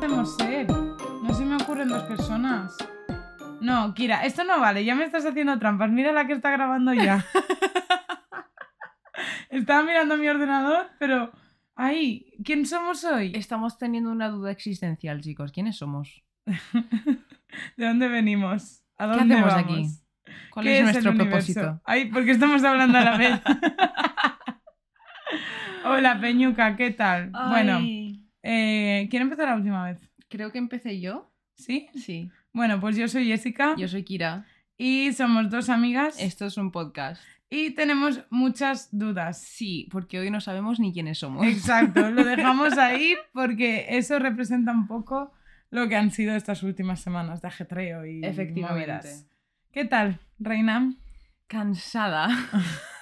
podemos ser? No se me ocurren dos personas. No, Kira, esto no vale, ya me estás haciendo trampas. Mira la que está grabando ya. Estaba mirando mi ordenador, pero. ¡Ay! ¿Quién somos hoy? Estamos teniendo una duda existencial, chicos. ¿Quiénes somos? ¿De dónde venimos? ¿A ¿Qué dónde hacemos vamos? aquí? ¿Cuál ¿Qué es nuestro propósito? Ay, porque estamos hablando a la vez. Hola, Peñuca, ¿qué tal? Bueno, eh, ¿quién empezó la última vez? creo que empecé yo. ¿Sí? Sí. Bueno, pues yo soy Jessica Yo soy Kira. y somos dos amigas Esto es un podcast. y tenemos muchas dudas. Sí, porque hoy no sabemos ni quiénes somos. Exacto, lo dejamos ahí porque eso representa un poco lo que han sido estas últimas semanas de ajetreo y Efectivamente. movidas. ¿Qué tal, Reina? Cansada.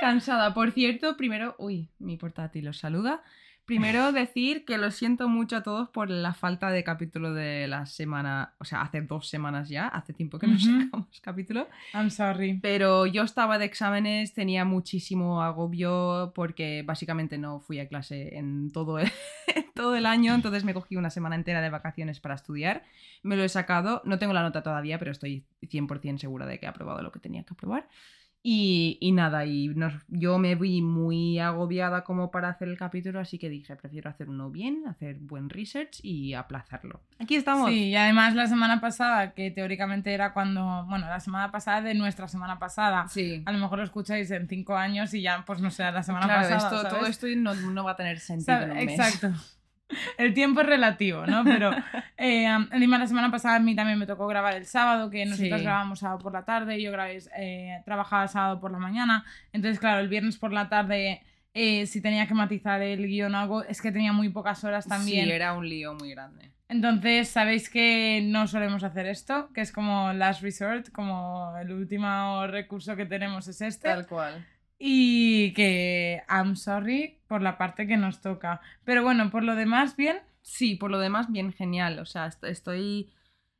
Cansada. Por cierto, primero. Uy, mi portátil os saluda. Primero decir que lo siento mucho a todos por la falta de capítulo de la semana. O sea, hace dos semanas ya. Hace tiempo que no sacamos capítulo. I'm sorry. Pero yo estaba de exámenes, tenía muchísimo agobio porque básicamente no fui a clase en todo el, todo el año, entonces me cogí una semana entera de vacaciones para estudiar. Me lo he sacado, no tengo la nota todavía, pero estoy 100% segura de que he aprobado lo que tenía que aprobar. Y, y nada, y nos- yo me vi muy agobiada como para hacer el capítulo, así que dije, prefiero hacer uno bien, hacer buen research y aplazarlo. Aquí estamos. Sí, y además la semana pasada, que teóricamente era cuando, bueno, la semana pasada de nuestra semana pasada. Sí. A lo mejor lo escucháis en cinco años y ya, pues no sé, la semana Claro, pasada. esto, todo esto no, no va a tener sentido Sabe- en un mes. Exacto. El tiempo es relativo, ¿no? Pero eh, la semana pasada a mí también me tocó grabar el sábado, que nosotros Sí. grabamos sábado por la tarde, yo grabé, eh, trabajaba sábado por la mañana, entonces claro, el viernes por la tarde, eh, si tenía que matizar el guion o algo, es que tenía muy pocas horas también. Sí, era un lío muy grande. Entonces, sabéis que no solemos hacer esto, que es como last resort, como el último recurso que tenemos es este. Tal cual. Y que I'm sorry por la parte que nos toca. Pero bueno, por lo demás, bien. Sí, por lo demás, bien genial. O sea, est- estoy.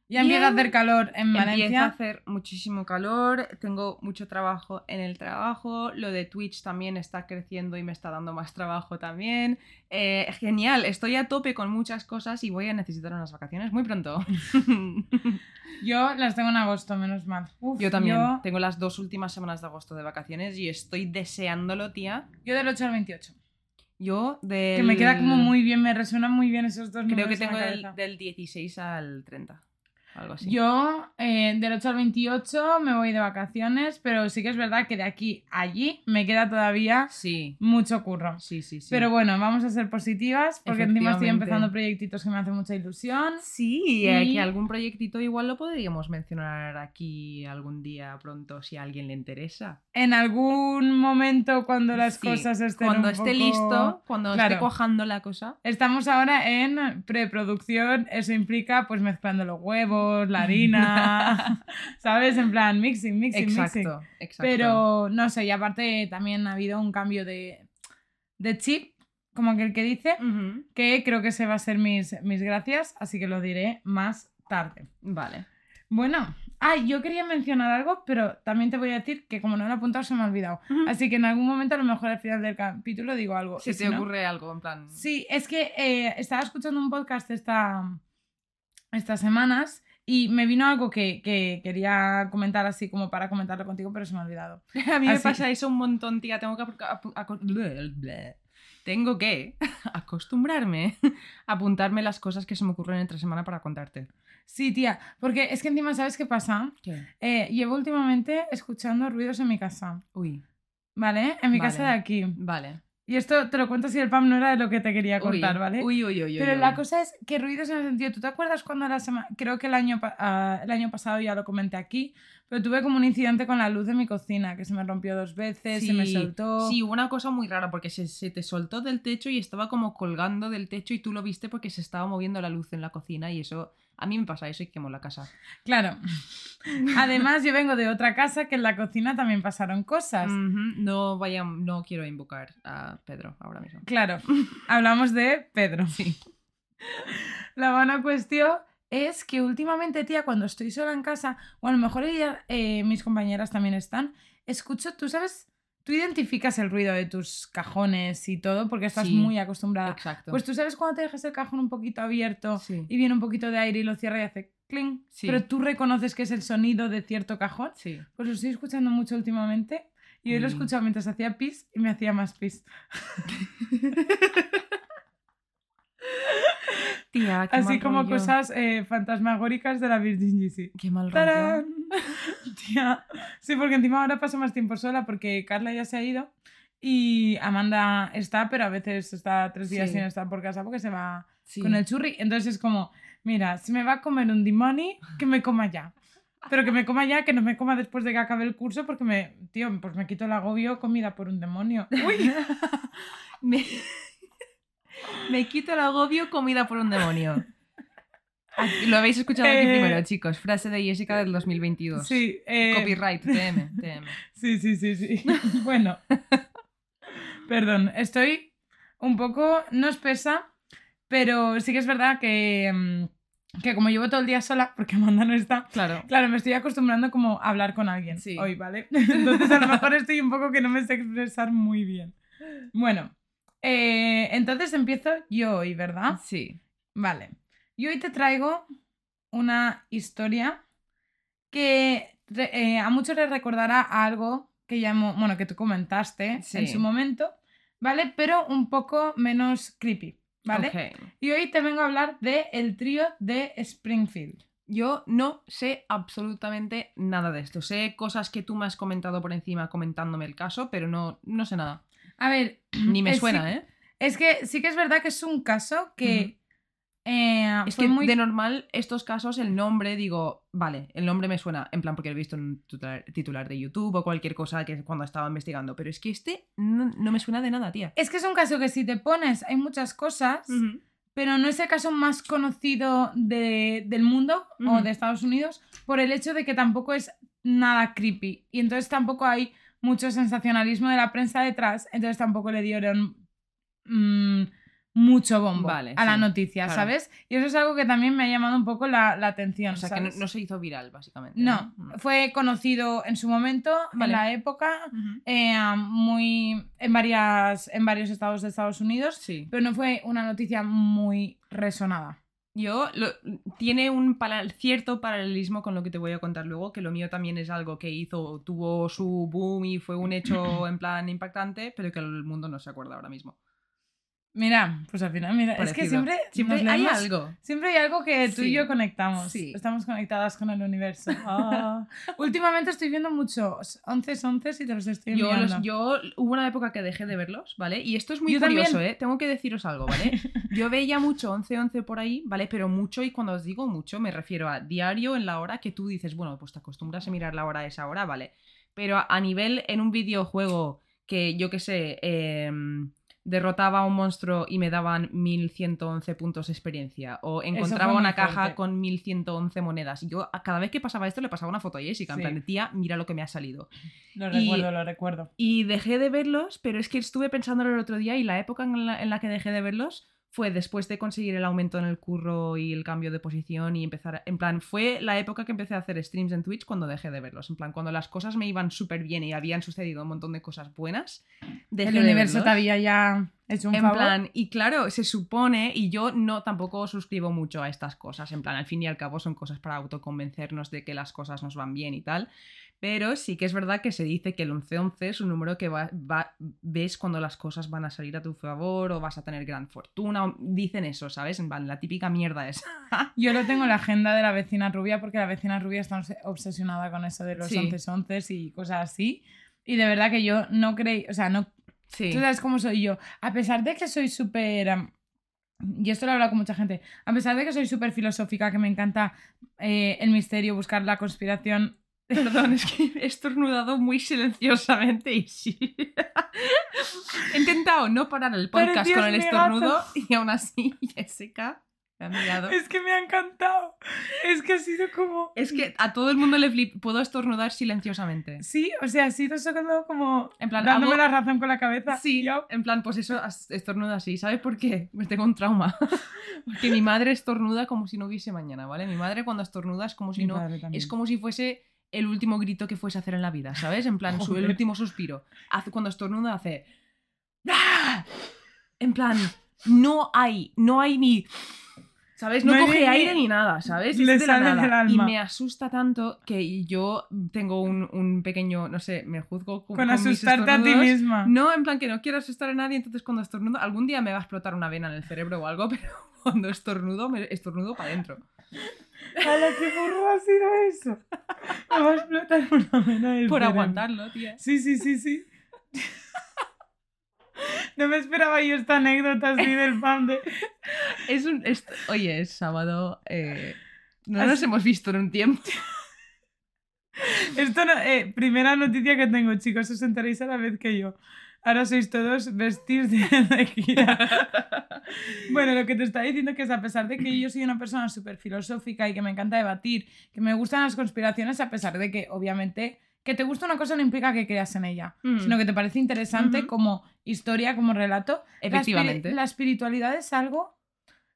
Ya empieza a hacer calor en Empieza a Valencia. hacer muchísimo calor, tengo mucho trabajo en el trabajo, lo de Twitch también está creciendo y me está dando más trabajo también. Eh, genial, estoy a tope con muchas cosas y voy a necesitar unas vacaciones muy pronto. Yo las tengo en agosto, menos mal. Uf, Yo también Yo, tengo las dos últimas semanas de agosto de vacaciones y estoy deseándolo, tía. yo del 8 al 28. Yo de... Que me queda como muy bien, me resuenan muy bien esos dos Creo que tengo del, del 16 al 30. Algo así. Yo eh, del 8 al 28 me voy de vacaciones, pero sí que es verdad que de aquí a allí me queda todavía Sí, mucho curro. sí, sí, sí. Pero bueno, vamos a ser positivas porque encima estoy empezando proyectitos que me hacen mucha ilusión. Sí, eh, Y- que algún proyectito igual lo podríamos mencionar aquí algún día pronto si a alguien le interesa. En algún momento cuando las Sí, cosas estén Cuando un esté poco- listo, cuando Claro. esté cuajando la cosa. Estamos ahora en preproducción, eso implica pues mezclando los huevos, la harina, ¿sabes? En plan mixing, mixing, mixing. Exacto. Pero no sé, y aparte también ha habido un cambio de, de chip, como aquel que dice, que creo que se va a ser mis, mis gracias, así que lo diré más tarde. Vale. Bueno, ay, yo quería mencionar algo, pero también te voy a decir que como no lo he apuntado se me ha olvidado. Así que en algún momento, a lo mejor al final del capítulo, digo algo. Si te si no- ocurre algo, en plan. Sí, es que eh, estaba escuchando un podcast esta, estas semanas y me vino algo que, que quería comentar así como para comentarlo contigo, pero se me ha olvidado. A mí me pasa eso un montón, tía. Tengo que. Tengo que acostumbrarme a apuntarme las cosas que se me ocurren entre semana para contarte. Sí, tía, porque es que encima, ¿sabes qué pasa? ¿Qué? Eh, llevo últimamente escuchando ruidos en mi casa, Uy, ¿vale? En mi Vale. casa de aquí. vale. Y esto te lo cuento si el PAM no era de lo que te quería contar, Uy, ¿vale? Uy, uy, uy. Pero uy. la cosa es que ruidos en el sentido, ¿tú te acuerdas cuando la semana, creo que el año, ah, el año pasado ya lo comenté aquí, pero tuve como un incidente con la luz de mi cocina, que se me rompió dos veces, se me Sí, soltó. Sí, hubo una cosa muy rara porque se, se te soltó del techo y estaba como colgando del techo y tú lo viste porque se estaba moviendo la luz en la cocina y eso, a mí me pasa eso y quemo la casa. Claro. Además, yo vengo de otra casa que en la cocina también pasaron cosas. No vaya, no quiero invocar a Pedro ahora mismo. Claro, hablamos de Pedro. Sí. La buena cuestión es que últimamente, tía, cuando estoy sola en casa, o a lo mejor ella, eh, mis compañeras también están, escucho, tú sabes, tú identificas el ruido de tus cajones y todo porque estás Sí, muy acostumbrada. Exacto. Pues tú sabes cuando te dejas el cajón un poquito abierto sí. y viene un poquito de aire y lo cierra y hace cling, Sí. pero tú reconoces que es el sonido de cierto cajón. Sí. Pues lo estoy escuchando mucho últimamente y hoy lo he Mm. escuchado mientras hacía pis y me hacía más pis. Qué Así mal como rollo. cosas eh, fantasmagóricas de la Virgin GC. Qué mal rollo. ¡Tarán! Tía. Sí, porque encima ahora paso más tiempo sola porque Carla ya se ha ido y Amanda está, pero a veces está tres días Sí. sin estar por casa porque se va Sí. con el churri. Entonces es como, mira, si me va a comer un dimoni, que me coma ya. Pero que me coma ya, que no me coma después de que acabe el curso porque me, tío, pues me quito el agobio comida por un demonio. Uy, Me... Me quito el agobio comida por un demonio. Aquí- Lo habéis escuchado aquí Eh, primero, chicos. Frase de Jessica del 2022. sí, eh, Copyright, TM, TM. Sí, sí, sí, sí. bueno. Perdón, estoy un poco, no espesa, pero sí que es verdad que, mm, que como llevo todo el día sola, porque Amanda no está, Claro. claro, me estoy acostumbrando como a hablar con alguien Sí. hoy, ¿vale? Entonces a lo mejor estoy un poco que no me sé expresar muy bien. Bueno, eh, entonces empiezo yo hoy, ¿verdad? Sí. Vale. Y hoy te traigo una historia que eh, a muchos les recordará algo que ya bueno, que tú comentaste Sí. en su momento, ¿vale? Pero un poco menos creepy, ¿vale? Ok. Y hoy te vengo a hablar de el trío de Springfield. Yo no sé absolutamente nada de esto. Sé cosas que tú me has comentado por encima comentándome el caso, pero no, no sé nada. A ver, Ni me suena, sí- ¿eh? Es que sí que es verdad que es un caso que eh, Es fue que muy de normal, estos casos, el nombre, digo, vale, el nombre me suena, en plan porque lo he visto en un titular, titular de YouTube o cualquier cosa que cuando estaba investigando, pero es que este no, no me suena de nada, tía. Es que es un caso que si te pones hay muchas cosas, pero no es el caso más conocido de- del mundo o de Estados Unidos por el hecho de que tampoco es nada creepy. Y entonces tampoco hay mucho sensacionalismo de la prensa detrás, entonces tampoco le dieron mm, mucho bombo Vale, a la sí, noticia, claro. ¿sabes? Y eso es algo que también me ha llamado un poco la, la atención. O sea, que no, se hizo viral, básicamente. No, Mm. fue conocido en su momento, Vale. en la época, eh, muy en, varias, en varios estados de Estados Unidos, Sí. pero no fue una noticia muy resonada. Yo, lo- tiene un para- cierto paralelismo con lo que te voy a contar luego, que lo mío también es algo que hizo, tuvo su boom y fue un hecho en plan impactante, pero que el mundo no se acuerda ahora mismo. Mira, pues al final, mira, es que siempre, hay algo. Siempre hay algo que tú y yo conectamos. Sí. Estamos conectadas con el universo. Ah. Últimamente estoy viendo muchos 11 11 y te los estoy Yo, enviando. los- yo hubo una época que dejé de verlos, ¿vale? Y esto es muy Yo curioso, también. ¿eh? Tengo que deciros algo, ¿vale? Yo veía mucho 11-11 por ahí, ¿vale? Pero mucho, y cuando os digo mucho, me refiero a diario en la hora que tú dices, bueno, pues te acostumbras a mirar la hora a esa hora, ¿vale? Pero a, a nivel en un videojuego que yo qué sé, em, derrotaba a un monstruo y me daban 1111 puntos de experiencia, o encontraba una caja fuerte. con 1111 monedas. Y yo a cada vez que pasaba esto le pasaba una foto a Jessica, en Sí. plan de tía, mira lo que me ha salido. Lo y- recuerdo, lo recuerdo. Y dejé de verlos, pero es que estuve pensándolo el otro día y la época en la, en la que dejé de verlos fue después de conseguir el aumento en el curro y el cambio de posición y empezar, a- en plan, fue la época que empecé a hacer streams en Twitch cuando dejé de verlos, en plan, cuando las cosas me iban súper bien y habían sucedido un montón de cosas buenas, dejé El de universo verlos. te había ya hecho un En favor. plan, y claro, se supone, y yo no tampoco suscribo mucho a estas cosas, en plan, al fin y al cabo son cosas para autoconvencernos de que las cosas nos van bien y tal, pero sí que es verdad que se dice que el 11-11 es un número que va, va- ves cuando las cosas van a salir a tu favor o vas a tener gran fortuna, o- dicen eso, ¿sabes? En plan, la típica mierda es. Yo lo tengo en la agenda de la vecina rubia porque la vecina rubia está obs- obsesionada con eso de los Sí. 11 11 y cosas así. Y de verdad que yo no creí, o sea, no, Sí. Tú sabes cómo soy yo. A pesar de que soy súper... y esto lo he hablado con mucha gente. A pesar de que soy súper filosófica, que me encanta eh, el misterio, buscar la conspiración. Perdón, es que he estornudado muy silenciosamente y sí. he intentado no parar el podcast con el estornudo y aún así Jessica me ha mirado. Es que me ha encantado. Es que ha sido como... Es que a todo el mundo le flip... puedo estornudar silenciosamente. Sí, o sea, ha sido solo como... En plan, dándome hago- la razón con la cabeza. Sí, Yo- en plan, pues eso estornuda así. ¿Sabes por qué? Me tengo un trauma. Porque mi madre estornuda como si no hubiese mañana, ¿vale? Mi madre cuando estornuda es como si Mi no... Es como si fuese el último grito que fuese a hacer en la vida, ¿sabes? En plan, su, el último suspiro. Hace, cuando estornuda hace... ¡Ah! En plan, no hay, no hay ni... ¿Sabes? No, coge ni- aire ni nada, ¿sabes? Le es de la sale nada. del Y alma. me asusta tanto que yo tengo un, un pequeño, no sé, me juzgo con, Con con mis asustarte a ti misma. No, en plan que no quiero asustar a nadie, entonces cuando estornudo, algún día me va a explotar una vena en el cerebro o algo, pero cuando estornudo, me estornudo para adentro. ¡Hala, qué burro ha sido eso! Me va a explotar una vena del Por cerebro. aguantarlo, tía. Sí, sí, sí, sí. No me esperaba yo esta anécdota así del fan de... Es un, es- oye, es sábado. eh, no Así- nos hemos visto en un tiempo. Esto no, eh, primera noticia que tengo, chicos, os enteréis a la vez que yo. Ahora sois todos vestidos de, gira. Bueno, lo que te está diciendo que es a pesar de que yo soy una persona súper filosófica y que me encanta debatir, que me gustan las conspiraciones, a pesar de que obviamente que te gusta una cosa no implica que creas en ella, Mm. sino que te parece interesante como historia, como relato. Efectivamente. La, espiritualidad es algo,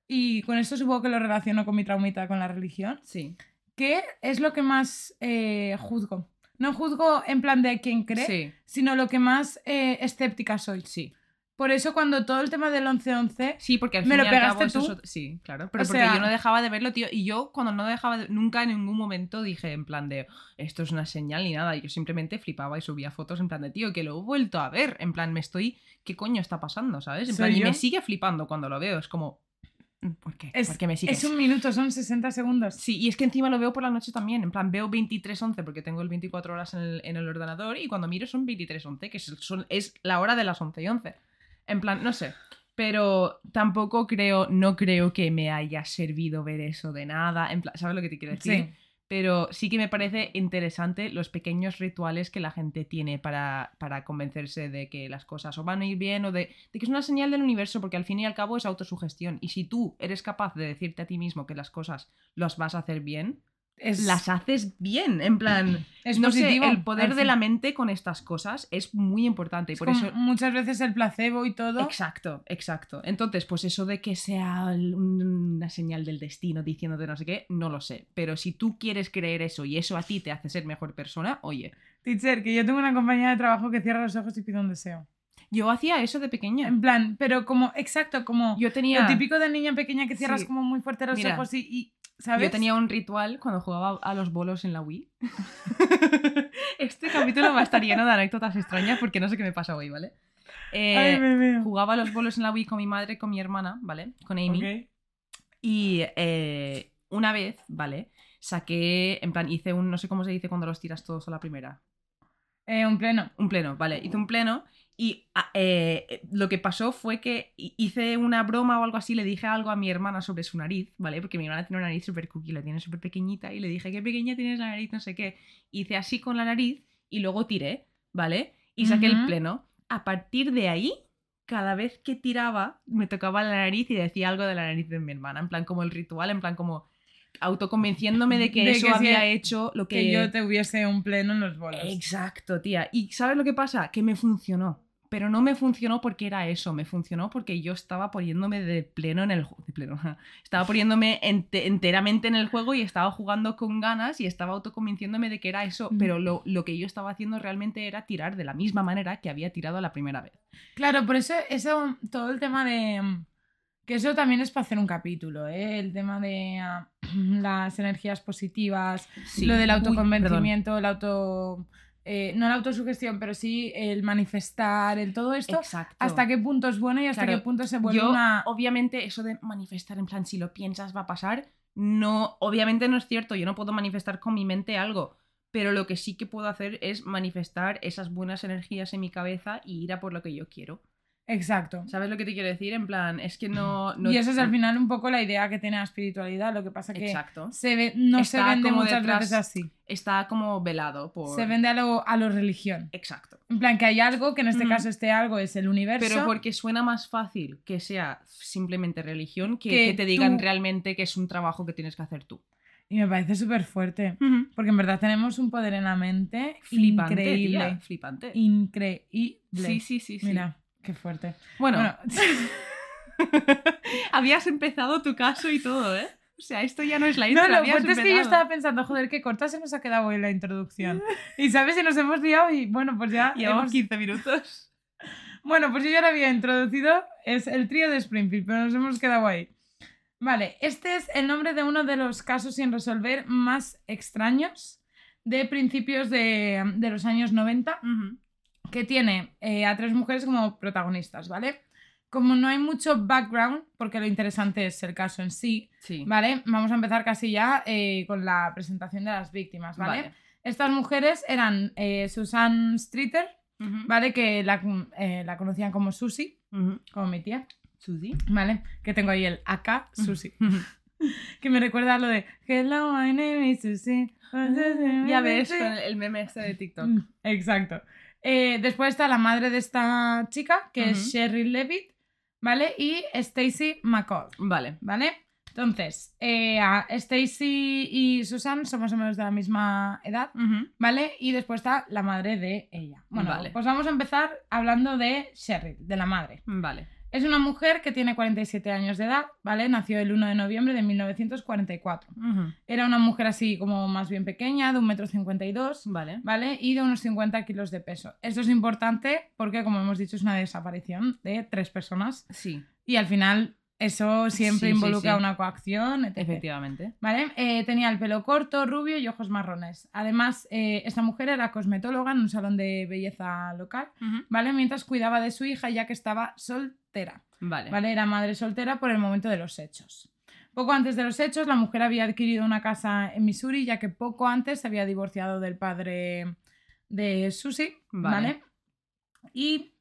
y con esto supongo que lo relaciono con mi traumita con la religión, Sí. que es lo que más eh, juzgo. No juzgo en plan de quien cree, Sí, sino lo que más eh, escéptica soy. sí. Por eso cuando todo el tema del 11-11... Sí, porque al ¿Me fin lo y al cabo eso tú? es ot- Sí, claro. Pero O porque sea- yo no dejaba de verlo, tío. Y yo, cuando no dejaba de... Nunca en ningún momento dije en plan de esto es una señal ni nada. Yo simplemente flipaba y subía fotos en plan de tío, que lo he vuelto a ver. En plan, me estoy. ¿Qué coño está pasando? ¿Sabes? En ¿Soy plan, y me sigue flipando cuando lo veo. Es como. ¿Por qué? Es, ¿Por qué me sigues? es un minuto, son 60 segundos. Sí, y es que encima lo veo por la noche también. En plan, veo 23.11 porque tengo el 24 horas en el, en el ordenador y cuando miro son 23.11, que es, son- es la hora de las 11 y 11. En plan, no sé. Pero tampoco creo, no creo que me haya servido ver eso de nada. En plan, ¿sabes lo que te quiero decir? Sí. Pero sí que me parece interesante los pequeños rituales que la gente tiene para, para convencerse de que las cosas o van a ir bien o de, de que es una señal del universo, porque al fin y al cabo es autosugestión. Y si tú eres capaz de decirte a ti mismo que las cosas las vas a hacer bien, Es, las haces bien. En plan, es no sé, positivo. el poder de la mente con estas cosas es muy importante. Y Es por eso Muchas veces el placebo y todo. Exacto, exacto. Entonces, pues eso de que sea una señal del destino diciéndote no sé qué, no lo sé. Pero si tú quieres creer eso y eso a ti te hace ser mejor persona, oye. Teacher, que yo tengo una compañera de trabajo que cierra los ojos y pide un deseo. Yo hacía eso de pequeña. En plan, pero como, exacto, como Yo tenía, lo típico de niña pequeña que cierras Sí. como muy fuerte los Mira, ojos y, y, ¿sabes? yo tenía un ritual cuando jugaba a los bolos en la Wii. este capítulo va a estar lleno de anécdotas extrañas porque no sé qué me pasa hoy, ¿vale? Eh, Ay, jugaba a los bolos en la Wii con mi madre, con mi hermana, ¿vale? Con Amy. Ok. Y eh, una vez, ¿vale? Saqué, en plan, hice un, no sé cómo se dice cuando los tiras todos a la primera. Eh, un pleno. Un pleno, vale. Hice un pleno y ah, eh, lo que pasó fue que hi- hice una broma o algo así, le dije algo a mi hermana sobre su nariz, ¿vale? Porque mi hermana tiene una nariz súper cookie, la tiene súper pequeñita y le dije, qué pequeña tienes la nariz, no sé qué. Hice así con la nariz y luego tiré, ¿vale? Y saqué el pleno. A partir de ahí, cada vez que tiraba, me tocaba la nariz y decía algo de la nariz de mi hermana, en plan como el ritual, en plan como autoconvenciéndome de que De eso que había hecho lo Que yo te hubiese un pleno en los bolos. Exacto, tía. ¿Y sabes lo que pasa? Que me funcionó. Pero no me funcionó porque era eso, me funcionó porque yo estaba poniéndome de pleno en el. De pleno. Estaba poniéndome ente- enteramente en el juego y estaba jugando con ganas y estaba autoconvenciéndome de que era eso. Mm. Pero lo, lo que yo estaba haciendo realmente era tirar de la misma manera que había tirado la primera vez. Claro, por eso, eso, todo el tema de. Que eso también es para hacer un capítulo, ¿eh? El tema de ah, las energías positivas, Sí. lo del Uy, autoconvencimiento, el auto. Eh, no la autosugestión, pero sí el manifestar, el todo esto. Exacto. ¿Hasta qué punto es bueno y hasta Claro, qué punto se vuelve Yo, una. obviamente, eso de manifestar en plan, si lo piensas va a pasar, no, obviamente no es cierto. Yo no puedo manifestar con mi mente algo, pero lo que sí que puedo hacer es manifestar esas buenas energías en mi cabeza y ir a por lo que yo quiero. Exacto. ¿Sabes lo que te quiero decir? En plan, es que no... no y eso es al final un poco la idea que tiene la espiritualidad, lo que pasa que Exacto. se ve, no se vende muchas detrás- veces así. Está como velado por... Se vende a lo, a lo religión. Exacto. En plan, que hay algo, que en este Mm. caso este algo es el universo. Pero porque suena más fácil que sea simplemente religión que Que que te digan tú- realmente que es un trabajo que tienes que hacer tú. Y me parece súper fuerte. Porque en verdad tenemos un poder en la mente Flipante, increíble. tía, flipante. Increíble. Sí, sí, sí, sí. Mira, qué fuerte. Bueno, Bueno, habías empezado tu caso y todo, ¿eh? O sea, esto ya no es la no, intro, lo habías fuerte es que yo estaba pensando, joder, qué corta se nos ha quedado hoy la introducción. Y sabes, si nos hemos liado y bueno, pues ya. Llevamos hemos- 15 minutos. Bueno, pues yo ya lo había introducido, es el trío de Springfield, pero nos hemos quedado ahí. Vale, este es el nombre de uno de los casos sin resolver más extraños de principios de, de los años 90, que tiene eh, a tres mujeres como protagonistas, ¿vale? Como no hay mucho background, porque lo interesante es el caso en sí, Sí. ¿vale? Vamos a empezar casi ya eh, con la presentación de las víctimas, ¿vale? Vale. Estas mujeres eran eh, Susan Streeter. ¿vale? Que la, la conocían como Susie, como mi tía, Susi. ¿vale? Que tengo ahí el AK, Susie. que me recuerda a lo de Hello, my name is Susie. ya ves, con el meme este de TikTok. Exacto. Eh, después está la madre de esta chica, que es. Sherry Levitt, ¿vale? Y Stacy McCall, Vale. ¿vale? Entonces, eh, Stacy y Susan son más o menos de la misma edad. ¿vale? Y después está la madre de ella. Bueno, Vale. pues vamos a empezar hablando de Sherry, de la madre. Vale. Es una mujer que tiene 47 años de edad, ¿vale? Nació el 1 de noviembre de 1944. Ujú. Era una mujer así como más bien pequeña, de 1,52 m, Vale. ¿vale? Y de unos 50 kilos de peso. Esto es importante porque, como hemos dicho, es una desaparición de tres personas. Sí, Y al final eso siempre Sí, involucra sí. una coacción, etc. efectivamente. ¿Vale? Eh, tenía el pelo corto, rubio y ojos marrones. Además, eh, esta mujer era cosmetóloga en un salón de belleza local. ¿vale? Mientras cuidaba de su hija ya que estaba soltera. Vale. ¿vale? Era madre soltera por el momento de los hechos. Poco antes de los hechos, la mujer había adquirido una casa en Missouri, ya que poco antes se había divorciado del padre de Susie, Vale. ¿vale? Y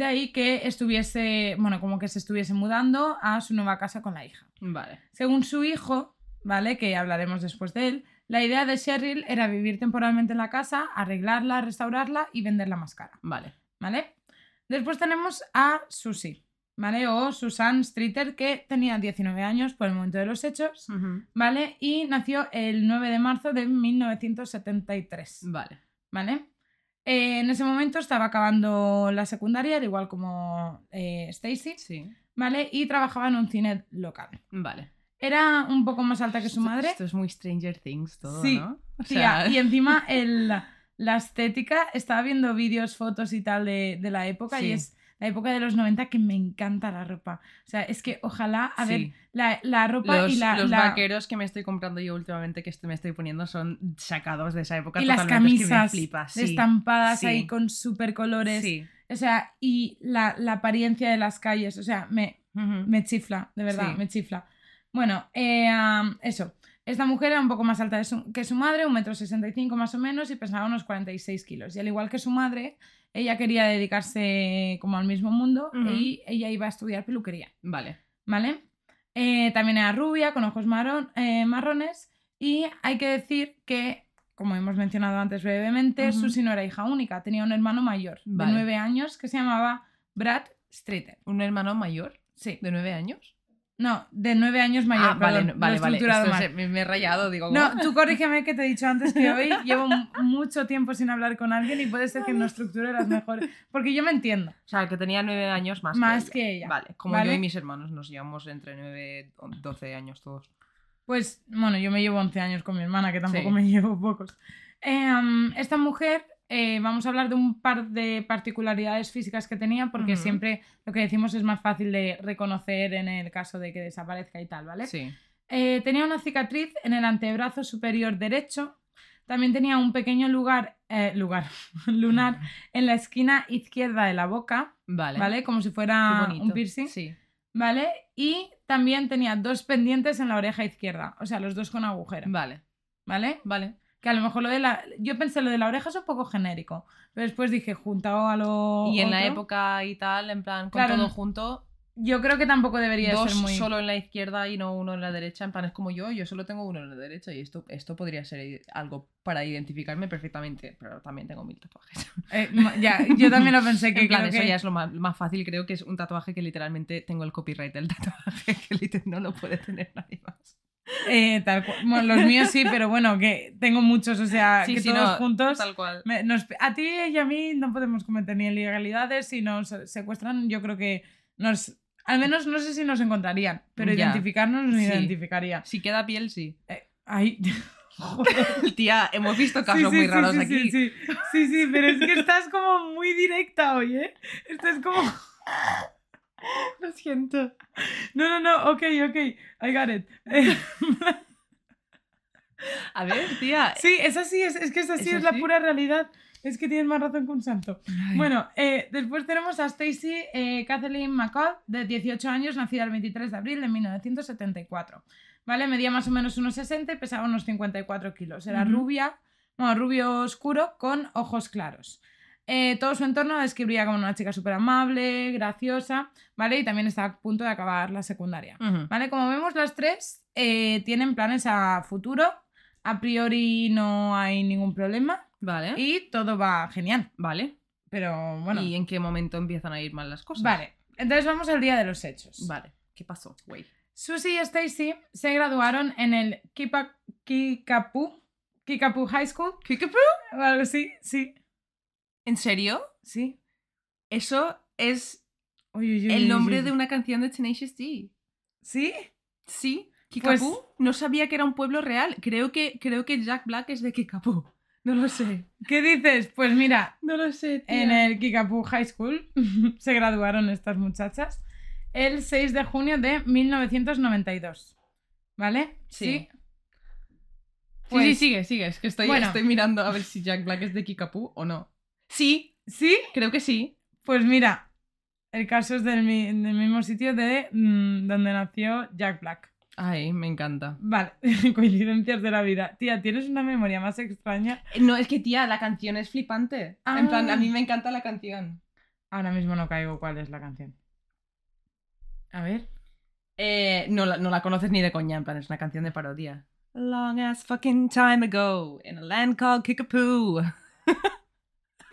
de ahí que estuviese, bueno, como que se estuviese mudando a su nueva casa con la hija. Vale. Según su hijo, ¿vale? Que hablaremos después de él, la idea de Cheryl era vivir temporalmente en la casa, arreglarla, restaurarla y venderla más cara. Vale. ¿vale? Después tenemos a Susie, ¿vale? O Susan Streeter, que tenía 19 años por el momento de los hechos. ¿vale? Y nació el 9 de marzo de 1973, Vale. ¿vale? Eh, en ese momento estaba acabando la secundaria, al igual como eh, Stacy, Sí. ¿vale? Y trabajaba en un cine local. Vale. Era un poco más alta que su madre. Esto es muy Stranger Things todo, Sí, ¿no? O Tía, sea, y encima el, la estética, estaba viendo vídeos, fotos y tal de, de la época y es la época de los 90 que me encanta la ropa. O sea, es que ojalá, a ver, la, la ropa los, y la... los la- vaqueros que me estoy comprando yo últimamente, que estoy- me estoy poniendo, son sacados de esa época y las totalmente, es que me camisas sí. estampadas Sí. ahí con super colores. Sí. O sea, y la, la apariencia de las calles. O sea, me, me chifla, de verdad, me chifla. Bueno, eh, eso. Esta mujer era un poco más alta su- que su madre, un metro sesenta y cinco más o menos, y pesaba unos 46 kilos. Y al igual que su madre, ella quería dedicarse como al mismo mundo y ella iba a estudiar peluquería, Vale. ¿vale? Eh, también era rubia, con ojos eh, marrones, y hay que decir que, como hemos mencionado antes brevemente. Susie no era hija única, tenía un hermano mayor Vale. de nueve años que se llamaba Brad Streeter. ¿Un hermano mayor? Sí. ¿De nueve años? No, de nueve años mayor. ah, vale, perdón, vale, vale. mal. se- me, he rayado, digo. No, ¿cómo? tú corrígeme que te he dicho antes que hoy llevo mucho tiempo sin hablar con alguien y puede ser que no estructure las mejores. Porque yo me entiendo. O sea, que tenía nueve años más, Más que, que ella. Vale, como ¿Vale? yo y mis hermanos nos llevamos entre nueve doce años todos. Pues, bueno, yo me llevo 11 años con mi hermana, que tampoco Sí. me llevo pocos. Em, esta mujer, eh, vamos a hablar de un par de particularidades físicas que tenía, porque siempre lo que decimos es más fácil de reconocer en el caso de que desaparezca y tal, ¿vale? Sí. Eh, tenía una cicatriz en el antebrazo superior derecho. También tenía un pequeño lugar, eh, lugar lunar en la esquina izquierda de la boca, Vale. ¿vale? Como si fuera un piercing, Sí. ¿vale? Y también tenía dos pendientes en la oreja izquierda, o sea, los dos con agujero, Vale. ¿vale? Vale. Que a lo mejor lo de la. Yo pensé lo de la oreja es un poco genérico. Pero después dije, juntado a lo. Y en la época y tal, en plan, con Claro, todo junto, Yo creo que tampoco debería dos ser muy. solo en la izquierda y no uno en la derecha. En plan, es como yo, yo solo tengo uno en la derecha y esto, esto podría ser algo para identificarme perfectamente, pero también tengo mil tatuajes. Eh, ya, yo también lo pensé que en plan, eso que- ya es lo más, más fácil, creo que es un tatuaje que literalmente tengo el copyright del tatuaje, que no lo puede tener nadie más. Eh, tal cual. Bueno, los míos sí, pero bueno, que tengo muchos, o sea, Sí, que sí, todos no, juntos. Tal cual. me- nos- a ti y a mí no podemos cometer ni ilegalidades. Si nos secuestran, yo creo que nos. Al menos no sé si nos encontrarían, pero Ya. identificarnos nos Sí. identificaría. Si queda piel, sí. Eh, ay. Tía, hemos visto casos sí, muy sí, raros sí, aquí. Sí, sí, sí, sí, pero es que estás como muy directa hoy, ¿eh? Estás como... Lo siento. No, no, no, ok, ok, I got it. A ver, tía. sí, es así, es, es que es así, ¿Es es la pura realidad. Es que tienes más razón que un santo. Ay. Bueno, eh, después tenemos a Stacy eh, Kathleen McCall, de 18 años, nacida el 23 de abril de 1974. ¿Vale? Medía más o menos unos 60 y pesaba unos 54 kilos. Era rubia, bueno, rubio oscuro con ojos claros. Eh, todo su entorno la describía como una chica súper amable, graciosa, ¿vale? Y también está a punto de acabar la secundaria. ¿Vale? Como vemos, las tres eh, tienen planes a futuro. A priori no hay ningún problema Vale. y todo va genial. Vale. Pero bueno. ¿Y en qué momento empiezan a ir mal las cosas? Vale, entonces vamos al día de los hechos. Vale. ¿Qué pasó, güey? Susie y Stacy se graduaron en el Kipa- Kikapu, Kikapu High School o algo así, sí, ¿En serio? sí. Eso es Uy, uy, uy, el nombre de una canción de Tenacious D. ¿Sí? Sí. Kickapoo. Pues- No sabía que era un pueblo real. Creo que, creo que Jack Black es de Kickapoo. No lo sé. ¿Qué dices? Pues mira, No lo sé, tía. en el Kikapu High School se graduaron estas muchachas el 6 de junio de 1992. ¿Vale? Sí. Sí, Pues- sí, sigue, sigue. Es que estoy, Bueno. estoy mirando a ver si Jack Black es de Kickapoo o no. Sí, ¿Sí? creo que sí. Pues mira, el caso es del, mi- del mismo sitio de mm, donde nació Jack Black. Ay, me encanta. Vale, coincidencias de la vida. Tía, tienes una memoria más extraña. No, es que, tía, la canción es flipante. En plan, Ah. a mí me encanta la canción. Ahora mismo no caigo cuál es la canción. A ver. Eh, no, la, no la conoces ni de coña, en plan, es una canción de parodia. Long as fucking time ago, in a land called Kickapoo.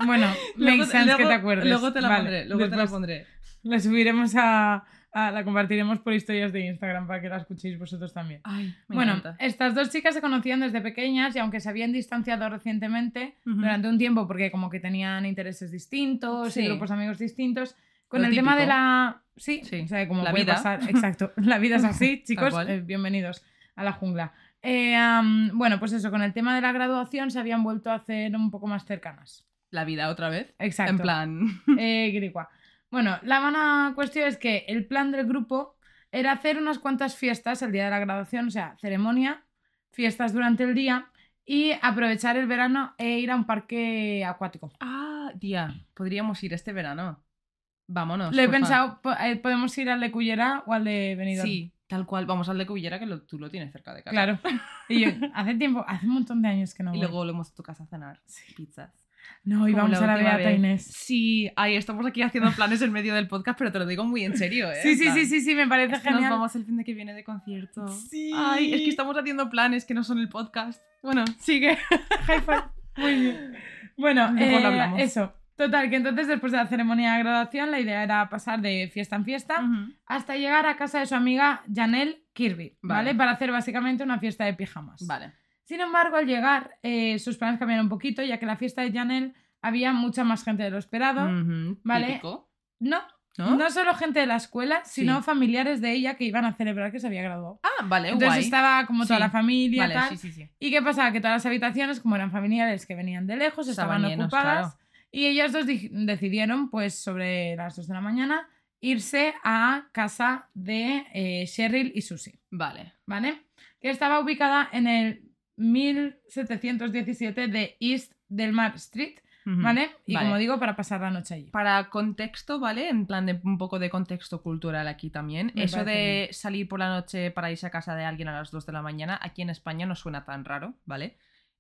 Bueno, Luego- makes sense que luego- te acuerdes. Luego te la Vale, pondré, luego te la pondré. La subiremos a, La compartiremos por historias de Instagram para que la escuchéis vosotros también. Ay, me bueno, encanta. estas dos chicas se conocían desde pequeñas y aunque se habían distanciado recientemente Ujú. durante un tiempo porque como que tenían intereses distintos Sí. y grupos de amigos distintos, con Lo el tema de típico. la... Sí, Sí, o sea, como la puede vida. pasar. Exacto, la vida es así, chicos. eh, bienvenidos a la jungla. Eh, am, bueno, pues eso, con el tema de la graduación se habían vuelto a hacer un poco más cercanas. La vida otra vez. Exacto. En plan. Eh. Bueno, la buena cuestión es que el plan del grupo era hacer unas cuantas fiestas el día de la graduación, o sea, ceremonia, fiestas durante el día y aprovechar el verano e ir a un parque acuático. Ah, tía, podríamos ir este verano. Vámonos. Lo he pensado, po- eh, podemos ir al de Cullera o al de Benidorm. Sí, tal cual. Vamos al de Cubillera que lo- tú lo tienes cerca de casa. Claro. Y yo, hace tiempo, hace un montón de años que no Y voy. luego volvemos a tu casa a cenar. Pizzas. No, y vamos a la Beata. Inés. Sí, ay, estamos aquí haciendo planes en medio del podcast, pero te lo digo muy en serio, ¿eh? Sí, sí, sí, sí, sí, me parece es que nos genial. vamos el fin de que viene de concierto. Sí. Ay, es que estamos haciendo planes que no son el podcast. Bueno, sigue. High five. Muy bien. Bueno, Mejor lo eh, hablamos. eso. Total, que entonces después de la ceremonia de graduación la idea era pasar de fiesta en fiesta hasta llegar a casa de su amiga Janelle Kirby, ¿vale? Vale. Para hacer básicamente una fiesta de pijamas. Vale. Sin embargo, al llegar, eh, sus planes cambiaron un poquito, ya que en la fiesta de Janelle había mucha más gente de lo esperado. Ujú, Vale. Típico. No, ¿No? no solo gente de la escuela, sino Sí. familiares de ella que iban a celebrar que se había graduado. Ah, vale, Entonces guay. estaba como toda Sí. la familia, Vale, tal. sí, sí, sí. ¿Y qué pasaba? Que todas las habitaciones, como eran familiares que venían de lejos, estaban Estaban llenos, ocupadas. claro. Y ellas dos di- decidieron, pues sobre las 2 de la mañana, irse a casa de eh, Cheryl y Susie, Vale. ¿vale? Que estaba ubicada en el 1717 de East Delmar Street, Ujú. ¿vale? Y Vale. como digo, para pasar la noche allí. Para contexto, ¿vale? En plan de un poco de contexto cultural aquí también. Me Eso de bien. salir por la noche para irse a casa de alguien a las 2 de la mañana, aquí en España no suena tan raro, ¿vale?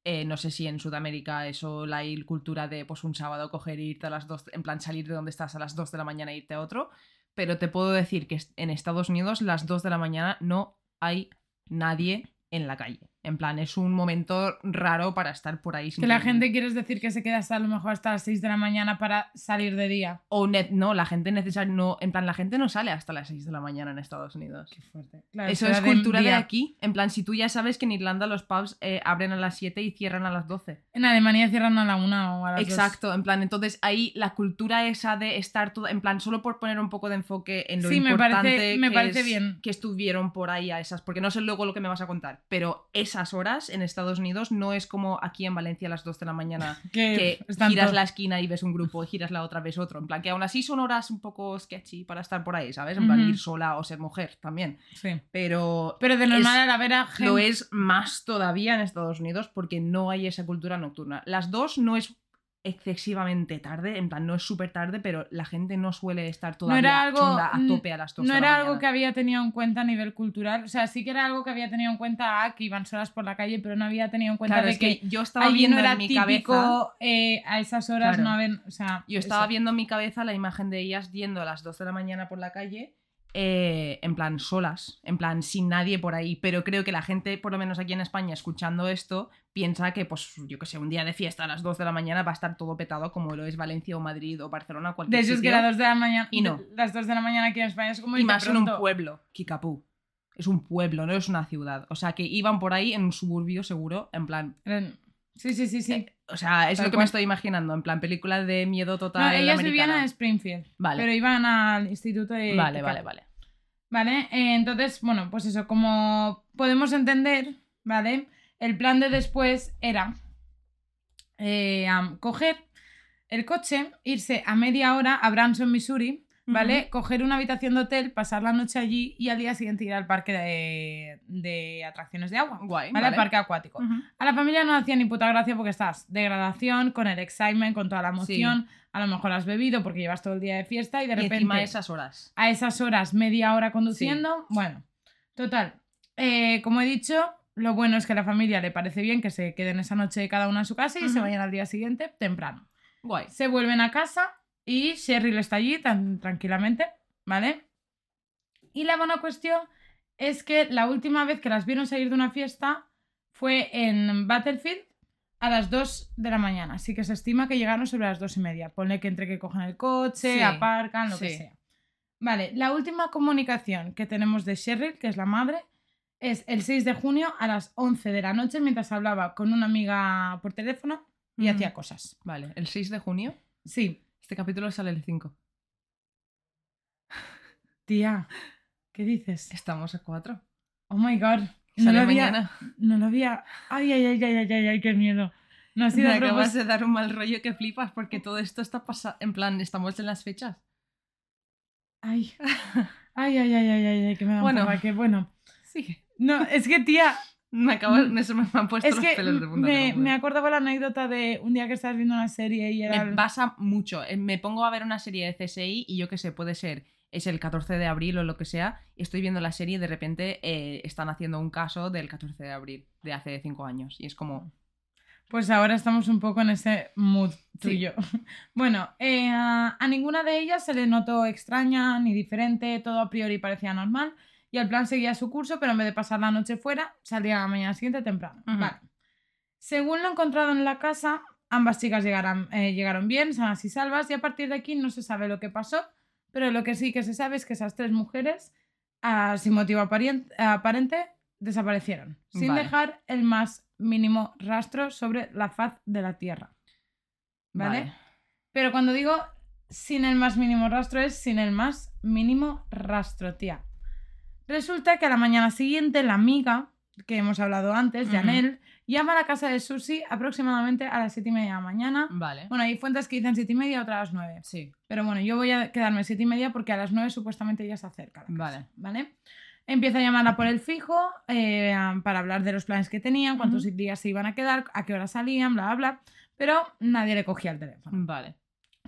eh, no sé si en Sudamérica eso, la cultura de pues un sábado coger e irte a las 2, en plan salir de donde estás a las 2 de la mañana e irte a otro, pero te puedo decir que en Estados Unidos las 2 de la mañana no hay nadie en la calle. En plan, es un momento raro para estar por ahí. Que la gente, quieres decir, que se queda hasta a lo mejor hasta las 6 de la mañana para salir de día. O net, no, la gente necesaria no, en plan, la gente no sale hasta las 6 de la mañana en Estados Unidos. Qué fuerte. Claro, Eso es cultura de aquí. En plan, si tú ya sabes que en Irlanda los pubs eh, abren a las 7 y cierran a las 12. En Alemania cierran a la 1 o a las. Exacto, en plan, entonces ahí la cultura esa de estar todo, en plan, solo por poner un poco de enfoque en lo Sí, me importante parece- me que parece es- bien. que estuvieron por ahí a esas, porque no sé luego lo que me vas a contar, pero esas horas en Estados Unidos no es como aquí en Valencia a las 2 de la mañana Que, giras la esquina y ves un grupo y giras la otra ves otro, en plan que aún así son horas un poco sketchy para estar por ahí, ¿sabes? En plan ir sola o ser mujer también, Sí. pero Pero de normal a la vera, lo gente- es más todavía en Estados Unidos porque no hay esa cultura nocturna. Las dos no es excesivamente tarde, en plan, no es súper tarde, pero la gente no suele estar todavía era algo- a tope a las No de la era algo que había tenido en cuenta a nivel cultural. O sea, sí que era algo que había tenido en cuenta ah, que iban solas por la calle, pero no había tenido en cuenta Claro, de es que, que, yo estaba viendo no era en mi típico cabeza... eh, a esas horas Claro. no haber. O sea, Yo estaba eso. viendo en mi cabeza la imagen de ellas yendo a las 2 de la mañana por la calle, eh, en plan solas, en plan sin nadie por ahí. Pero creo que la gente, por lo menos aquí en España, escuchando esto, piensa que, pues, yo que sé, un día de fiesta a las 2 de la mañana va a estar todo petado como lo es Valencia o Madrid o Barcelona o De cualquier hecho, es que las 2 de la mañana. Y no. Las 2 de la mañana aquí en España es como Y de más en un pronto. pueblo, Kikapú. Es un pueblo, no es una ciudad. O sea, que iban por ahí en un suburbio seguro, en plan... Sí, sí, sí, sí. eh, o sea, es Tal lo que cual. me estoy imaginando, en plan película de miedo total. no, ellas americana. vivían en Springfield. Vale. Pero iban al instituto de. Vale, vale, vale. ¿Vale? Eh, entonces, bueno, pues eso, como podemos entender, ¿vale? El plan de después era eh, coger el coche, irse a media hora a Branson, Missouri, ¿vale? Coger una habitación de hotel, pasar la noche allí y al día siguiente ir al parque de, de atracciones de agua, Guay, ¿vale? Al parque acuático. A la familia no hacía ni puta gracia porque estás de gradación, con el excitement, con toda la emoción. A lo mejor has bebido porque llevas todo el día de fiesta y de Y repente encima esas horas. a esas horas, media hora conduciendo. Bueno, total. Eh, como he dicho, lo bueno es que a la familia le parece bien que se queden esa noche cada una en su casa y se vayan al día siguiente temprano. Guay. Se vuelven a casa y Cheryl está allí tan tranquilamente, ¿vale? Y la buena cuestión es que la última vez que las vieron salir de una fiesta fue en Battlefield a las 2 de la mañana. Así que se estima que llegaron sobre las 2 y media. Ponle que entre que cogen el coche, Sí, aparcan, lo que sea. Vale, la última comunicación que tenemos de Cheryl, que es la madre, es el 6 de junio a las 11 de la noche mientras hablaba con una amiga por teléfono y hacía cosas. Vale, el 6 de junio. Sí, Este capítulo sale el 5. tía, ¿qué dices? Estamos a 4. Oh my god. No Sale lo había. No lo había. Ay, ay, ay, ay, ay, ay, ay, qué miedo. No ha sido Me a acabas de dar un mal rollo que flipas porque todo esto está pasando. En plan, estamos en las fechas. Ay. Ay, ay, ay, ay, ay, ay, que me da Bueno. que bueno. Sí. No, es que tía, Me acabas, me, me han puesto es los que pelos de punta. me, juro. me acordaba la anécdota de un día que estabas viendo una serie y era. Me pasa mucho. Eh, Me pongo a ver una serie de CSI y yo qué sé, puede ser, es el 14 de abril o lo que sea, y estoy viendo la serie y de repente eh, están haciendo un caso del 14 de abril de hace 5 años. Y es como, Pues ahora estamos un poco en ese mood Sí. tuyo. Bueno, eh, a, a ninguna de ellas se le notó extraña ni diferente, todo a priori parecía normal y el plan seguía su curso, pero en vez de pasar la noche fuera, salía a la mañana siguiente temprano. Vale. Según lo encontrado en la casa, ambas chicas llegaron, eh, llegaron bien, sanas y salvas, y a partir de aquí no se sabe lo que pasó, pero lo que sí que se sabe es que esas tres mujeres, ah, sin motivo aparente, desaparecieron, sin Vale. dejar el más mínimo rastro sobre la faz de la Tierra. ¿Vale? Vale. Pero cuando digo sin el más mínimo rastro es sin el más mínimo rastro, tía. Resulta que a la mañana siguiente la amiga que hemos hablado antes, Ujú. Janelle, llama a la casa de Susi aproximadamente a las 7 y media de la mañana. vale. Bueno, hay fuentes que dicen 7 y media, otras a las 9. Sí, Pero bueno, yo voy a quedarme 7 y media porque a las 9 supuestamente ella se acerca. a la casa, Vale. ¿Vale? Empieza a llamarla por el fijo eh, para hablar de los planes que tenían, cuántos días se iban a quedar, a qué hora salían, bla, bla, bla. Pero nadie le cogía el teléfono. vale.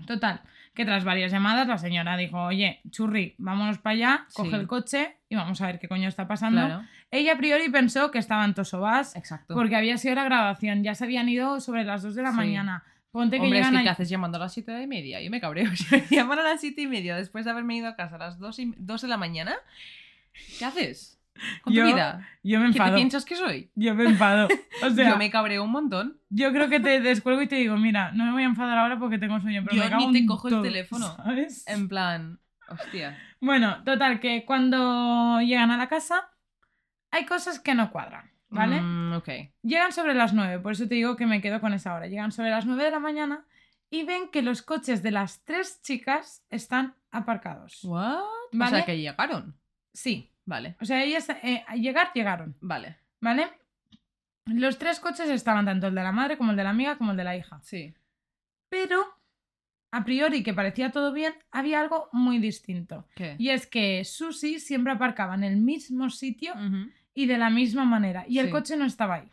Total, que tras varias llamadas la señora dijo, oye, churri, vámonos para allá, coge Sí. el coche y vamos a ver qué coño está pasando. Claro, Ella a priori pensó que estaban tosobas exacto. porque había sido la grabación, ya se habían ido sobre las 2 de la Sí. mañana. Ponte que Hombre, es llegan que a- ¿qué haces llamando a las 7 y media? Yo me cabreo. Llaman a las 7 y media después de haberme ido a casa a las 2, y, 2 de la mañana, ¿qué haces? Con tu Yo- vida. Yo me ¿Qué te enfado. piensas que soy? Yo me enfado. O sea, Yo me cabreo un montón. yo creo que te descuelgo y te digo, mira, no me voy a enfadar ahora porque tengo sueño, pero Yo me cago ni te cojo el todo", teléfono. ¿sabes? En plan, hostia. Bueno, total, que cuando llegan a la casa hay cosas que no cuadran, ¿vale? Mm, ok. Llegan sobre las 9, por eso te digo que me quedo con esa hora. Llegan sobre las 9 de la mañana y ven que los coches de las tres chicas están aparcados. ¿What? O sea, que llegaron. Sí, Vale, o sea, ellas eh, a llegar llegaron, vale. ¿vale? Los tres coches estaban tanto el de la madre como el de la amiga como el de la hija. Sí. Pero, a priori, que parecía todo bien, había algo muy distinto. ¿Qué? Y es que Susi siempre aparcaba en el mismo sitio y de la misma manera. Y el coche no estaba ahí.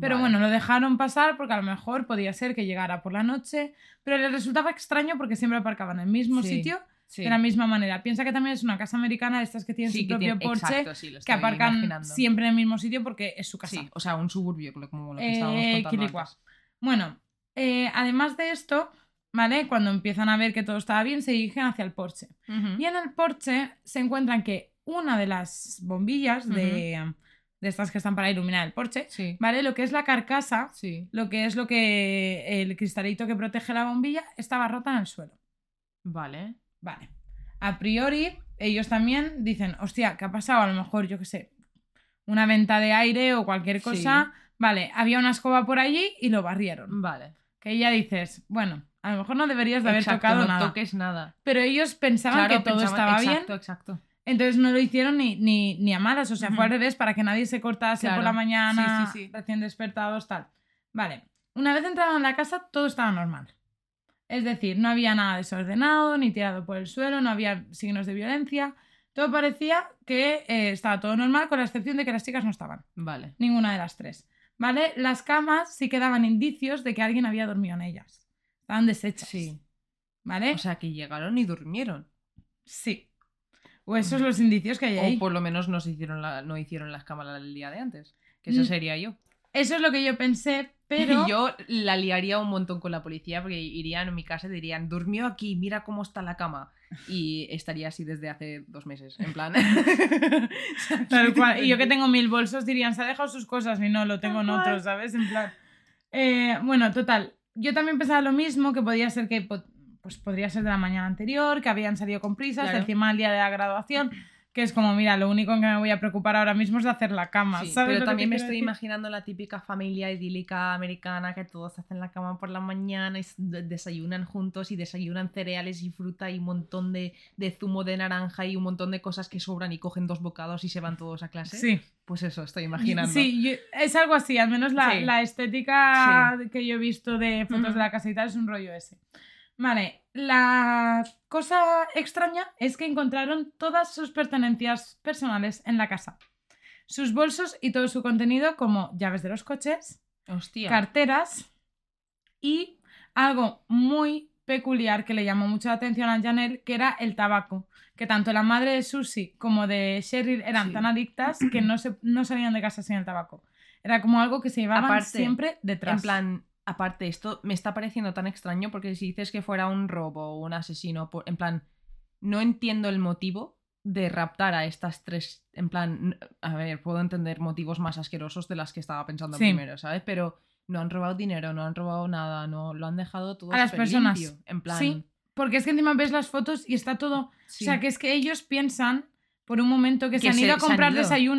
Pero Vale. bueno, lo dejaron pasar porque a lo mejor podía ser que llegara por la noche. Pero les resultaba extraño porque siempre aparcaban en el mismo Sí, sitio Sí. de la misma manera. Piensa que también es una casa americana de estas que tienen Sí, su que propio tiene- Porsche, exacto, sí, lo que aparcan imaginando. siempre en el mismo sitio porque es su casa. Sí, o sea, un suburbio, como lo que Eh, estábamos contando quilicua. antes. Bueno, eh, además de esto, ¿vale? Cuando empiezan a ver que todo estaba bien, se dirigen hacia el Porsche. Y en el Porsche se encuentran que una de las bombillas de, de estas que están para iluminar el Porsche, Sí, ¿vale? Lo que es la carcasa, sí. lo que es lo que el cristalito que protege la bombilla, estaba rota en el suelo. Vale. Vale. A priori, ellos también dicen, hostia, ¿qué ha pasado? A lo mejor, yo qué sé, una venta de aire o cualquier cosa. Vale, había una escoba por allí y lo barrieron. Vale. Que ya dices, bueno, a lo mejor no deberías de haber Exacto, tocado no nada. toques nada. Pero ellos pensaban que todo pensaban- estaba bien. Exacto, exacto. Entonces no lo hicieron ni, ni, ni a malas, o sea, fue al revés para que nadie se cortase Claro. por la mañana, sí. recién despertados, tal. Vale, una vez entraron en la casa todo estaba normal. Es decir, no había nada desordenado, ni tirado por el suelo, no había signos de violencia. Todo parecía que eh, estaba todo normal, con la excepción de que las chicas no estaban. Vale. Ninguna de las tres. ¿Vale? Las camas sí que daban indicios de que alguien había dormido en ellas. Estaban deshechas. Sí. ¿Vale? O sea, que llegaron y durmieron. sí. O esos son los indicios que hay ahí. O por lo menos no, se hicieron la- no hicieron las cámaras el día de antes. Que esa Mm. sería yo. Eso es lo que yo pensé, pero. Yo la liaría un montón con la policía porque irían a mi casa y dirían, durmió aquí, mira cómo está la cama. Y estaría así desde hace dos meses, en plan. Tal cual. Y yo que tengo mil bolsos dirían, se ha dejado sus cosas y no, lo tengo en otros, ¿sabes? En plan. Eh, bueno, total. Yo también pensaba lo mismo, que podía ser que pues podría ser de la mañana anterior, que habían salido con prisas, Claro. encima el día de la graduación, que es como, mira, lo único en que me voy a preocupar ahora mismo es de hacer la cama, Sí, ¿sabes? pero también me estoy decir? imaginando la típica familia idílica americana que todos hacen la cama por la mañana y desayunan juntos y desayunan cereales y fruta y un montón de, de zumo de naranja y un montón de cosas que sobran y cogen dos bocados y se van todos a clase. Sí. Pues eso, estoy imaginando. Sí, yo- es algo así, al menos la, Sí. la estética que yo he visto de fotos Ujú. de la casa y tal es un rollo ese. Vale, la cosa extraña es que encontraron todas sus pertenencias personales en la casa. Sus bolsos y todo su contenido como llaves de los coches, Hostia. carteras y algo muy peculiar que le llamó mucho la atención a Janelle, que era el tabaco. Que tanto la madre de Susie como de Cheryl eran Sí. tan adictas que no, se, no salían de casa sin el tabaco. Era como algo que se llevaban Aparte, siempre detrás. En plan, aparte, esto me está pareciendo tan extraño porque si dices que fuera un robo o un asesino, por- en plan, no entiendo el motivo de raptar a estas tres. En plan, a ver, puedo entender motivos más asquerosos de las que estaba pensando Sí. primero, ¿sabes? Pero no han robado dinero, no han robado nada, no lo han dejado todo A las personas. limpio. En plan, Sí, porque es que encima ves las fotos y está todo... sí. O sea, que es que ellos piensan por un momento que, se han ido a se comprar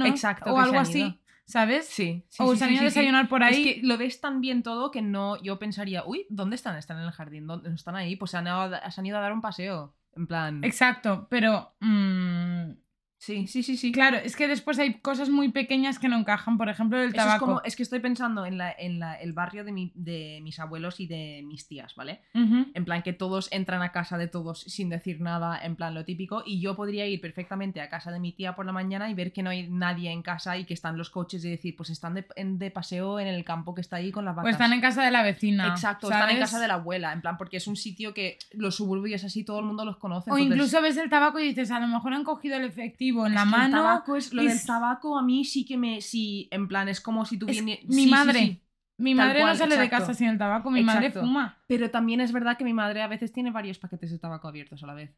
Exacto, o algo así. ¿Sabes? Sí, sí, o sí, han sí, ido a sí, sí. desayunar por ahí. Es que lo ves tan bien todo que no, yo pensaría, uy, ¿dónde están? Están en el jardín, ¿dónde no están ahí? Pues se han, a, se han ido a dar un paseo. En plan. Exacto, pero mm, Sí, sí, sí, sí. Claro, es que después hay cosas muy pequeñas que no encajan, por ejemplo, el Eso tabaco. es, como, es que estoy pensando en, la, en la- el barrio de, mi- de mis abuelos y de mis tías, ¿vale? En plan que todos entran a casa de todos sin decir nada, en plan lo típico, y yo podría ir perfectamente a casa de mi tía por la mañana y ver que no hay nadie en casa y que están los coches y decir, pues están de, de paseo en el campo que está ahí con las vacas. Pues están en casa de la vecina. Exacto, están en casa de la abuela, en plan, porque es un sitio que los suburbios así todo el mundo los conoce. O entonces- incluso ves el tabaco y dices, a lo mejor han cogido el efectivo en Es la que el mano. tabaco es, lo del tabaco a mí sí que me. Sí, en plan, es como si Es tuviera. mi sí, madre. sí. Mi Tal madre cual, no sale de casa sin el tabaco, mi madre fuma. Pero también es verdad que mi madre a veces tiene varios paquetes de tabaco abiertos a la vez.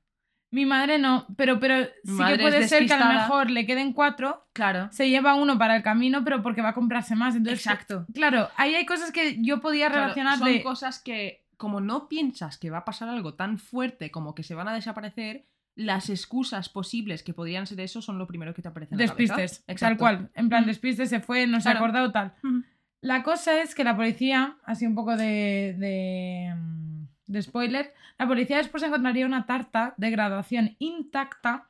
Mi madre no, pero, pero sí que puede ser que a lo mejor le queden cuatro, Claro. se lleva uno para el camino, pero porque va a comprarse más. Entonces, Exacto. Claro, ahí hay cosas que yo podía Claro, relacionar son de... cosas que, como no piensas que va a pasar algo tan fuerte como que se van a desaparecer, las excusas posibles que podrían ser eso son lo primero que te aparece en la cabeza. Despistes, tal cual. En plan, Mm. despistes, se fue, no se ha Claro. acordado, tal. Ujú. La cosa es que la policía, así un poco de, de, mm, de spoiler, la policía después encontraría una tarta de graduación intacta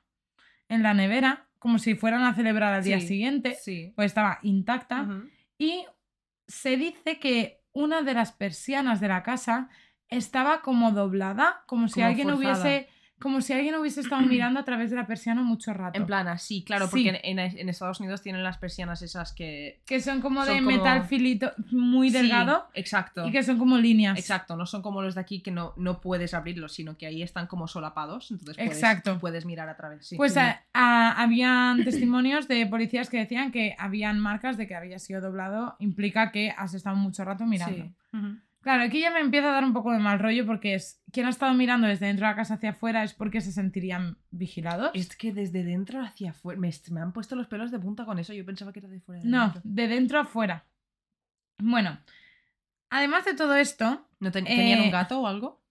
en la nevera, como si fueran a celebrar al día siguiente, Sí. pues estaba intacta. Y se dice que una de las persianas de la casa estaba como doblada, como si Como alguien forzada. hubiese como si alguien hubiese estado mirando a través de la persiana mucho rato. En plan, así, claro, Sí. porque en, Estados Unidos tienen las persianas esas que. que son como son de como- metal filito muy Sí, delgado exacto. y que son como líneas. Exacto, no son como los de aquí que no, no puedes abrirlos, sino que ahí están como solapados, entonces puedes, Exacto. puedes mirar a través. sí. Pues a- a- habían testimonios de policías que decían que habían marcas de que había sido doblado, implica que has estado mucho rato mirando. Sí. Claro, aquí ya me empieza a dar un poco de mal rollo porque es quien ha estado mirando desde dentro de la casa hacia afuera es porque se sentirían vigilados. Es que desde dentro hacia afuera. Me, me han puesto los pelos de punta con eso. Yo pensaba que era de fuera. de No, dentro. de dentro afuera. Bueno, además de todo esto, ¿No ten- ¿Tenían Eh, un gato o algo?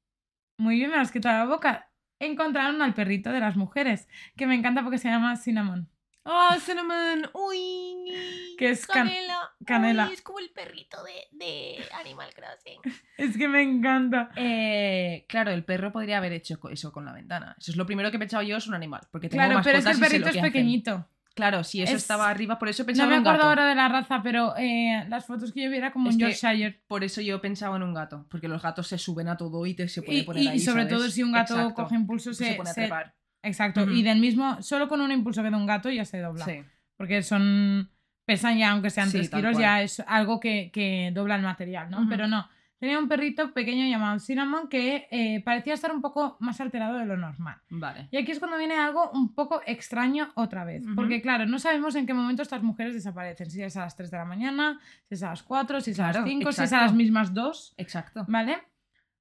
muy bien me has quitado la boca. Encontraron al perrito de las mujeres, que me encanta porque se llama Cinnamon. ¡Oh, Cinnamon! ¡Uy! Que es can- Canela. canela. Uy, es como el perrito de, de Animal Crossing. Es que me encanta. Eh, claro, el perro podría haber hecho eso con la ventana. Eso es lo primero que he pensado yo, es un animal. Porque tengo Claro, pero es que el perrito es que hacen. pequeñito. Claro, si eso Es- estaba arriba, por eso he No pensado me en un acuerdo gato. ahora de la raza, pero eh, las fotos que yo vi era como Es un Yorkshire. Por eso yo pensaba en un gato. Porque los gatos se suben a todo y te se puede poner y- ahí. y sobre ¿sabes? todo si un gato Exacto. coge impulso se, se, pone a trepar. Exacto. Y del mismo, solo con un impulso que da un gato ya se dobla. Sí. Porque son. Pesan ya, aunque sean Sí, tres kilos, cual. ya es algo que, que dobla el material, ¿no? Pero no. Tenía un perrito pequeño llamado Cinnamon que eh, parecía estar un poco más alterado de lo normal. Vale. Y aquí es cuando viene algo un poco extraño otra vez. Porque, claro, no sabemos en qué momento estas mujeres desaparecen. Si es a las 3 de la mañana, si es a las 4, si es a las 5, si es a las mismas 2. Exacto. ¿Vale?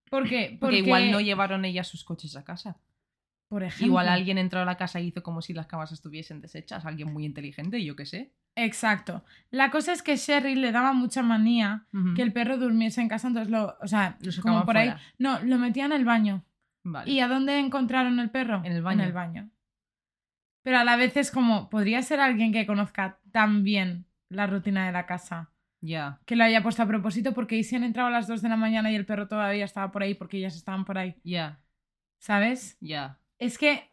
¿Por qué? Porque Porque, igual no llevaron ellas sus coches a casa. Por ejemplo. Igual alguien entró a la casa y hizo como si las camas estuviesen deshechas. Alguien muy inteligente, yo qué sé. Exacto. La cosa es que Sherry le daba mucha manía que el perro durmiese en casa, entonces lo. O sea, Lo como por ahí. No, lo metía en el baño. Vale. ¿Y a dónde encontraron el perro? En el baño. En el baño. Pero a la vez es como, podría ser alguien que conozca tan bien la rutina de la casa, Ya, que lo haya puesto a propósito, porque ¿y si han entrado a las 2 de la mañana y el perro todavía estaba por ahí porque ellas estaban por ahí? ya, ¿Sabes? ya. Es que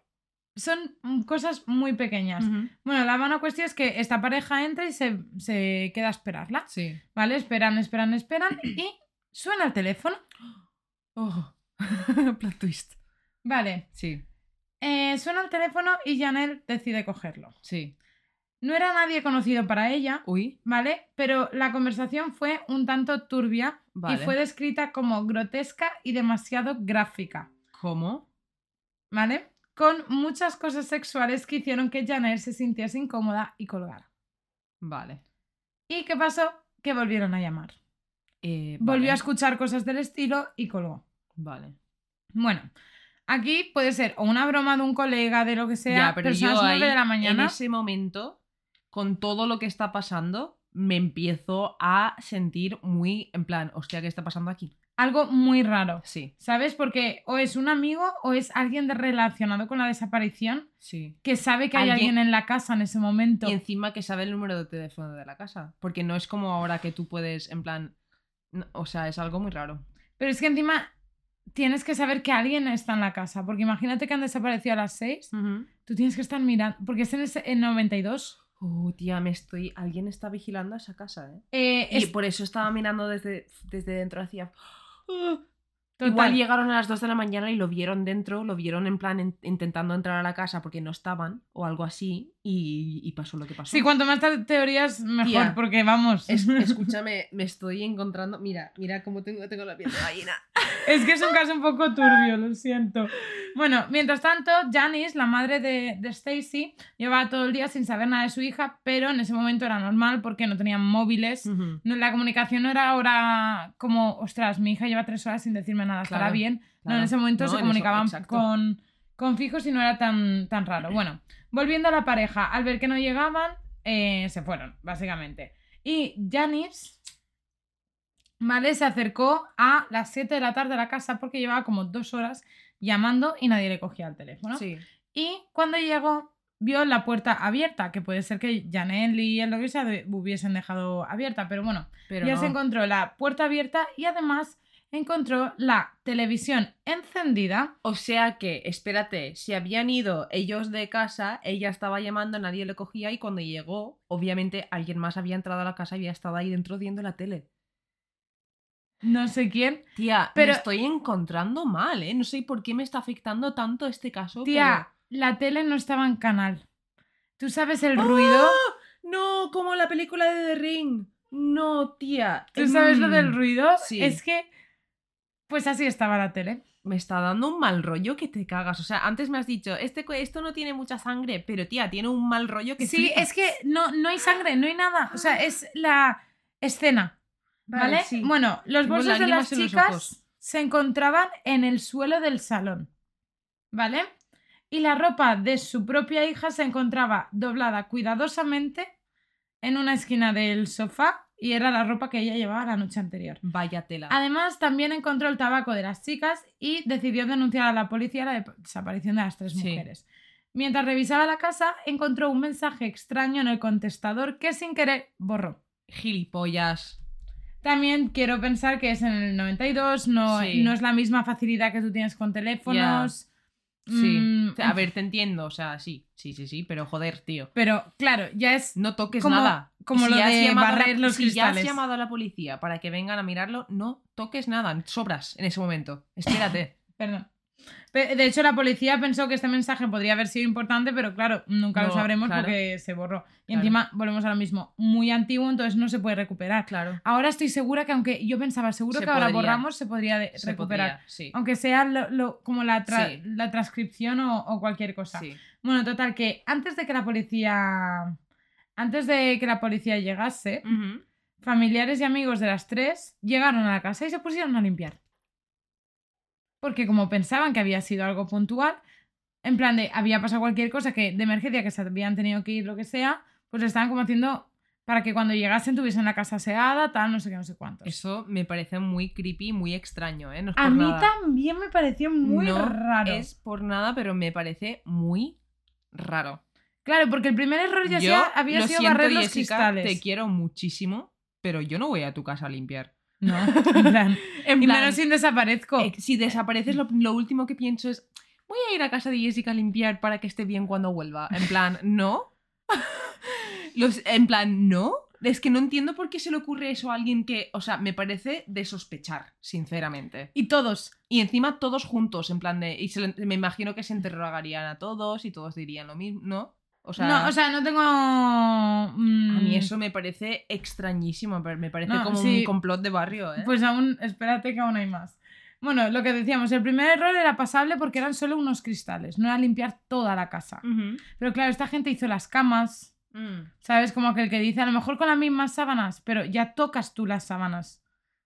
son mm, cosas muy pequeñas. Bueno, la buena cuestión es que esta pareja entra y se, se queda a esperarla. Sí. ¿Vale? Esperan, esperan, esperan y suena el teléfono. Oh. Plot twist. Vale. Sí, Eh, suena el teléfono y Janelle decide cogerlo. sí. No era nadie conocido para ella, Uy, ¿vale? Pero la conversación fue un tanto turbia Vale. y fue descrita como grotesca y demasiado gráfica, ¿cómo? ¿Vale? Con muchas cosas sexuales que hicieron que Janelle se sintiese incómoda y colgara. Vale. ¿Y qué pasó? Que volvieron a llamar. Eh, Volvió a escuchar cosas del estilo y colgó. Vale. Bueno, aquí puede ser o una broma de un colega, de lo que sea, ya, pero pero son yo las ahí, 9 de la en mañana. ese momento, con todo lo que está pasando, me empiezo a sentir muy en plan, hostia, ¿qué está pasando aquí? Algo muy raro. Sí, ¿Sabes? Porque o es un amigo o es alguien de relacionado con la desaparición sí. que sabe que hay Alguien- alguien en la casa en ese momento. Y encima que sabe el número de teléfono de la casa. Porque no es como ahora que tú puedes, en plan. no, o sea, es algo muy raro. Pero es que encima tienes que saber que alguien está en la casa. Porque imagínate que han desaparecido a las 6. Tú tienes que estar mirando, porque es en el, en 92. Oh, tía, me estoy. Alguien está vigilando esa casa, ¿eh? Eh, Y es por eso estaba mirando desde, desde dentro hacia. Total. Igual llegaron a las 2 de la mañana y lo vieron dentro, lo vieron en plan en- intentando entrar a la casa porque no estaban o algo así y, y pasó lo que pasó. Sí, cuanto más te- teorías, mejor, Tía, porque vamos. Es- escúchame, me estoy encontrando. Mira, mira cómo tengo, tengo la piel de gallina. Es que es un caso un poco turbio, lo siento. Bueno, mientras tanto, Janice, la madre de, de Stacy, llevaba todo el día sin saber nada de su hija, pero en ese momento era normal porque no tenían móviles. Ujú. No, la comunicación no era ahora como, ostras, mi hija lleva tres horas sin decirme nada, estará Claro, bien. No, claro. en ese momento No, se eso, comunicaban con, con fijos y no era tan, tan raro. Bueno, volviendo a la pareja, al ver que no llegaban, eh, se fueron, básicamente. Y Janice, ¿vale? Se acercó a las 7 de la tarde a la casa porque llevaba como dos horas llamando y nadie le cogía el teléfono. Sí. Y cuando llegó, vio la puerta abierta, que puede ser que Janelle y el lo que sea hubiesen dejado abierta, pero bueno, Pero ya no. se encontró la puerta abierta y además encontró la televisión encendida. O sea que, espérate, si habían ido ellos de casa, ella estaba llamando, nadie le cogía y cuando llegó, obviamente alguien más había entrado a la casa y había estado ahí dentro viendo la tele. No sé quién. Tía, Pero- me estoy encontrando mal, ¿eh? No sé por qué me está afectando tanto este caso. Tía, la tele no estaba en canal. ¿Tú sabes el ruido? ¡Ah! No, como la película de The Ring. No, tía. ¿Tú sabes lo Mm, del ruido? sí. Es que, pues así estaba la tele. Me está dando un mal rollo que te cagas. O sea, antes me has dicho, este, esto no tiene mucha sangre, pero tía, tiene un mal rollo que Sí, flipas. es que no, no hay sangre, no hay nada. O sea, es la escena. ¿Vale? sí. Bueno, los Tengo bolsos de lágrimas las en los chicas ojos. se encontraban en el suelo del salón. ¿Vale? Y la ropa de su propia hija se encontraba doblada cuidadosamente en una esquina del sofá y era la ropa que ella llevaba la noche anterior. Vaya tela. Además, también encontró el tabaco de las chicas y decidió denunciar a la policía la desaparición de las tres Sí. mujeres. Mientras revisaba la casa, encontró un mensaje extraño en el contestador que sin querer borró. Gilipollas. También quiero pensar que es en el 92, no, Sí. no es la misma facilidad que tú tienes con teléfonos. Sí. Mm, a ver, te entiendo. O sea, sí, sí, sí, sí, pero joder, tío. Pero claro, ya es No toques Como- nada. como Si lo de la- barrer los si ya has cristales. llamado a la policía para que vengan a mirarlo, no toques nada. Sobras en ese momento. Espérate. Perdón. De hecho, la policía pensó que este mensaje podría haber sido importante, pero claro, nunca lo sabremos claro. porque se borró. Y Claro. encima, volvemos a lo mismo, muy antiguo, entonces no se puede recuperar. Claro. Ahora estoy segura que aunque yo pensaba, seguro Se que ahora borramos, se podría de- Se recuperar. podría, sí. Aunque sea lo- lo- como la, tra- Sí. la transcripción o, o cualquier cosa. Sí. Bueno, total, que antes de que la policía. Antes de que la policía llegase, familiares y amigos de las tres llegaron a la casa y se pusieron a limpiar. Porque como pensaban que había sido algo puntual, en plan de había pasado cualquier cosa que de emergencia que se habían tenido que ir, lo que sea, pues estaban como haciendo para que cuando llegasen tuviesen la casa aseada, tal, no sé qué, no sé cuántos. Eso me parece muy creepy, muy extraño, ¿eh? No es a por mí nada. también me pareció muy no raro. es por nada, pero me parece muy raro. Claro, porque el primer error ya yo sea- había sido siento, barrer los Jessica, cristales. te quiero muchísimo, pero yo no voy a tu casa a limpiar. No, en plan. En y plan, menos si desaparezco. eh, si desapareces, lo, lo último que pienso es, voy a ir a casa de Jessica a limpiar para que esté bien cuando vuelva. En plan, no. Los, en plan, no. Es que no entiendo por qué se le ocurre eso a alguien que, o sea, me parece de sospechar, sinceramente. Y todos. Y encima todos juntos, en plan de. Y se me imagino que se interrogarían a todos y todos dirían lo mismo, ¿no? O sea, no, o sea, no tengo. mm, a mí eso me parece extrañísimo, me parece No, como sí. un complot de barrio, ¿eh? Pues aún, espérate que aún hay más. Bueno, lo que decíamos, el primer error era pasable porque eran solo unos cristales, no era limpiar toda la casa. Pero claro, esta gente hizo las camas, Mm. ¿sabes? Como aquel que dice, a lo mejor con las mismas sábanas, pero ya tocas tú las sábanas.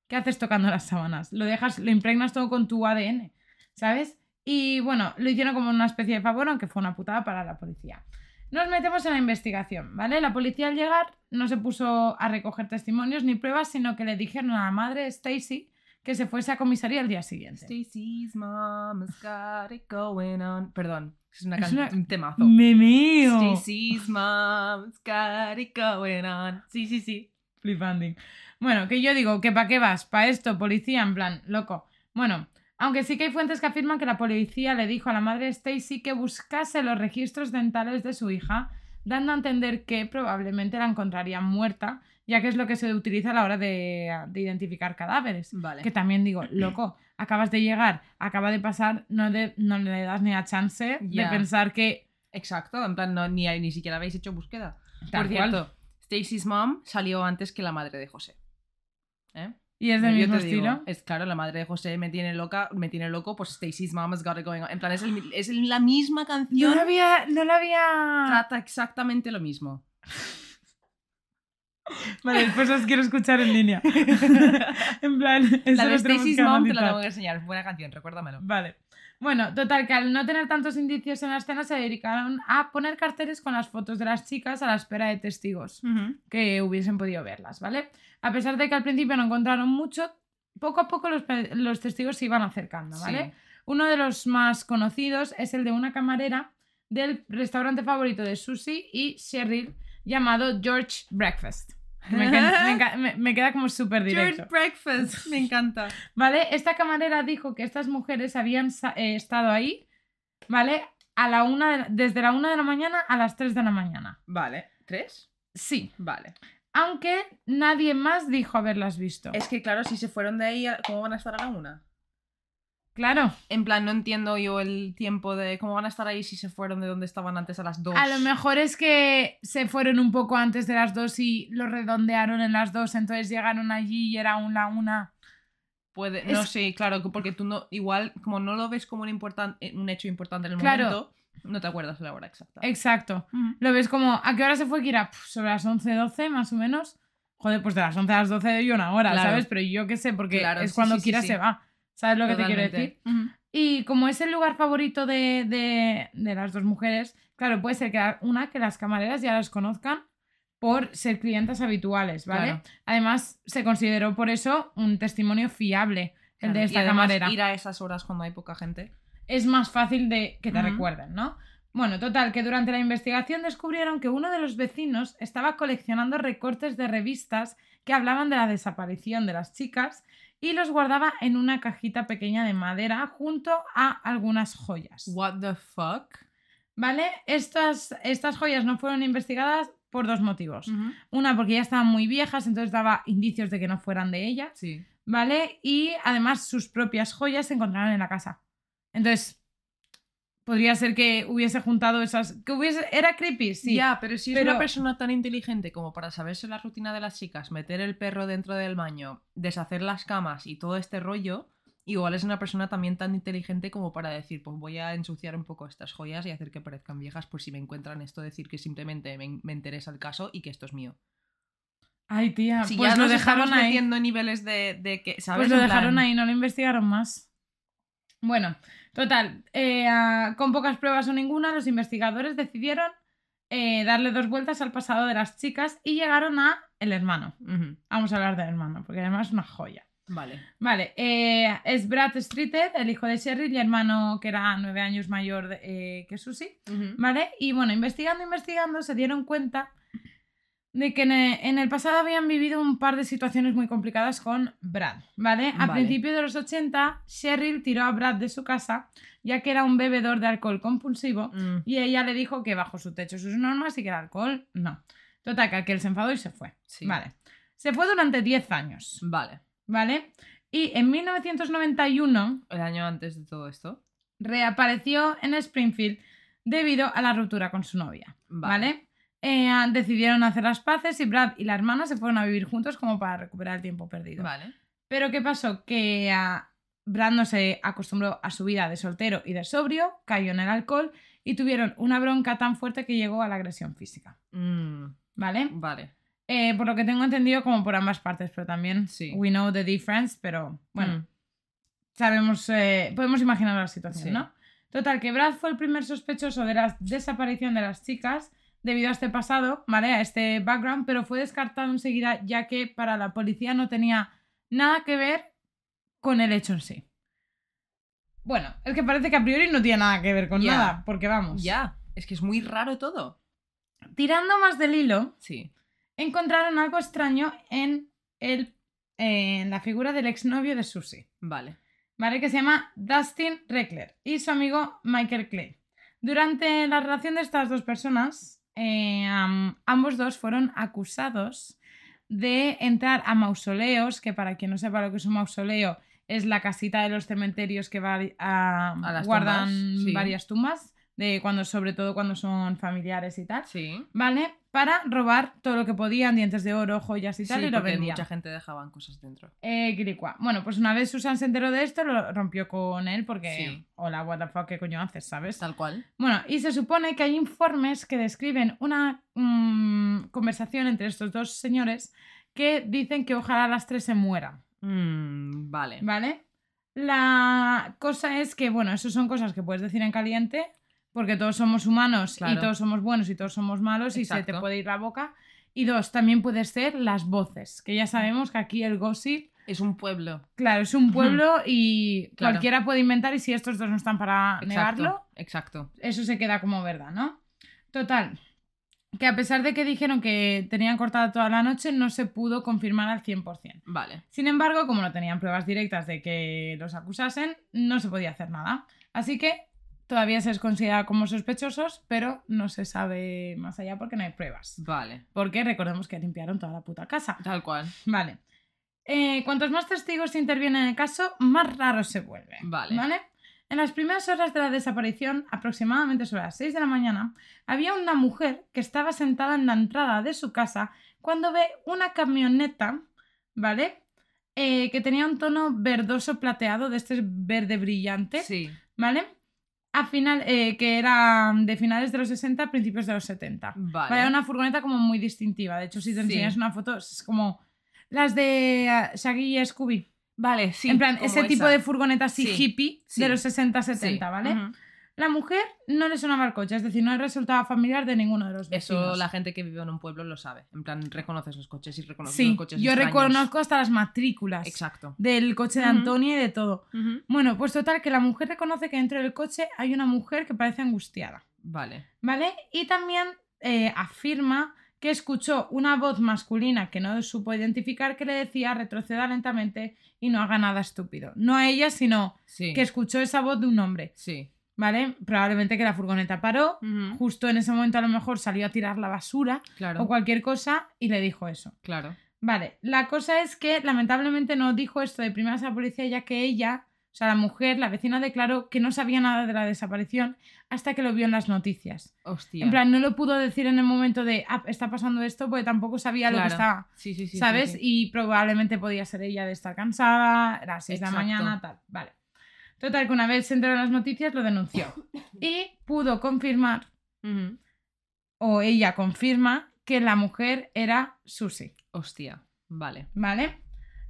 ¿Qué haces tocando las sábanas? Lo dejas, lo impregnas todo con tu ADN, ¿sabes? Y bueno, lo hicieron como una especie de favor, aunque fue una putada para la policía. Nos metemos en la investigación, ¿vale? La policía al llegar no se puso a recoger testimonios ni pruebas, sino que le dijeron a la madre Stacy que se fuese a comisaría el día siguiente. Stacy's mom's got it going on. Perdón, es una Es una- un temazo. ¡Me mío! Stacy's mom's got it going on. Sí, sí, sí. Flipanding. Bueno, que yo digo, que para qué vas, para esto, policía, en plan, loco. Bueno, Aunque sí que hay fuentes que afirman que la policía le dijo a la madre de Stacy que buscase los registros dentales de su hija, dando a entender que probablemente la encontrarían muerta, ya que es lo que se utiliza a la hora de, de identificar cadáveres. Vale. Que también digo, loco, acabas de llegar, acaba de pasar, no, de- no le das ni a chance de pensar que... Exacto, en plan, no, ni, ni siquiera habéis hecho búsqueda. Tal Por cierto, Stacy's mom salió antes que la madre de José. ¿Eh? Y es del Yo mismo te digo, estilo. es claro, la madre de José me tiene loca, me tiene loco, pues Stacy's mom has got it going on. En plan, es, el- es la misma No canción. la había... No la había... Trata exactamente lo mismo. Vale, después las quiero escuchar en línea. en plan, eso La de Stacy's mom te la tengo que enseñar. Buena canción, recuérdamelo. Vale. Bueno, total, que al no tener tantos indicios en la escena se dedicaron a poner carteles con las fotos de las chicas a la espera de testigos que hubiesen podido verlas, ¿vale? A pesar de que al principio no encontraron mucho, poco a poco los, los testigos se iban acercando, ¿vale? Uno de los más conocidos es el de una camarera del restaurante favorito de Susie y Cheryl llamado George Breakfast. Me, encan- me enca- me- me queda como súper directo. Breakfast, me encanta. ¿Vale? Esta camarera dijo que estas mujeres habían eh, estado ahí, ¿vale? A la una de desde la una de la mañana a las 3 de la mañana. Vale, ¿tres? Sí. Vale. Aunque nadie más dijo haberlas visto. Es que claro, si se fueron de ahí, ¿cómo van a estar a la una? Claro. En plan, no entiendo yo el tiempo de cómo van a estar ahí si se fueron de donde estaban antes a las dos. A lo mejor es que se fueron un poco antes de las dos y lo redondearon en las dos, entonces llegaron allí y era una una. Puede, Es- no sé, claro, que porque tú no, igual, como no lo ves como un, importan- eh, un hecho importante en el Claro. momento, no te acuerdas de la hora exacta. Exacto. Lo ves como, ¿a qué hora se fue Kira? Sobre las 11, 12 más o menos. Joder, pues de las 11 a las 12 de una hora, Claro. ¿sabes? Pero yo qué sé, porque Claro, es sí, cuando sí, sí, Kira sí. se va. ¿Sabes lo que te quiero decir? Y como es el lugar favorito de, de- de las dos mujeres, claro, puede ser que una que las camareras ya las conozcan por ser clientas habituales, ¿vale? Claro. Además, se consideró por eso un testimonio fiable el Claro, de y esta además, camarera. Ir a esas horas cuando hay poca gente. Es más fácil de que te recuerden, ¿no? Bueno, total, que durante la investigación descubrieron que uno de los vecinos estaba coleccionando recortes de revistas que hablaban de la desaparición de las chicas y los guardaba en una cajita pequeña de madera junto a algunas joyas. What the fuck? ¿Vale? Estas, estas joyas no fueron investigadas por dos motivos. Una, porque ya estaban muy viejas, entonces daba indicios de que no fueran de ellas, Sí. ¿vale? Y además sus propias joyas se encontraron en la casa. Entonces, podría ser que hubiese juntado esas... que hubiese... Era creepy, sí. Ya, pero si es Pero- una persona tan inteligente como para saberse la rutina de las chicas, meter el perro dentro del baño, deshacer las camas y todo este rollo, igual es una persona también tan inteligente como para decir, pues voy a ensuciar un poco estas joyas y hacer que parezcan viejas por si me encuentran esto, decir que simplemente me, me interesa el caso y que esto es mío. Ay, tía, Si pues ya lo nos dejaron ahí. metiendo niveles de, de que, ¿sabes? Pues lo dejaron plan, ahí, no lo investigaron más. Bueno, total, eh, con pocas pruebas o ninguna, los investigadores decidieron eh, darle dos vueltas al pasado de las chicas y llegaron a el hermano. Vamos a hablar del hermano, porque además es una joya. Vale. Vale, eh, es Brad Streeted, el hijo de Sherry y hermano que era nueve años mayor de- eh, que Susie. ¿Vale? Y bueno, investigando, investigando, se dieron cuenta de que en el pasado habían vivido un par de situaciones muy complicadas con Brad, ¿vale? A Vale. principios de los 80, Cheryl tiró a Brad de su casa, ya que era un bebedor de alcohol compulsivo, Mm, y ella le dijo que bajo su techo sus normas y que el alcohol no. Total, que aquel se enfadó y se fue. sí. Vale. Se fue durante 10 años, Vale. ¿vale? Y en 1991 El año antes de todo esto. reapareció en Springfield debido a la ruptura con su novia. Vale. ¿Vale? Eh, decidieron hacer las paces y Brad y la hermana se fueron a vivir juntos como para recuperar el tiempo perdido. Vale. Pero ¿qué pasó? Que ah, Brad no se acostumbró a su vida de soltero y de sobrio, cayó en el alcohol y tuvieron una bronca tan fuerte que llegó a la agresión física. Mm, ¿Vale? vale. Eh, por lo que tengo entendido, como por ambas partes, pero también Sí. we know the difference, pero bueno, Mm. sabemos, eh, podemos imaginar la situación, Sí. ¿no? Total, que Brad fue el primer sospechoso de la desaparición de las chicas debido a este pasado, ¿vale? A este background, pero fue descartado enseguida ya que para la policía no tenía nada que ver con el hecho en sí. Bueno, es que parece que a priori no tiene nada que ver con nada, porque vamos. Ya. Es que es muy raro todo. Tirando más del hilo, Sí. encontraron algo extraño en, el, en la figura del exnovio de Susie. Vale. ¿vale? Que se llama Dustin Reckler y su amigo Michael Clay. Durante la relación de estas dos personas, eh, am- ambos dos fueron acusados de entrar a mausoleos, que para quien no sepa lo que es un mausoleo, es la casita de los cementerios que va a, A las guardan tumbas, sí. varias tumbas, de cuando, sobre todo cuando son familiares y tal. Sí. ¿Vale? Para robar todo lo que podían, dientes de oro, joyas y tal, Sí, y lo vendían. mucha gente dejaban cosas dentro. Eh, quiricua. Bueno, pues una vez Susan se enteró de esto, lo rompió con él porque. Sí. Hola, what the fuck, ¿qué coño haces, sabes? Tal cual. Bueno, y se supone que hay informes que describen una mm, conversación entre estos dos señores que dicen que ojalá las tres se mueran, Mm, vale. ¿vale? La cosa es que, bueno, eso son cosas que puedes decir en caliente, porque todos somos humanos y todos somos buenos y todos somos malos y se te puede ir la boca. Y dos, también puede ser las voces, que ya sabemos que aquí el gossip Es un pueblo. Claro, es un pueblo y Claro. cualquiera puede inventar y si estos dos no están para Exacto. negarlo, Exacto. eso se queda como verdad, ¿no? Total, que a pesar de que dijeron que tenían cortada toda la noche, no se pudo confirmar al 100%. Vale. Sin embargo, como no tenían pruebas directas de que los acusasen, no se podía hacer nada. Así que todavía se les considera como sospechosos, pero no se sabe más allá porque no hay pruebas. Vale. Porque recordemos que limpiaron toda la puta casa. Tal cual. Vale. Eh, cuantos más testigos intervienen en el caso, más raro se vuelve. Vale. En las primeras horas de la desaparición, aproximadamente sobre las 6 de la mañana, había una mujer que estaba sentada en la entrada de su casa cuando ve una camioneta, ¿vale? Eh, que tenía un tono verdoso plateado, de este verde brillante, Sí. ¿vale? A final, eh, que era de finales de los 60, principios de los 70. Vale. Vale, una furgoneta como muy distintiva. De hecho, si te Sí. enseñas una foto, es como las de ah, Shaggy y Scooby. Vale, sí. en plan, ese tipo de furgoneta así Sí, hippie sí. de los 60-70, Sí, ¿vale? ujú. La mujer no le sonaba el coche, es decir, no le resultaba familiar de ninguno de los vecinos. Eso la gente que vive en un pueblo lo sabe. En plan, reconoces los coches y reconoces Sí, los coches yo extraños. reconozco hasta las matrículas Exacto. del coche de. Antonia y de todo. Bueno, pues total, que la mujer reconoce que dentro del coche hay una mujer que parece angustiada. Vale. ¿Vale? Y también eh, afirma que escuchó una voz masculina que no supo identificar que le decía retroceda lentamente y no haga nada estúpido. No a ella, sino Sí. que escuchó esa voz de un hombre. Sí. ¿Vale? Probablemente que la furgoneta paró. Justo en ese momento a lo mejor salió a tirar la basura Claro. o cualquier cosa y le dijo eso. Claro. Vale, la cosa es que lamentablemente no dijo esto de primeras a la policía ya que ella, o sea, la mujer, la vecina declaró que no sabía nada de la desaparición hasta que lo vio en las noticias. Hostia. En plan, no lo pudo decir en el momento de, ah, está pasando esto, porque tampoco sabía lo que Claro. estaba, Sí, sí, sí. ¿sabes? sí, sí. Y probablemente podía ser ella de estar cansada, era las 6 de la mañana, tal. Vale. Total, que una vez se enteró en las noticias, lo denunció. Y pudo confirmar, Ujú. o ella confirma, que la mujer era Susie. Hostia. Vale. ¿Vale?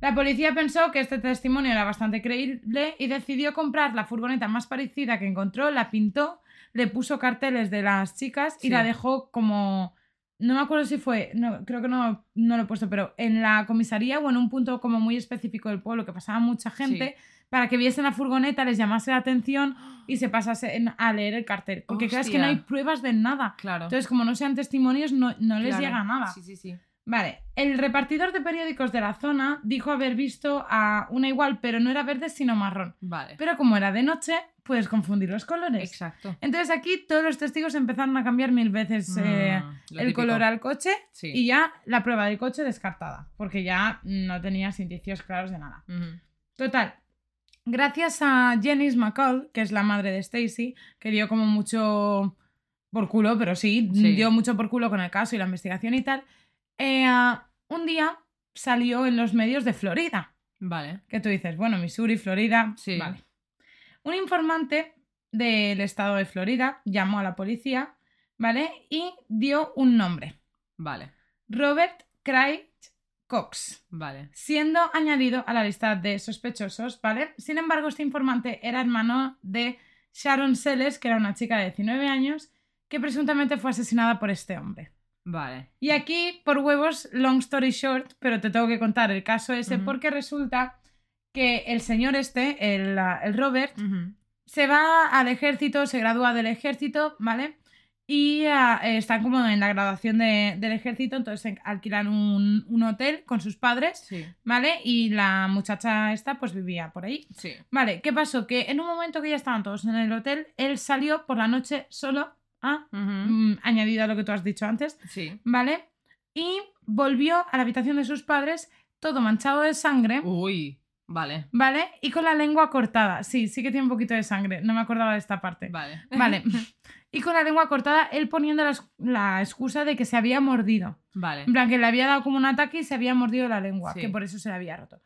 La policía pensó que este testimonio era bastante creíble y decidió comprar la furgoneta más parecida que encontró, la pintó, le puso carteles de las chicas y Sí. la dejó como... No me acuerdo si fue, no, creo que no, no lo he puesto, pero en la comisaría o en un punto como muy específico del pueblo que pasaba mucha gente, para que viesen la furgoneta, les llamase la atención y se pasasen a leer el cartel. Porque claro, es que no hay Hostia. pruebas de nada. Claro. Entonces, como no sean testimonios, no, no les Claro. llega nada. Sí, sí, sí. Vale, el repartidor de periódicos de la zona dijo haber visto a una igual, pero no era verde sino marrón. Vale. Pero como era de noche, puedes confundir los colores. Exacto. Entonces aquí todos los testigos empezaron a cambiar mil veces eh, Mm, lo el típico. color al coche Sí. y ya la prueba del coche descartada, porque ya no tenías indicios claros de nada. Total, gracias a Janice McCall, que es la madre de Stacy, que dio como mucho por culo, pero sí, Sí. dio mucho por culo con el caso y la investigación y tal, eh, un día salió en los medios de Florida. Vale. Que tú dices, bueno, Missouri, Florida, Sí. vale. Un informante del estado de Florida llamó a la policía, ¿vale? Y dio un nombre, Vale. Robert Craig Cox Vale. siendo añadido a la lista de sospechosos, ¿vale? Sin embargo, este informante era hermano de Sharon Seles, que era una chica de 19 años, que presuntamente fue asesinada por este hombre. Vale. Y aquí, por huevos, long story short, pero te tengo que contar el caso ese, porque resulta que el señor este, el, el Robert, se va al ejército, se gradúa del ejército, ¿vale? Y ah, están como en la graduación de- del ejército, entonces alquilan un, un hotel con sus padres, Sí, ¿vale? Y la muchacha esta pues vivía por ahí. sí. Vale, ¿qué pasó? Que en un momento que ya estaban todos en el hotel, él salió por la noche solo, ¿ah? Mm, añadido a lo que tú has dicho antes, Sí. ¿vale? Y volvió a la habitación de sus padres, todo manchado de sangre, Uy, vale, ¿vale? Y con la lengua cortada. Sí, sí que tiene un poquito de sangre, no me acordaba de esta parte. vale. Vale. Y con la lengua cortada, él poniendo la, ex- la excusa de que se había mordido. Vale. En plan, que le había dado como un ataque y se había mordido la lengua, Sí. que por eso se le había roto.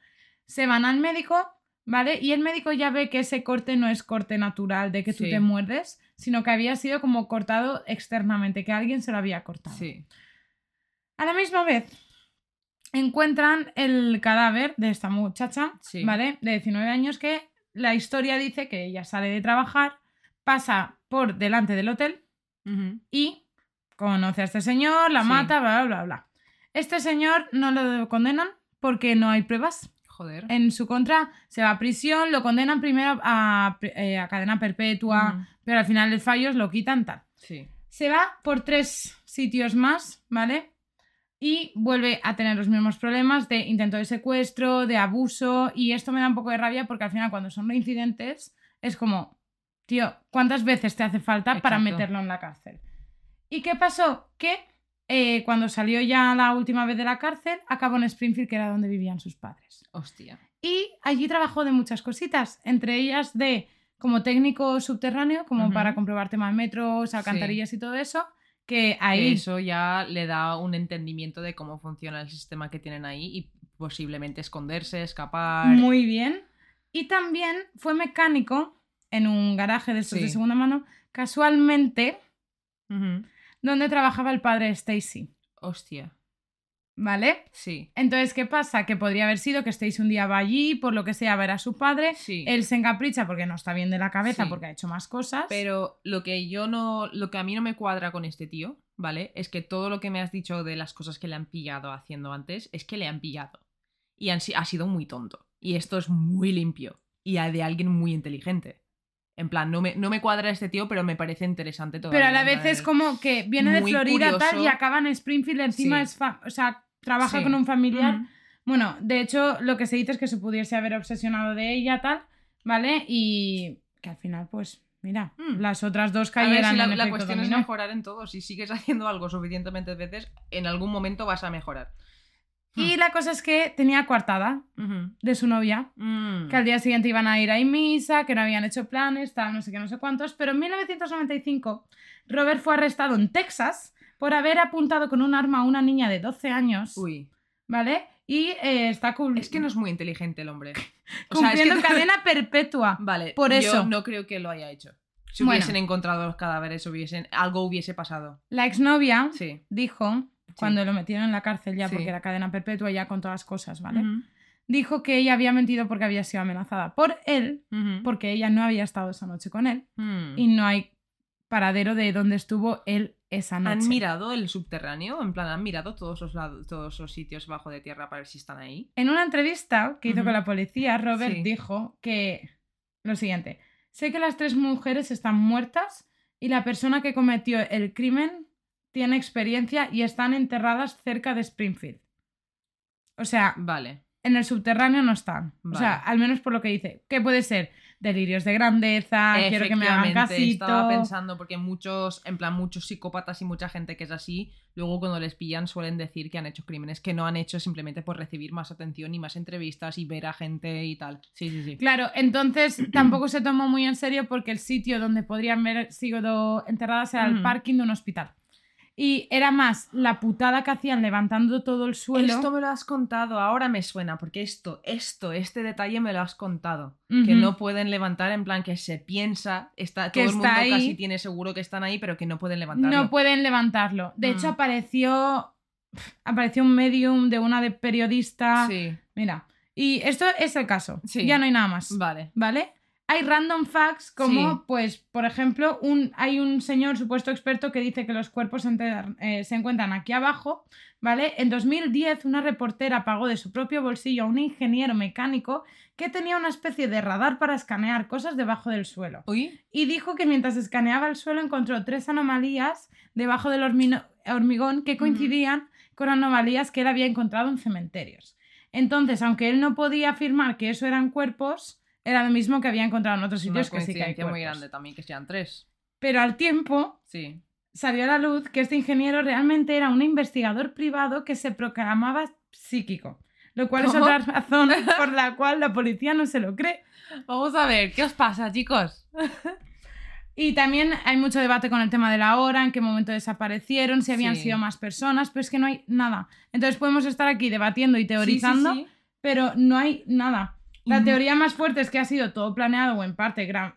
Se van al médico, ¿vale? Y el médico ya ve que ese corte no es corte natural de que tú Sí. te muerdes, sino que había sido como cortado externamente, que alguien se lo había cortado. Sí. A la misma vez, encuentran el cadáver de esta muchacha, Sí. ¿vale? De 19 años, que la historia dice que ella sale de trabajar, pasa por delante del hotel y conoce a este señor, la Sí. mata, bla, bla, bla. Este señor no lo condenan porque no hay pruebas. Joder. En su contra se va a prisión, lo condenan primero a, eh, a cadena perpetua, pero al final el fallos lo quitan tal. Sí. Se va por tres sitios más, ¿vale? Y vuelve a tener los mismos problemas de intento de secuestro, de abuso, y esto me da un poco de rabia porque al final cuando son reincidentes es como, tío, ¿cuántas veces te hace falta para meterlo en la cárcel? ¿Y qué pasó? Que eh, cuando salió ya la última vez de la cárcel, acabó en Springfield, que era donde vivían sus padres. Hostia. Y allí trabajó de muchas cositas, entre ellas de como técnico subterráneo, como para comprobar temas de metros, alcantarillas y todo eso, que ahí... Eso ya le da un entendimiento de cómo funciona el sistema que tienen ahí y posiblemente esconderse, escapar. Muy bien. Y también fue mecánico en un garaje de estos de segunda mano, casualmente, donde trabajaba el padre Stacy. Hostia. ¿Vale? Sí. Entonces, ¿qué pasa? Que podría haber sido que Stacy un día va allí, por lo que sea, a ver a su padre. Sí. Él se encapricha porque no está bien de la cabeza, Sí. porque ha hecho más cosas. Pero lo que yo no. Lo que a mí no me cuadra con este tío, ¿vale? Es que todo lo que me has dicho de las cosas que le han pillado haciendo antes, es que le han pillado. Y han ha sido muy tonto. Y esto es muy limpio. Y de alguien muy inteligente. En plan, no me, no me cuadra este tío, pero me parece interesante todo. Pero a la vez es como que viene de Florida tal y acaba en Springfield, encima Sí. es o sea, trabaja Sí. con un familiar. Bueno, de hecho, lo que se dice es que se pudiese haber obsesionado de ella, tal, ¿vale? Y que al final, pues, mira, Mm. las otras dos cayeran si la, en la cuestión es mejorar en todo. Si sigues haciendo algo suficientemente veces, en algún momento vas a mejorar. Y la cosa es que tenía coartada de su novia, Mm. que al día siguiente iban a ir a misa, que no habían hecho planes, tal, no sé qué, no sé cuántos, pero en 1995 Robert fue arrestado en Texas por haber apuntado con un arma a una niña de 12 años, Uy. ¿vale? Y eh, está cul- Es que no es muy inteligente el hombre. O sea, es cumpliendo que- cadena perpetua. Vale, Por yo eso. no creo que lo haya hecho. Si Bueno. hubiesen encontrado los cadáveres, hubiesen, algo hubiese pasado. La exnovia Sí. dijo, cuando lo metieron en la cárcel ya, porque era cadena perpetua ya con todas las cosas, ¿vale? Dijo que ella había mentido porque había sido amenazada por él, porque ella no había estado esa noche con él, Mm. y no hay paradero de dónde estuvo él esa noche. ¿Han mirado el subterráneo? En plan, ¿han mirado todos los, lados, todos los sitios bajo de tierra para ver si están ahí? En una entrevista que hizo con la policía, Robert Sí. dijo que lo siguiente, sé que las tres mujeres están muertas y la persona que cometió el crimen tiene experiencia y están enterradas cerca de Springfield. O sea, Vale. en el subterráneo no están. O sea, al menos por lo que dice. ¿Qué puede ser? Delirios de grandeza, quiero que me hagan casito. Estaba pensando porque muchos, en plan, muchos psicópatas y mucha gente que es así, luego cuando les pillan suelen decir que han hecho crímenes que no han hecho simplemente por recibir más atención y más entrevistas y ver a gente y tal. Sí, sí, sí. Claro, entonces tampoco se tomó muy en serio porque el sitio donde podrían haber sido enterradas era el parking de un hospital. Y era más la putada que hacían levantando todo el suelo. Esto me lo has contado, ahora me suena, porque esto, esto, este detalle me lo has contado. Que no pueden levantar, en plan que se piensa, está, Que todo el mundo está ahí. casi tiene seguro que están ahí, pero que no pueden levantarlo. No pueden levantarlo. De hecho, Mm. apareció. Apareció un medium de una de periodista. Sí, Mira. Y esto es el caso. Sí. Ya no hay nada más. vale. ¿Vale? Hay random facts como, Sí. pues, por ejemplo, un, hay un señor supuesto experto que dice que los cuerpos se, enter- eh, se encuentran aquí abajo, ¿vale? En 2010 una reportera pagó de su propio bolsillo a un ingeniero mecánico que tenía una especie de radar para escanear cosas debajo del suelo. Uy, Y dijo que mientras escaneaba el suelo encontró tres anomalías debajo del hormigón que coincidían con anomalías que él había encontrado en cementerios. Entonces, aunque él no podía afirmar que eso eran cuerpos, era lo mismo que había encontrado en otros es una sitios que sí que hay muy grande también que sean tres. Pero al tiempo Sí. salió a la luz que este ingeniero realmente era un investigador privado que se proclamaba psíquico, lo cual es ¿Cómo? otra razón por la cual la policía no se lo cree. Vamos a ver, ¿qué os pasa, chicos? Y también hay mucho debate con el tema de la hora, en qué momento desaparecieron, si habían Sí. sido más personas, pero es que no hay nada. Entonces podemos estar aquí debatiendo y teorizando, Sí, sí, sí. pero no hay nada. La teoría más fuerte es que ha sido todo planeado o en parte gran,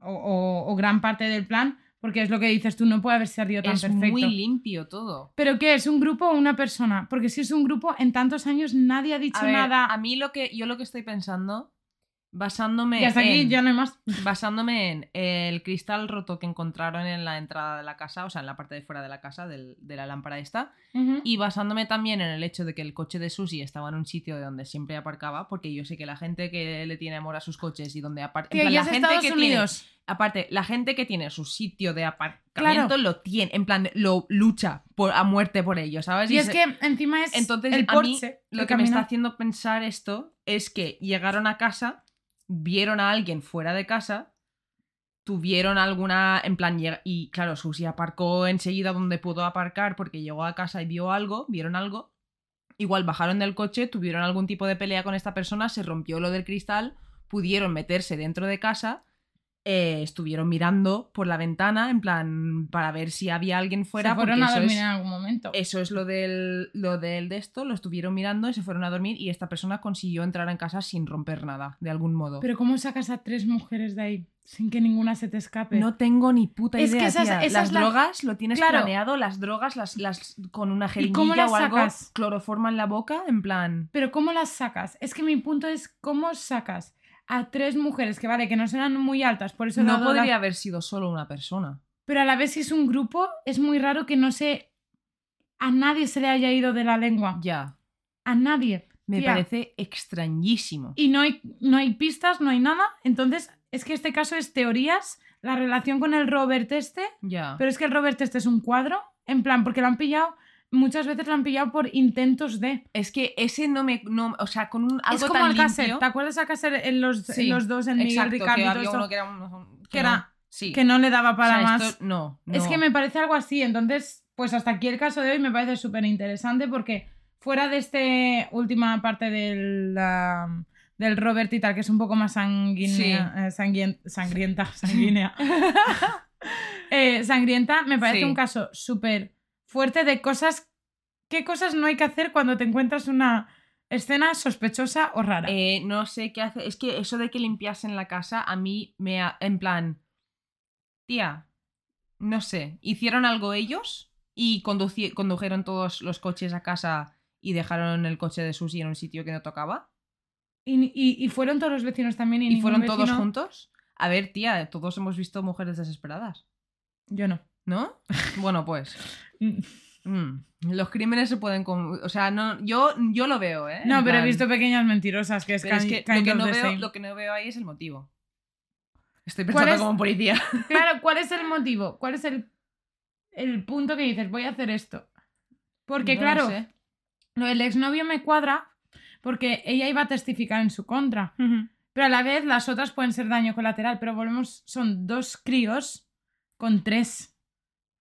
o, o- o gran parte del plan, porque es lo que dices tú, no puede haber salido tan Es perfecto. muy limpio todo. ¿Pero qué? ¿Es un grupo o una persona? Porque si es un grupo, en tantos años nadie ha dicho A ver, nada. a mí lo que yo lo que estoy pensando basándome y hasta aquí ya no hay más. basándome en el cristal roto que encontraron en la entrada de la casa, o sea, en la parte de fuera de la casa del- de la lámpara esta, y basándome también en el hecho de que el coche de Susi estaba en un sitio de donde siempre aparcaba, porque yo sé que la gente que le tiene amor a sus coches y donde aparca, Que ya es Estados Unidos. aparte, la gente que tiene su sitio de aparcamiento Claro. lo tiene, en plan, lo lucha por, a muerte por ello, ¿sabes? Y es se- que encima es entonces, el a mí, Porsche. lo que me está haciendo pensar esto es que llegaron a casa, vieron a alguien fuera de casa, tuvieron alguna, en plan, y claro, Susi aparcó enseguida donde pudo aparcar porque llegó a casa y vio algo, vieron algo, igual bajaron del coche, tuvieron algún tipo de pelea con esta persona, se rompió lo del cristal, pudieron meterse dentro de casa. Eh, estuvieron mirando por la ventana en plan para ver si había alguien fuera Se fueron porque a dormir es- en algún momento. eso es lo del, lo del de esto, lo estuvieron mirando y se fueron a dormir y esta persona consiguió entrar en casa sin romper nada, de algún modo. Pero ¿cómo sacas a tres mujeres de ahí sin que ninguna se te escape? no tengo ni puta Es que idea. esa es- tía. esa las la- drogas lo tienes Claro. planeado, las drogas las, las con una ¿Y jeringuilla o algo, sacas? cloroforma en la boca, en plan. Pero ¿cómo las sacas? Es que mi punto es cómo sacas a tres mujeres que vale, que no serán muy altas, por eso No la- podría haber sido solo una persona. Pero a la vez si es un grupo, es muy raro que no se... A nadie se le haya ido de la lengua. Ya. A nadie. Me Tía. parece extrañísimo. Y no hay, no hay pistas, no hay nada. Entonces, es que este caso es teorías, la relación con el Robert este, Ya. pero es que el Robert este es un cuadro, en plan, porque lo han pillado, muchas veces lo han pillado por intentos de... Es que ese no me. No, o sea, con un, algo es como tan limpio. ¿te acuerdas a cassette en los, en Sí, los dos, en Miguel Exacto, Ricardo que y todo uno que era un- Que era- sí. que no le daba O para sea, más. esto- no, Es no. que me parece algo así, entonces, pues hasta aquí el caso de hoy me parece súper interesante porque fuera de esta última parte del, del Robert y tal, que es un poco más sanguínea, eh, sanguien- sangrienta, sanguínea, eh, sangrienta, me parece Sí. un caso súper fuerte de cosas, qué cosas no hay que hacer cuando te encuentras una escena sospechosa o rara. Eh, no sé qué hace. Es que eso de que limpiasen la casa a mí me. ha- En plan. Tía. No sé. ¿Hicieron algo ellos? Y conduci- condujeron todos los coches a casa y dejaron el coche de Susi en un sitio que no tocaba. Y, y- y fueron todos los vecinos también y, ¿Y ningún fueron todos juntos? A ver, tía, todos hemos visto mujeres desesperadas. Yo no. ¿No? Bueno, pues. Mm. los crímenes se pueden. O sea, no, yo, yo lo veo, ¿eh? No, pero he visto pequeñas mentirosas que es, que lo que, no veo, lo que no veo ahí es el motivo. Estoy ¿Cuál pensando es? como policía. Claro, ¿cuál es el motivo? ¿Cuál es el, el punto que dices, voy a hacer esto? Porque, No lo claro, sé. lo del exnovio me cuadra porque ella iba a testificar en su contra. Pero a la vez las otras pueden ser daño colateral, pero volvemos, son dos críos con tres.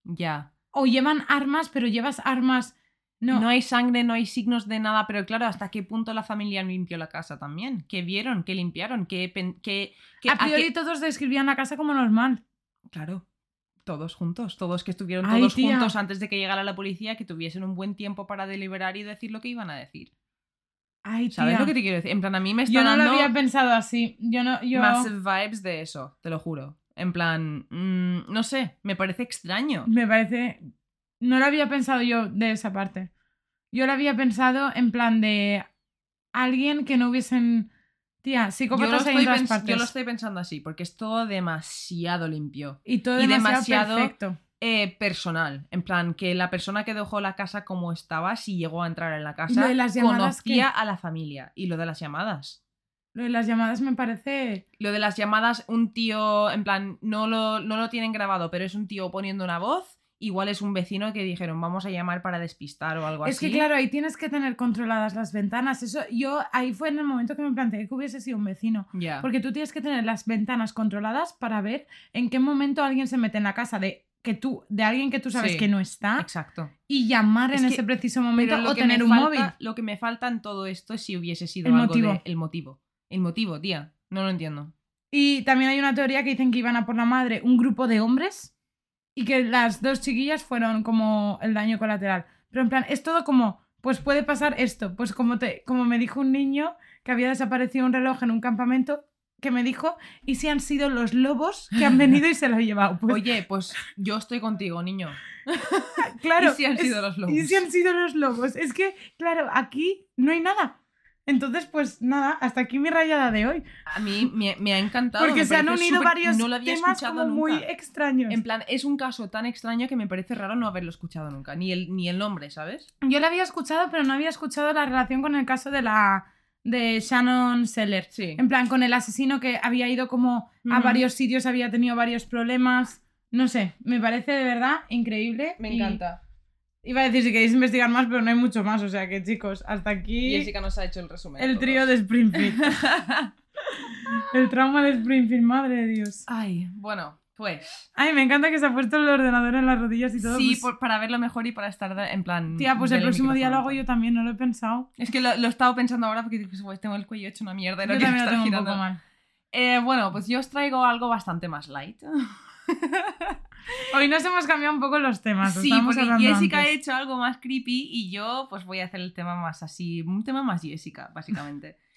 Ya. O llevan armas, pero llevas armas... No, No. hay sangre, no hay signos de nada, pero claro, ¿hasta qué punto la familia limpió la casa también? ¿Qué vieron? ¿Qué limpiaron? ¿Qué, qué- qué- a a priori qué- todos describían la casa como normal. Claro, todos juntos, todos que estuvieron Ay, todos tía. juntos antes de que llegara la policía, que tuviesen un buen tiempo para deliberar y decir lo que iban a decir. Ay, ¿Sabes tía. lo que te quiero decir? En plan, a mí me está Yo no lo había pensado así. Yo no... Yo... massive vibes de eso, te lo juro. En plan, mm, no sé, me parece extraño. Me parece. No lo había pensado yo de esa parte. Yo lo había pensado en plan de alguien que no hubiesen Tía, psicópatas hay en todas partes. yo lo estoy pensando así, porque es todo demasiado limpio. Y todo y demasiado, demasiado- perfecto. Eh, personal. En plan, que la persona que dejó la casa como estaba, si llegó a entrar en la casa, conocía a la familia. Y lo de las llamadas. Lo de las llamadas me parece... Lo de las llamadas, un tío, en plan, no lo, no lo tienen grabado, pero es un tío poniendo una voz. Igual es un vecino que dijeron, vamos a llamar para despistar o algo Es así. que claro, ahí tienes que tener controladas las ventanas. Eso, yo ahí fue en el momento que me planteé que hubiese sido un vecino. Porque tú tienes que tener las ventanas controladas para ver en qué momento alguien se mete en la casa de que tú, de alguien que tú sabes Sí, que no está Exacto. y llamar Es en que- ese preciso momento o tener un falta- móvil. Lo que me falta en todo esto es si hubiese sido El algo motivo. de- el motivo. El motivo, tía. No lo entiendo. Y también hay una teoría que dicen que iban a por la madre un grupo de hombres y que las dos chiquillas fueron como el daño colateral. Pero en plan, es todo como, pues puede pasar esto. Pues como, te, como me dijo un niño que había desaparecido un reloj en un campamento, que me dijo, ¿y si han sido los lobos que han venido y se lo han llevado? Pues Oye, pues yo estoy contigo, niño. claro. ¿y si han es- sido los lobos? ¿Y si han sido los lobos? Es que, claro, aquí no hay nada. Entonces, pues nada, hasta aquí mi rayada de hoy. A mí me, me ha encantado. Porque se han unido varios no lo había temas como muy extraños. En plan, es un caso tan extraño que me parece raro no haberlo escuchado nunca. Ni el, ni el nombre, ¿sabes? Yo la había escuchado, pero no había escuchado la relación con el caso de la de Shannon Seller. Sí. En plan, con el asesino que había ido como a varios sitios, había tenido varios problemas. No sé, me parece de verdad increíble. Me y encanta. Iba a decir si queréis investigar más, pero no hay mucho más. O sea que, chicos, hasta aquí Jessica nos ha hecho el resumen. el trío de Springfield. el trauma de Springfield, madre de Dios. Ay, bueno, pues. Ay, me encanta que se ha puesto el ordenador en las rodillas y todo. Sí, pues, por- para verlo mejor y para estar en plan. Tía, pues el próximo día lo hago yo también, no lo he pensado. Es que lo, lo he estado pensando ahora porque digo, "Pues, tengo el cuello hecho una mierda. y no Yo quiero también lo estar tengo un girando". poco mal. Eh, bueno, pues yo os traigo algo bastante más light. Hoy nos hemos cambiado un poco los temas. Sí, porque Jessica ha antes. hecho algo más creepy y yo pues voy a hacer el tema más así, un tema más Jessica, básicamente.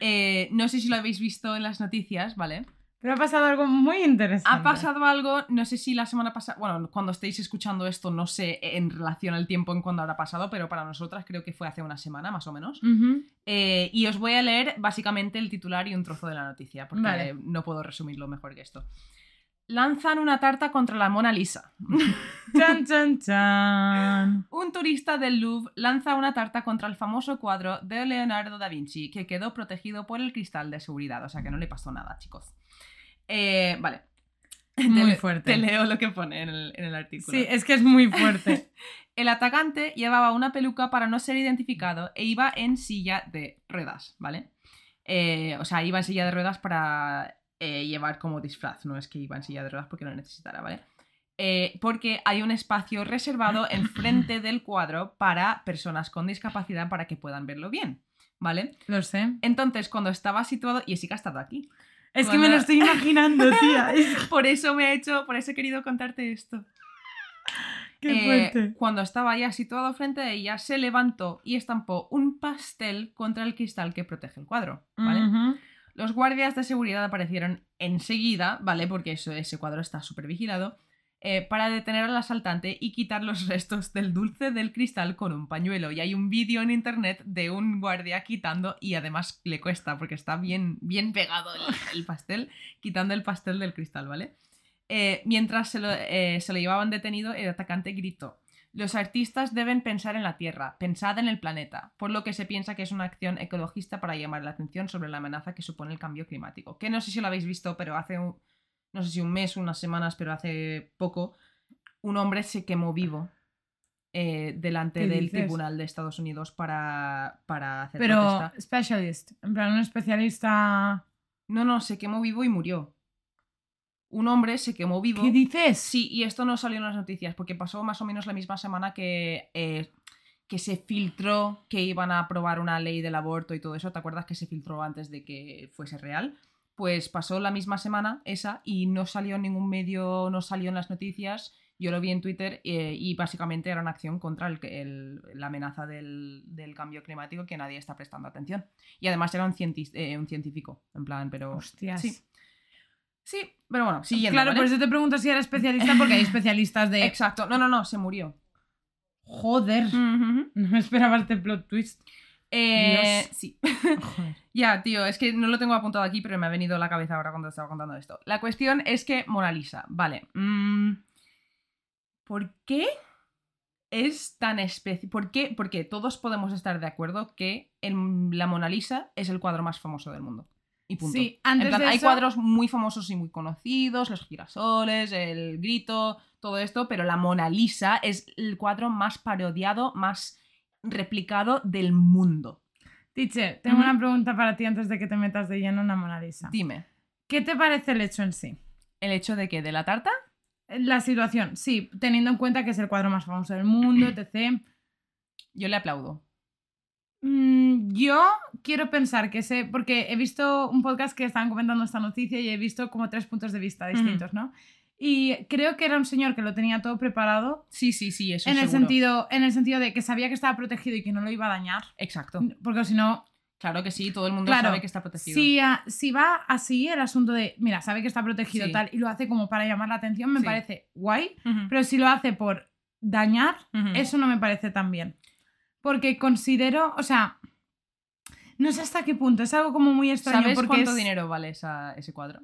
Eh, no sé si lo habéis visto en las noticias, ¿vale? Pero ha pasado algo muy interesante. Ha pasado algo, no sé si la semana pasada, bueno, cuando estéis escuchando esto, no sé en relación al tiempo en cuando habrá pasado, pero para nosotras creo que fue hace una semana más o menos. Eh, y os voy a leer básicamente el titular y un trozo de la noticia, porque Vale. no puedo resumirlo mejor que esto. Lanzan una tarta contra la Mona Lisa. Chan, chan, chan. Un turista del Louvre lanza una tarta contra el famoso cuadro de Leonardo da Vinci, que quedó protegido por el cristal de seguridad, o sea que no le pasó nada, chicos. Eh, vale. Muy fuerte. Te leo lo que pone en el, en el artículo. Sí, es que es muy fuerte. El atacante llevaba una peluca para no ser identificado e iba en silla de ruedas, ¿vale? Eh, o sea, iba en silla de ruedas para eh, llevar como disfraz, no es que iba en silla de ruedas porque lo necesitara, ¿vale? Eh, porque hay un espacio reservado enfrente del cuadro para personas con discapacidad para que puedan verlo bien, ¿vale? Lo sé. Entonces, cuando estaba situado, y sí que ha estado aquí. Es que me lo estoy imaginando, tía. Es- Por eso me he hecho, por eso he querido contarte esto. Qué Eh, fuerte. cuando estaba ya situado frente a ella, se levantó y estampó un pastel contra el cristal que protege el cuadro, ¿vale? Ujú. Los guardias de seguridad aparecieron enseguida, ¿vale? Porque eso, ese cuadro está súper vigilado, eh, para detener al asaltante y quitar los restos del dulce del cristal con un pañuelo. Y hay un vídeo en internet de un guardia quitando, y además le cuesta porque está bien, bien pegado el, el pastel, quitando el pastel del cristal, ¿vale? Eh, mientras se lo, eh, se lo llevaban detenido, el atacante gritó. Los artistas deben pensar en la Tierra, pensad en el planeta, por lo que se piensa que es una acción ecologista para llamar la atención sobre la amenaza que supone el cambio climático. Que no sé si lo habéis visto, pero hace un, no sé si un mes, unas semanas, pero hace poco, un hombre se quemó vivo eh, delante ¿Qué del dices? tribunal de Estados Unidos para, para hacer Pero protesta. specialist, en plan un especialista... No, no, se quemó vivo y murió. Un hombre se quemó vivo. ¿Qué dices? Sí, y esto no salió en las noticias, porque pasó más o menos la misma semana que, eh, que se filtró que iban a aprobar una ley del aborto y todo eso. ¿Te acuerdas que se filtró antes de que fuese real? Pues pasó la misma semana esa y no salió en ningún medio, no salió en las noticias. Yo lo vi en Twitter eh, y básicamente era una acción contra el, el- la amenaza del, del cambio climático que nadie está prestando atención. Y además era un, eh, un científico, en plan, pero... Hostias. Sí. Sí, pero bueno, siguiendo. claro, ¿vale? por eso te pregunto si era especialista, porque hay especialistas de... Exacto. No, no, no, se murió. Joder. No me esperaba este plot twist. Eh, Dios. sí. Joder. Ya, tío, es que no lo tengo apuntado aquí, pero me ha venido a la cabeza ahora cuando estaba contando esto. La cuestión es que Mona Lisa, vale. mm, ¿Por qué es tan especial? ¿Por qué? Porque todos podemos estar de acuerdo que el- la Mona Lisa es el cuadro más famoso del mundo. Y punto. Sí, En plan, de hay eso- cuadros muy famosos y muy conocidos, los girasoles, el grito, todo esto, pero la Mona Lisa es el cuadro más parodiado, más replicado del mundo. Teacher, tengo una pregunta para ti antes de que te metas de lleno en la Mona Lisa. Dime, ¿Qué te parece el hecho en sí? ¿el hecho de que de la tarta? La situación, sí, teniendo en cuenta que es el cuadro más famoso del mundo, etc. Yo le aplaudo. Mm, yo quiero pensar que sé, porque he visto un podcast que estaban comentando esta noticia y he visto como tres puntos de vista distintos, ¿no? Y creo que era un señor que lo tenía todo preparado Sí, sí, sí, eso en el, sentido, en el sentido de que sabía que estaba protegido y que no lo iba a dañar. Exacto. Porque si no, Claro que sí, todo el mundo Claro, sabe que está protegido. si, ah, si va así el asunto de, mira, sabe que está protegido Sí. tal y lo hace como para llamar la atención, me Sí. parece guay. Pero si lo hace por dañar, eso no me parece tan bien. Porque considero, o sea, no sé hasta qué punto, es algo como muy extraño. ¿Sabes porque cuánto es- dinero vale esa- ese cuadro?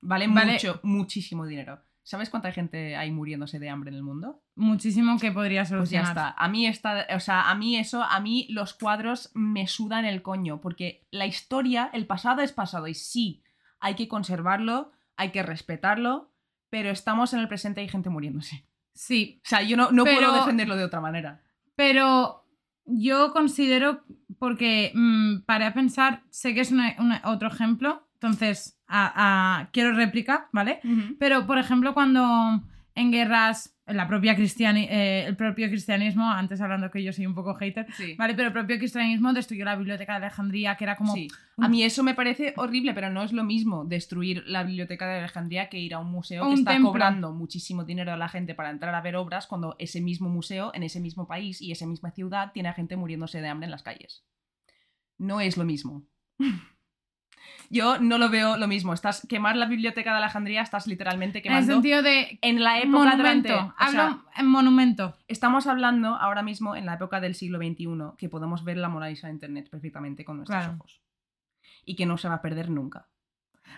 Vale, Vale. mucho, muchísimo dinero. ¿Sabes cuánta gente hay muriéndose de hambre en el mundo? Muchísimo que podría Pues ya solucionar. está. A mí esta, o sea, a mí eso, a mí los cuadros me sudan el coño, porque la historia, el pasado es pasado y sí, hay que conservarlo, hay que respetarlo, pero estamos en el presente y hay gente muriéndose. Sí, O sea, yo no, no Pero- puedo defenderlo de otra manera. pero yo considero, porque mm, paré a pensar, sé que es una- una- otro ejemplo, entonces a- a- quiero réplica, ¿vale? Pero, por ejemplo, cuando en guerras, en la propia cristiani eh, el propio cristianismo, antes hablando que yo soy un poco hater, Sí. ¿vale? Pero el propio cristianismo destruyó la biblioteca de Alejandría, que era como... Sí. A mí eso me parece horrible, pero no es lo mismo destruir la biblioteca de Alejandría que ir a un museo que está templo. cobrando muchísimo dinero a la gente para entrar a ver obras cuando ese mismo museo, en ese mismo país y esa misma ciudad tiene a gente muriéndose de hambre en las calles. No es lo mismo. Yo no lo veo lo mismo. Estás quemar la biblioteca de Alejandría, estás literalmente en el quemando. sentido de... En la época monumento. durante- Hablo sea, en monumento. Estamos hablando ahora mismo en la época del siglo XXI, que podemos ver la Mona Lisa en internet perfectamente con nuestros Claro. ojos. Y que no se va a perder nunca.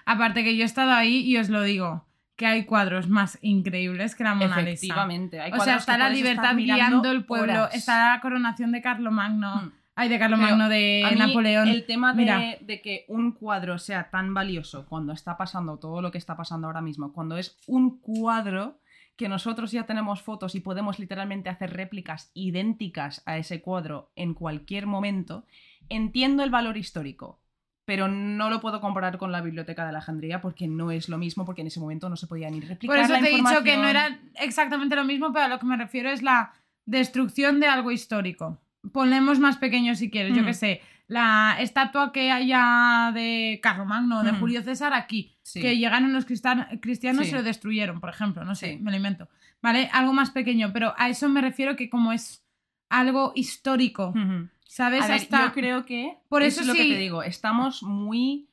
Aparte que yo he estado ahí y os lo digo, que hay cuadros más increíbles que la Mona Lisa. Efectivamente. Hay O sea, está que la libertad guiando el pueblo, horas. está la coronación de Carlomagno, Mm. Ay, de Pero Carlomagno de A mí, Napoleón. El tema de, de que un cuadro sea tan valioso cuando está pasando todo lo que está pasando ahora mismo, cuando es un cuadro que nosotros ya tenemos fotos y podemos literalmente hacer réplicas idénticas a ese cuadro en cualquier momento, entiendo el valor histórico. Pero no lo puedo comparar con la biblioteca de Alejandría porque no es lo mismo, porque en ese momento no se podía ni replicar. Por eso la te he dicho que no era exactamente lo mismo, pero a lo que me refiero es la destrucción de algo histórico. Ponemos más pequeño si quieres, yo Mm. que sé, la estatua que haya de Carlomagno, de Mm. Julio César aquí, Sí. que llegaron los cristianos Sí. y lo destruyeron, por ejemplo, no sé, Sí. me lo invento. ¿Vale? Algo más pequeño, pero a eso me refiero que como es algo histórico. ¿sabes? A ver, Hasta... yo creo que Por eso eso es lo que te digo. Estamos muy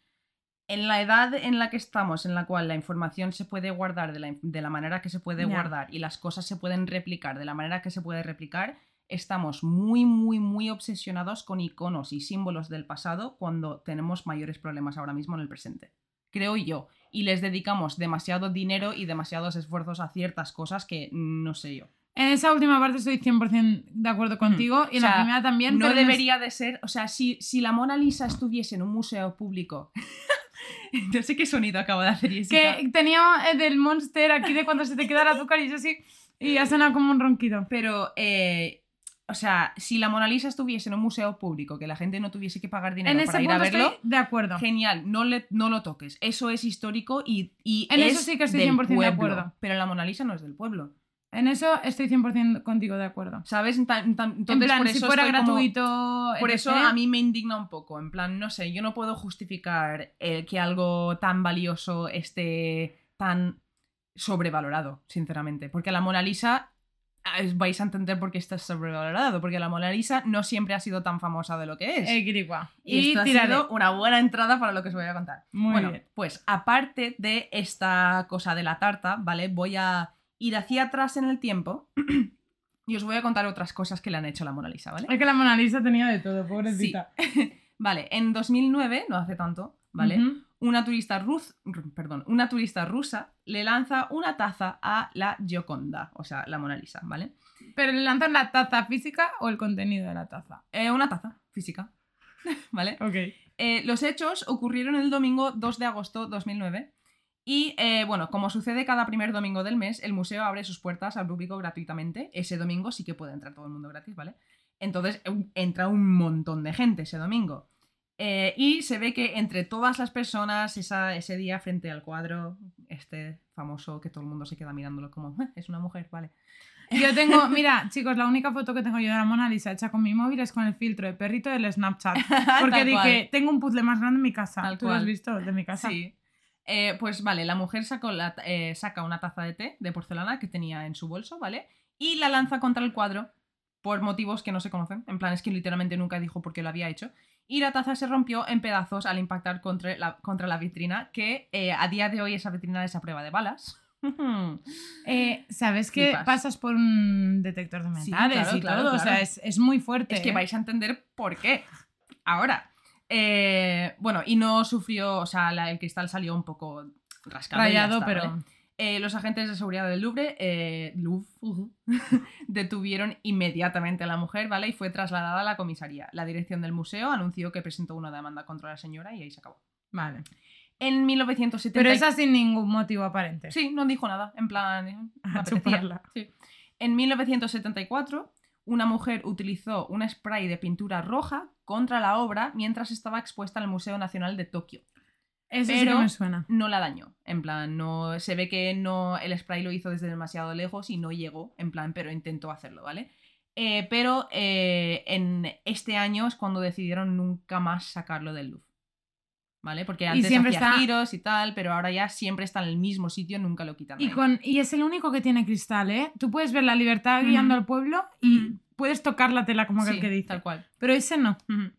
en la edad en la que estamos, en la cual la información se puede guardar de la, de la manera que se puede guardar y las cosas se pueden replicar de la manera que se puede replicar. Estamos muy, muy, muy obsesionados con iconos y símbolos del pasado cuando tenemos mayores problemas ahora mismo en el presente. Creo yo. Y les dedicamos demasiado dinero y demasiados esfuerzos a ciertas cosas que no sé yo. En esa última parte estoy 100% de acuerdo contigo y en O sea, la primera también. No es- debería de ser, o sea, si, si la Mona Lisa estuviese en un museo público. no sé qué sonido acabo de hacer, Jessica. Que tenía eh, del Monster aquí de cuando se te queda el azúcar y yo así. Y ha sonado como un ronquido. Pero, eh, o sea, si la Mona Lisa estuviese en un museo público, que la gente no tuviese que pagar dinero En para ir a verlo, estoy de acuerdo. genial, no, le, no lo toques. Eso es histórico y, y En eso es sí que estoy del 100% de pueblo. acuerdo. Pero la Mona Lisa no es del pueblo. En eso estoy 100% contigo de acuerdo. ¿Sabes? Tan- tan- en entonces, plan, por si eso fuera estoy como- gratuito. Por eso a mí me indigna un poco, en plan, no sé, yo no puedo justificar eh, que algo tan valioso esté tan sobrevalorado, sinceramente, porque la Mona Lisa vais a entender por qué está sobrevalorado, porque la Mona Lisa no siempre ha sido tan famosa de lo que es. Eh, Kirikwa. y Y sido una buena entrada para lo que os voy a contar. Muy bueno, bien. pues aparte de esta cosa de la tarta, ¿vale? Voy a ir hacia atrás en el tiempo Y os voy a contar otras cosas que le han hecho a la Mona Lisa, ¿vale? Es que la Mona Lisa tenía de todo, pobrecita. Vale, en 2009, no hace tanto, ¿vale? Una turista rus, ru- perdón, una turista rusa le lanza una taza a la Gioconda, o sea, la Mona Lisa, ¿vale? Pero le lanzan la taza física o el contenido de la taza. Eh, una taza física, ¿vale? Ok. Eh, los hechos ocurrieron el domingo 2 de agosto 2009 y, eh, bueno, como sucede cada primer domingo del mes, el museo abre sus puertas al público gratuitamente. Ese domingo sí que puede entrar todo el mundo gratis, ¿vale? Entonces entra un montón de gente ese domingo. Eh, y se ve que entre todas las personas esa- ese día frente al cuadro, este famoso que todo el mundo se queda mirándolo como, "Eh, es una mujer, vale. Yo tengo, mira, chicos, la única foto que tengo yo de la Mona Lisa hecha con mi móvil es con el filtro de perrito del Snapchat. Porque dije, cual. tengo un puzzle más grande en mi casa. Tal ¿Tú lo has cual. visto? De mi casa. Sí. Eh, pues vale, la mujer sacó la- eh, saca una taza de té de porcelana que tenía en su bolso, ¿vale? Y la lanza contra el cuadro por motivos que no se conocen. En plan, es que literalmente nunca dijo por qué lo había hecho. Y la taza se rompió en pedazos al impactar contra la, contra la vitrina, que eh, a día de hoy esa vitrina es a prueba de balas. Eh, ¿Sabes que Flipas. pasas por un detector de Sí, metales claro, y claro, todo? O sea, es, es muy fuerte. Es que ¿eh? vais a entender por qué. Ahora, eh, bueno, y no sufrió, o sea, la- el cristal salió un poco rascado. rayado, está, pero. ¿vale? Eh, los agentes de seguridad del Louvre, eh, Louvre, detuvieron inmediatamente a la mujer, ¿vale? Y fue trasladada a la comisaría. La dirección del museo anunció que presentó una demanda contra la señora y ahí se acabó. Vale. En 1970... Pero esa sin ningún motivo aparente. Sí, no dijo nada, en plan... eh, A chuparla. Sí. En 1974, una mujer utilizó un spray de pintura roja contra la obra mientras estaba expuesta en el Museo Nacional de Tokio. Eso sí Pero- que me suena. No la dañó, en plan, no se ve que no el spray lo hizo desde demasiado lejos y no llegó, en plan, pero intentó hacerlo, ¿vale? Eh, pero eh, en este año es cuando decidieron nunca más sacarlo del Louvre. ¿Vale? Porque antes siempre hacía está- giros y tal, pero ahora ya siempre está en el mismo sitio, nunca lo quitan. Y, con, y es el único que tiene cristal, ¿eh? Tú puedes ver la libertad guiando al pueblo y puedes tocar la tela como aquel Sí, que dice. Tal cual. Pero ese no. Ujú.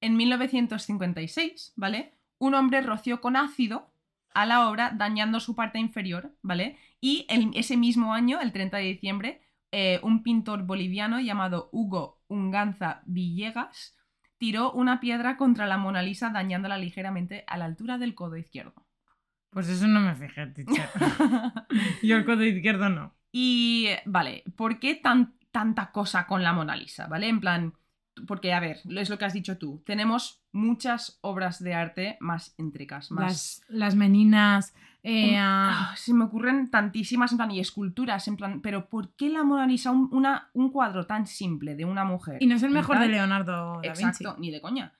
En 1956, ¿vale? Un hombre roció con ácido a la obra dañando su parte inferior, ¿vale? Y el- ese mismo año, el 30 de diciembre, eh, un pintor boliviano llamado Hugo Unganza Villegas tiró una piedra contra la Mona Lisa dañándola ligeramente a la altura del codo izquierdo. Pues eso no me fijé, teacher. Yo el codo izquierdo no. Y, vale, ¿por qué tan, tanta cosa con la Mona Lisa? ¿Vale? En plan, porque, a ver, es lo que has dicho tú. Tenemos muchas obras de arte más intricas, más... Las, las meninas. eh, ah, se me ocurren tantísimas, en plan, y esculturas, en plan, pero ¿por qué la Mona Lisa, un, una- un cuadro tan simple de una mujer? y no es el mejor de? Leonardo da Exacto, Vinci. ni de coña.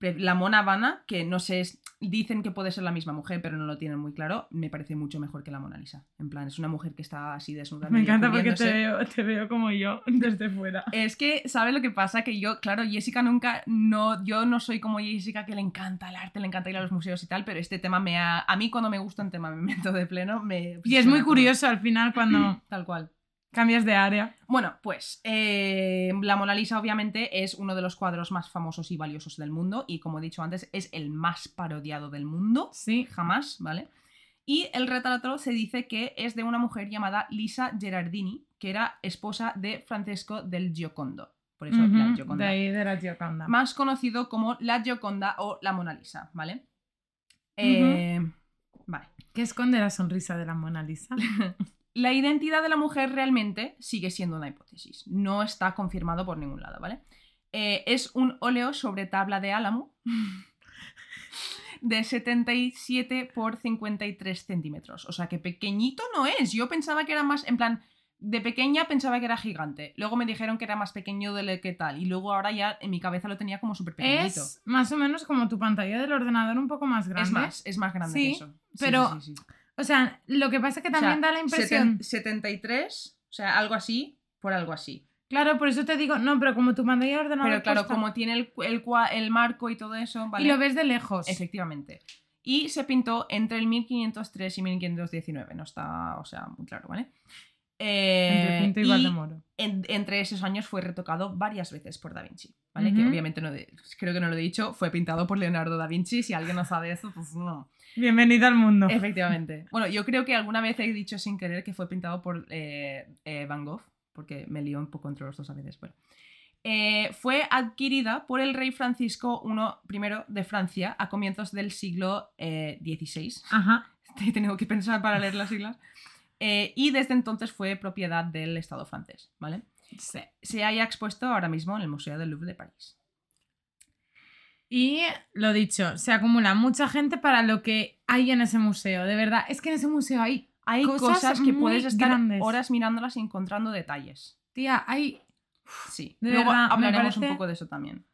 La Mona Vana, que no sé, es- dicen que puede ser la misma mujer, pero no lo tienen muy claro, me parece mucho mejor que la Mona Lisa. En plan, es una mujer que está así desnuda. Me encanta porque te veo, te veo como yo desde fuera. Es que, ¿sabes lo que pasa? Que yo, claro, Jessica nunca, no, yo no soy como Jessica que le encanta el arte, le encanta ir a los museos y tal, pero este tema me ha, a mí cuando me gusta un tema me meto de pleno, me... Y es muy curioso al final cuando Tal cual. Cambias de área. Bueno, pues eh, la Mona Lisa obviamente es uno de los cuadros más famosos y valiosos del mundo y como he dicho antes es el más parodiado del mundo, Sí. jamás, ¿vale? Y el retrato se dice que es de una mujer llamada Lisa Gerardini, que era esposa de Francesco del Giocondo. Por eso la Gioconda. de ahí de la Gioconda. Más conocido como la Gioconda o la Mona Lisa, ¿vale? Eh, Vale. ¿Qué esconde la sonrisa de la Mona Lisa? La identidad de la mujer realmente sigue siendo una hipótesis. No está confirmado por ningún lado, ¿vale? Eh, es un óleo sobre tabla de álamo de 77 por 53 centímetros. O sea que pequeñito no es. Yo pensaba que era más, en plan, de pequeña pensaba que era gigante. Luego me dijeron que era más pequeño de lo que tal. Y luego ahora ya en mi cabeza lo tenía como súper pequeñito. Es más o menos como tu pantalla del ordenador un poco más grande. Es más, es más grande Sí, que eso. Sí, pero sí, sí, sí. O sea, lo que pasa es que O sea, también da la impresión. seten- 73, o sea, algo así, por algo así. Claro, por eso te digo, no, pero como tu pantalla ordenador. Pero claro, como tiene el, el, el marco y todo eso, ¿vale? Y lo ves de lejos. Efectivamente. Y se pintó entre el 1503 y 1519, no está, o sea, muy claro, ¿vale? Eh, Entre Pinto y, Valdemoro. en- entre esos años fue retocado varias veces por Da Vinci, ¿vale? Que obviamente no de- creo que no lo he dicho, fue pintado por Leonardo da Vinci, si alguien no sabe eso, pues no. Bienvenido al mundo. Efectivamente. Bueno, yo creo que alguna vez he dicho sin querer que fue pintado por eh, eh, Van Gogh, porque me lío un poco entre los dos a veces. Bueno. Eh, fue adquirida por el rey Francisco I, I de Francia a comienzos del siglo XVI. Ajá. He tenido que pensar para leer las siglas. Y desde entonces fue propiedad del Estado francés, ¿vale? Sí. Se haya expuesto ahora mismo en el Museo del Louvre de París. Y lo dicho, se acumula mucha gente para lo que hay en ese museo. De verdad, es que en ese museo hay, Hay Cosas cosas, que puedes estar grandes. horas mirándolas y encontrando detalles. tía, hay. Sí, De luego verdad, hablaremos un poco de eso también.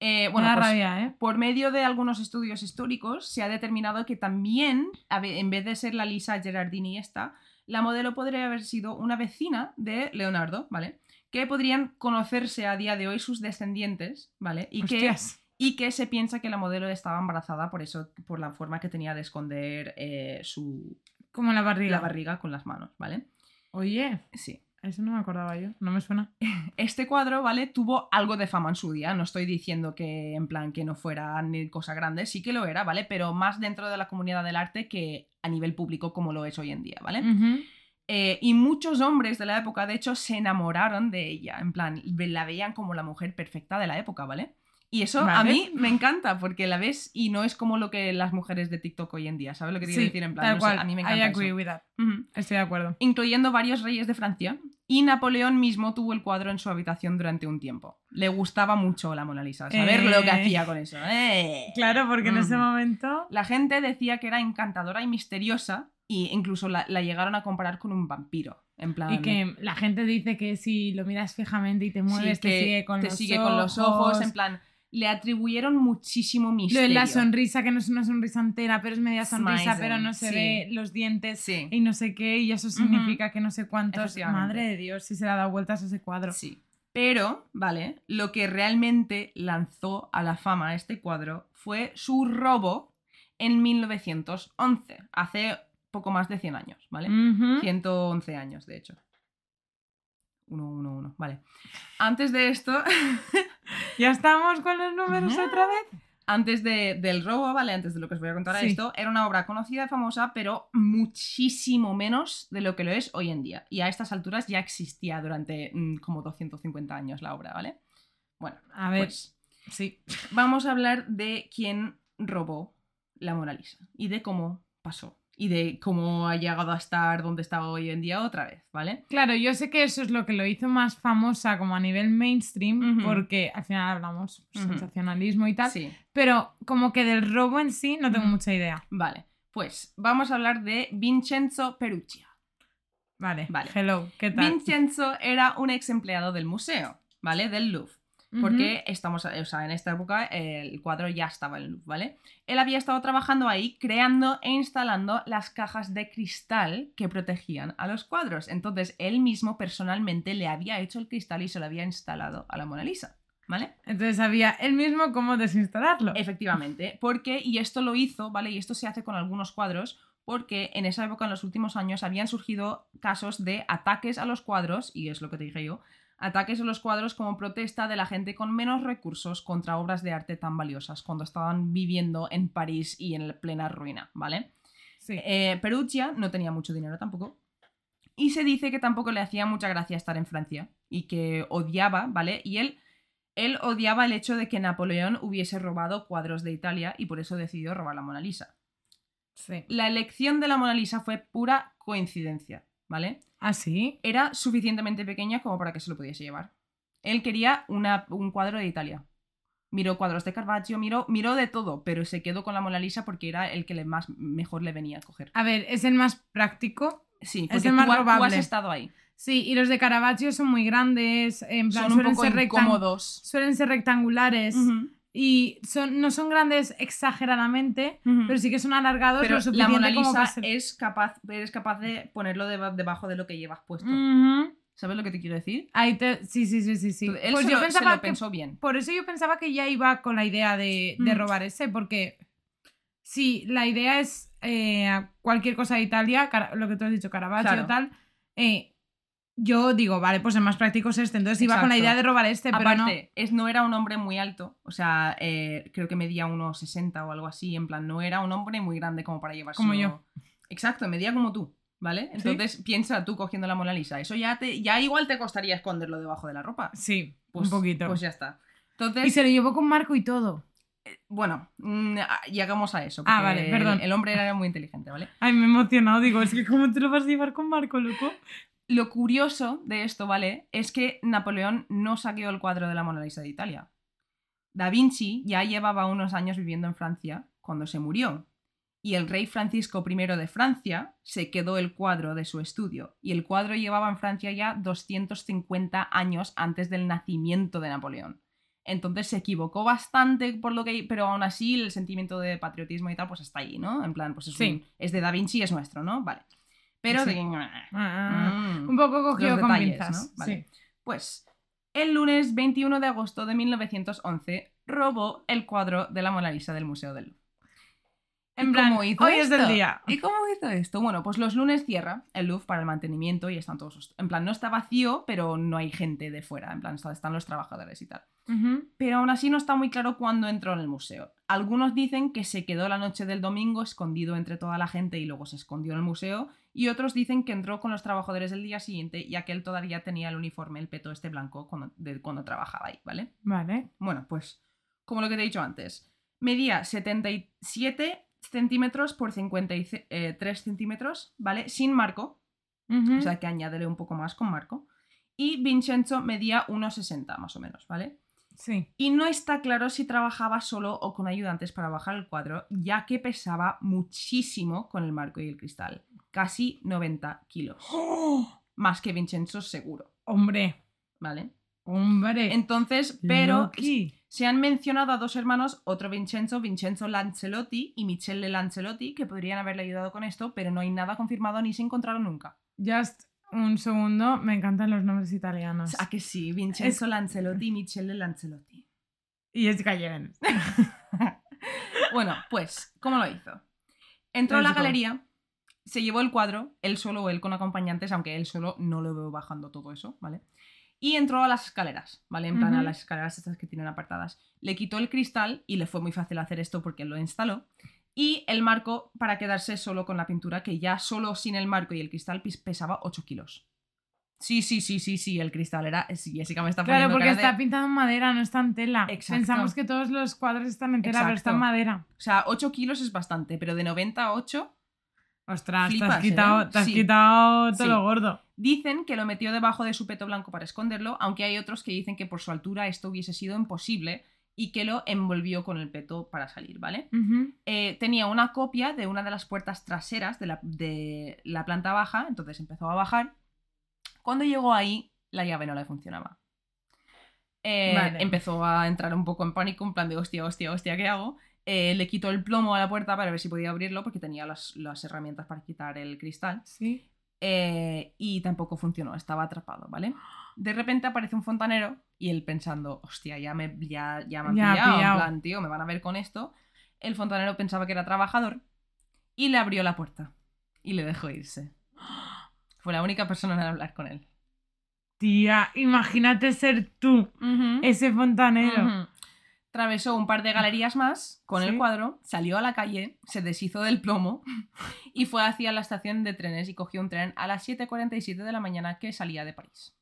Eh, Bueno, pues, rabia, ¿eh? por medio de algunos estudios históricos se ha determinado que también, en vez de ser la Lisa Gerardini esta, la modelo podría haber sido una vecina de Leonardo, ¿vale? Que podrían conocerse a día de hoy sus descendientes, ¿vale? Y que, Hostias. Y que se piensa que la modelo estaba embarazada por eso, por la forma que tenía de esconder eh, su Como la barriga. la barriga con las manos, ¿vale? Oye, Sí. eso no me acordaba yo. No me suena. Este cuadro, ¿vale? Tuvo algo de fama en su día. No estoy diciendo que en plan que no fuera ni cosa grande, sí que lo era, ¿vale? Pero más dentro de la comunidad del arte que a nivel público como lo es hoy en día, ¿vale? Eh, y muchos hombres de la época, de hecho, se enamoraron de ella. En plan, la veían como la mujer perfecta de la época, ¿vale? Y eso a Vale. mí me encanta porque la ves y no es como lo que las mujeres de TikTok hoy en día, ¿sabes lo que te quiero Sí, decir? En plan, tal no sé, cual. a mí me I encanta agree eso. with that. Ujú Estoy de acuerdo. incluyendo varios reyes de Francia, y Napoleón mismo tuvo el cuadro en su habitación durante un tiempo. Le gustaba mucho la Mona Lisa, saber lo que Eh. hacía con eso. ¡eh! Claro, porque en ese Ujú. momento. La gente decía que era encantadora y misteriosa, y incluso la, la llegaron a comparar con un vampiro. En plan, Y que la gente dice que si lo miras fijamente y te sí, mueves, te que sigue con te los sigue ojos. con los ojos. En plan, le atribuyeron muchísimo Lo misterio. de la sonrisa, que no es una sonrisa entera, pero es media sonrisa, pero no se sí. ve los dientes Sí. y no sé qué, y eso significa que no sé cuántos. Madre de Dios, si se le ha dado vueltas a ese cuadro. Sí. Pero, ¿vale? Lo que realmente lanzó a la fama a este cuadro fue su robo en 1911, hace poco más de 100 años, ¿vale? Ujú. 111 años, de hecho. 111, vale. Antes de esto, Ya estamos con los números Ajá. otra vez. antes de- del robo, ¿vale? Antes de lo que os voy a contar Sí. esto, era una obra conocida y famosa, pero muchísimo menos de lo que lo es hoy en día. Y a estas alturas ya existía durante mm, como 250 años la obra, ¿vale? Bueno, A ver, pues sí. vamos a hablar de quién robó la Mona Lisa y de cómo pasó y de cómo ha llegado a estar donde está hoy en día otra vez, ¿vale? Claro, yo sé que eso es lo que lo hizo más famosa como a nivel mainstream, porque al final hablamos sensacionalismo y tal, Sí, pero como que del robo en sí no tengo mucha idea. vale. Pues vamos a hablar de Vincenzo Perugia. Vale, Vale. hello, ¿qué tal? Vincenzo era un ex empleado del museo, ¿vale? Del Louvre. Porque estamos, o sea, en esta época eh, el cuadro ya estaba en el Louvre, ¿vale? Él había estado trabajando ahí creando e instalando las cajas de cristal que protegían a los cuadros. Entonces, él mismo personalmente le había hecho el cristal y se lo había instalado a la Mona Lisa, ¿vale? Entonces sabía él mismo cómo desinstalarlo. Efectivamente, porque, y esto lo hizo, ¿vale? Y esto se hace con algunos cuadros, porque en esa época, en los últimos años, habían surgido casos de ataques a los cuadros, y es lo que te dije yo, ataques a los cuadros como protesta de la gente con menos recursos contra obras de arte tan valiosas, cuando estaban viviendo en París y en plena ruina, ¿vale? Sí. Eh, Perugia no tenía mucho dinero tampoco. Y se dice que tampoco le hacía mucha gracia estar en Francia y que odiaba, ¿vale? Y él, él odiaba el hecho de que Napoleón hubiese robado cuadros de Italia y por eso decidió robar la Mona Lisa. sí. La elección de la Mona Lisa fue pura coincidencia, ¿vale? ¿Ah, sí? Era suficientemente pequeña como para que se lo pudiese llevar. Él quería una- un cuadro de Italia. Miró cuadros de Caravaggio, miró, miró de todo, pero se quedó con la Mona Lisa porque era el que le más, mejor le venía a coger. A ver, es el más práctico. Sí, Es porque el más tú, ha- tú has estado ahí. Sí, y los de Caravaggio son muy grandes, en plan, Son un suelen, poco ser incómodos. suelen ser rectangulares y son, no son grandes exageradamente, pero sí que son alargados Pero lo la Mona Lisa ser... es capaz, eres capaz de ponerlo deba- debajo de lo que llevas puesto. ¿Sabes lo que te quiero decir? Ahí te... Sí, sí, sí, sí. sí. Él Pues se, yo lo, se pensaba lo que... pensó bien. Por eso yo pensaba que ya iba con la idea de, de Mm. robar ese, porque si la idea es eh, cualquier cosa de Italia, lo que tú has dicho, Caravaggio Claro. tal, eh, yo digo, vale, pues el más práctico es este. Entonces iba con la Exacto. idea de robar este, pero no. Es, no era un hombre muy alto, o sea, eh, creo que medía unos 60 o algo así, en plan, no era un hombre muy grande como para llevarse. Como yo. Exacto, medía como tú, ¿Vale? Entonces piensa tú cogiendo la Mona Lisa. Eso ya, te, ya igual te costaría esconderlo debajo de la ropa. Sí, Pues, un poquito. Pues ya está. Entonces, y se lo llevó con Marco y todo. bueno, mm, llegamos a eso. Ah, vale, perdón. El, el hombre era muy inteligente, ¿vale? Ay, me he emocionado. Digo, es que ¿cómo te lo vas a llevar con Marco, loco? Lo curioso de esto, ¿vale? Es que Napoleón no saqueó el cuadro de la Mona Lisa de Italia. Da Vinci ya llevaba unos años viviendo en Francia cuando se murió. Y el rey Francisco I de Francia se quedó el cuadro de su estudio. Y el cuadro llevaba en Francia ya 250 años antes del nacimiento de Napoleón. Entonces se equivocó bastante por lo que... Pero aún así el sentimiento de patriotismo y tal pues está ahí, ¿no? En plan, pues es, Sí. un- es de Da Vinci, es nuestro, ¿no? Vale. Pero... Sí. de- Ah, Mm. Un poco cogido con pinzas. ¿no? Vale. Sí. Pues el lunes 21 de agosto de 1911 robó el cuadro de la Mona Lisa del Museo del Louvre. En ¿Y plan, cómo hizo hoy es del esto? día. ¿Y cómo hizo esto? Bueno, pues los lunes cierra el Louvre para el mantenimiento y están todos... En plan, no está vacío, pero no hay gente de fuera. En plan, está- están los trabajadores y tal. Pero aún así no está muy claro cuándo entró en el museo. Algunos dicen que se quedó la noche del domingo escondido entre toda la gente y luego se escondió en el museo. Y otros dicen que entró con los trabajadores del día siguiente, ya que él todavía tenía el uniforme, el peto este blanco, cuando, de cuando trabajaba ahí, ¿vale? Vale. Bueno, pues, como lo que te he dicho antes, medía 77 centímetros por 53 centímetros, ¿vale? Sin marco, o sea que añádele un poco más con marco. Y Vincenzo medía 1,60 más o menos, ¿vale? Sí. Y no está claro si trabajaba solo o con ayudantes para bajar el cuadro, ya que pesaba muchísimo con el marco y el cristal. Casi 90 kilos. Más que Vincenzo seguro, Hombre. ¿vale? Hombre. Entonces, pero Loki. se han mencionado a dos hermanos, otro Vincenzo, Vincenzo Lancelotti y Michele Lancelotti, que podrían haberle ayudado con esto, pero no hay nada confirmado ni se encontraron nunca. Just un segundo. Me encantan los nombres italianos. ¿A que sí? Vincenzo Lancelotti y Michele Lancelotti. Y es gallego. Bueno, pues, ¿cómo lo hizo? Entró a la galería, se llevó el cuadro, él solo o él con acompañantes, aunque él solo no lo veo bajando todo eso, ¿vale? Y entró a las escaleras, ¿vale? En plan, a las escaleras estas que tienen apartadas. Le quitó el cristal y le fue muy fácil hacer esto porque él lo instaló. Y el marco para quedarse solo con la pintura, que ya solo sin el marco y el cristal pesaba 8 kilos. Sí, sí, sí, sí, sí, el cristal era... Sí, Jessica me está Claro, porque cara de- está pintado en madera, no está en tela. Exacto. Pensamos que todos los cuadros están en tela, pero está en madera. O sea, 8 kilos es bastante, pero de 90 a 8 Ostras, te has quitado, ¿eh? te has Sí. quitado todo Sí. lo gordo. Dicen que lo metió debajo de su peto blanco para esconderlo, aunque hay otros que dicen que por su altura esto hubiese sido imposible y que lo envolvió con el peto para salir, ¿vale? Eh, tenía una copia de una de las puertas traseras de la, de la planta baja, entonces empezó a bajar. Cuando llegó ahí, la llave no le funcionaba. Eh, Vale. Empezó a entrar un poco en pánico, en plan de hostia, hostia, hostia, ¿qué hago? Eh, le quitó el plomo a la puerta para ver si podía abrirlo, porque tenía las, las herramientas para quitar el cristal. Sí. Eh, y tampoco funcionó, estaba atrapado, ¿vale? De repente aparece un fontanero y él pensando, hostia, ya me, ya, ya me han Ya pillado, en pillado. plan, tío, me van a ver con esto. El fontanero pensaba que era trabajador y le abrió la puerta y le dejó irse. Fue la única persona en hablar con él. Tía, imagínate ser tú, ese fontanero. Atravesó un par de galerías más con Sí. el cuadro, salió a la calle, se deshizo del plomo y fue hacia la estación de trenes y cogió un tren a las 7.47 de la mañana que salía de París.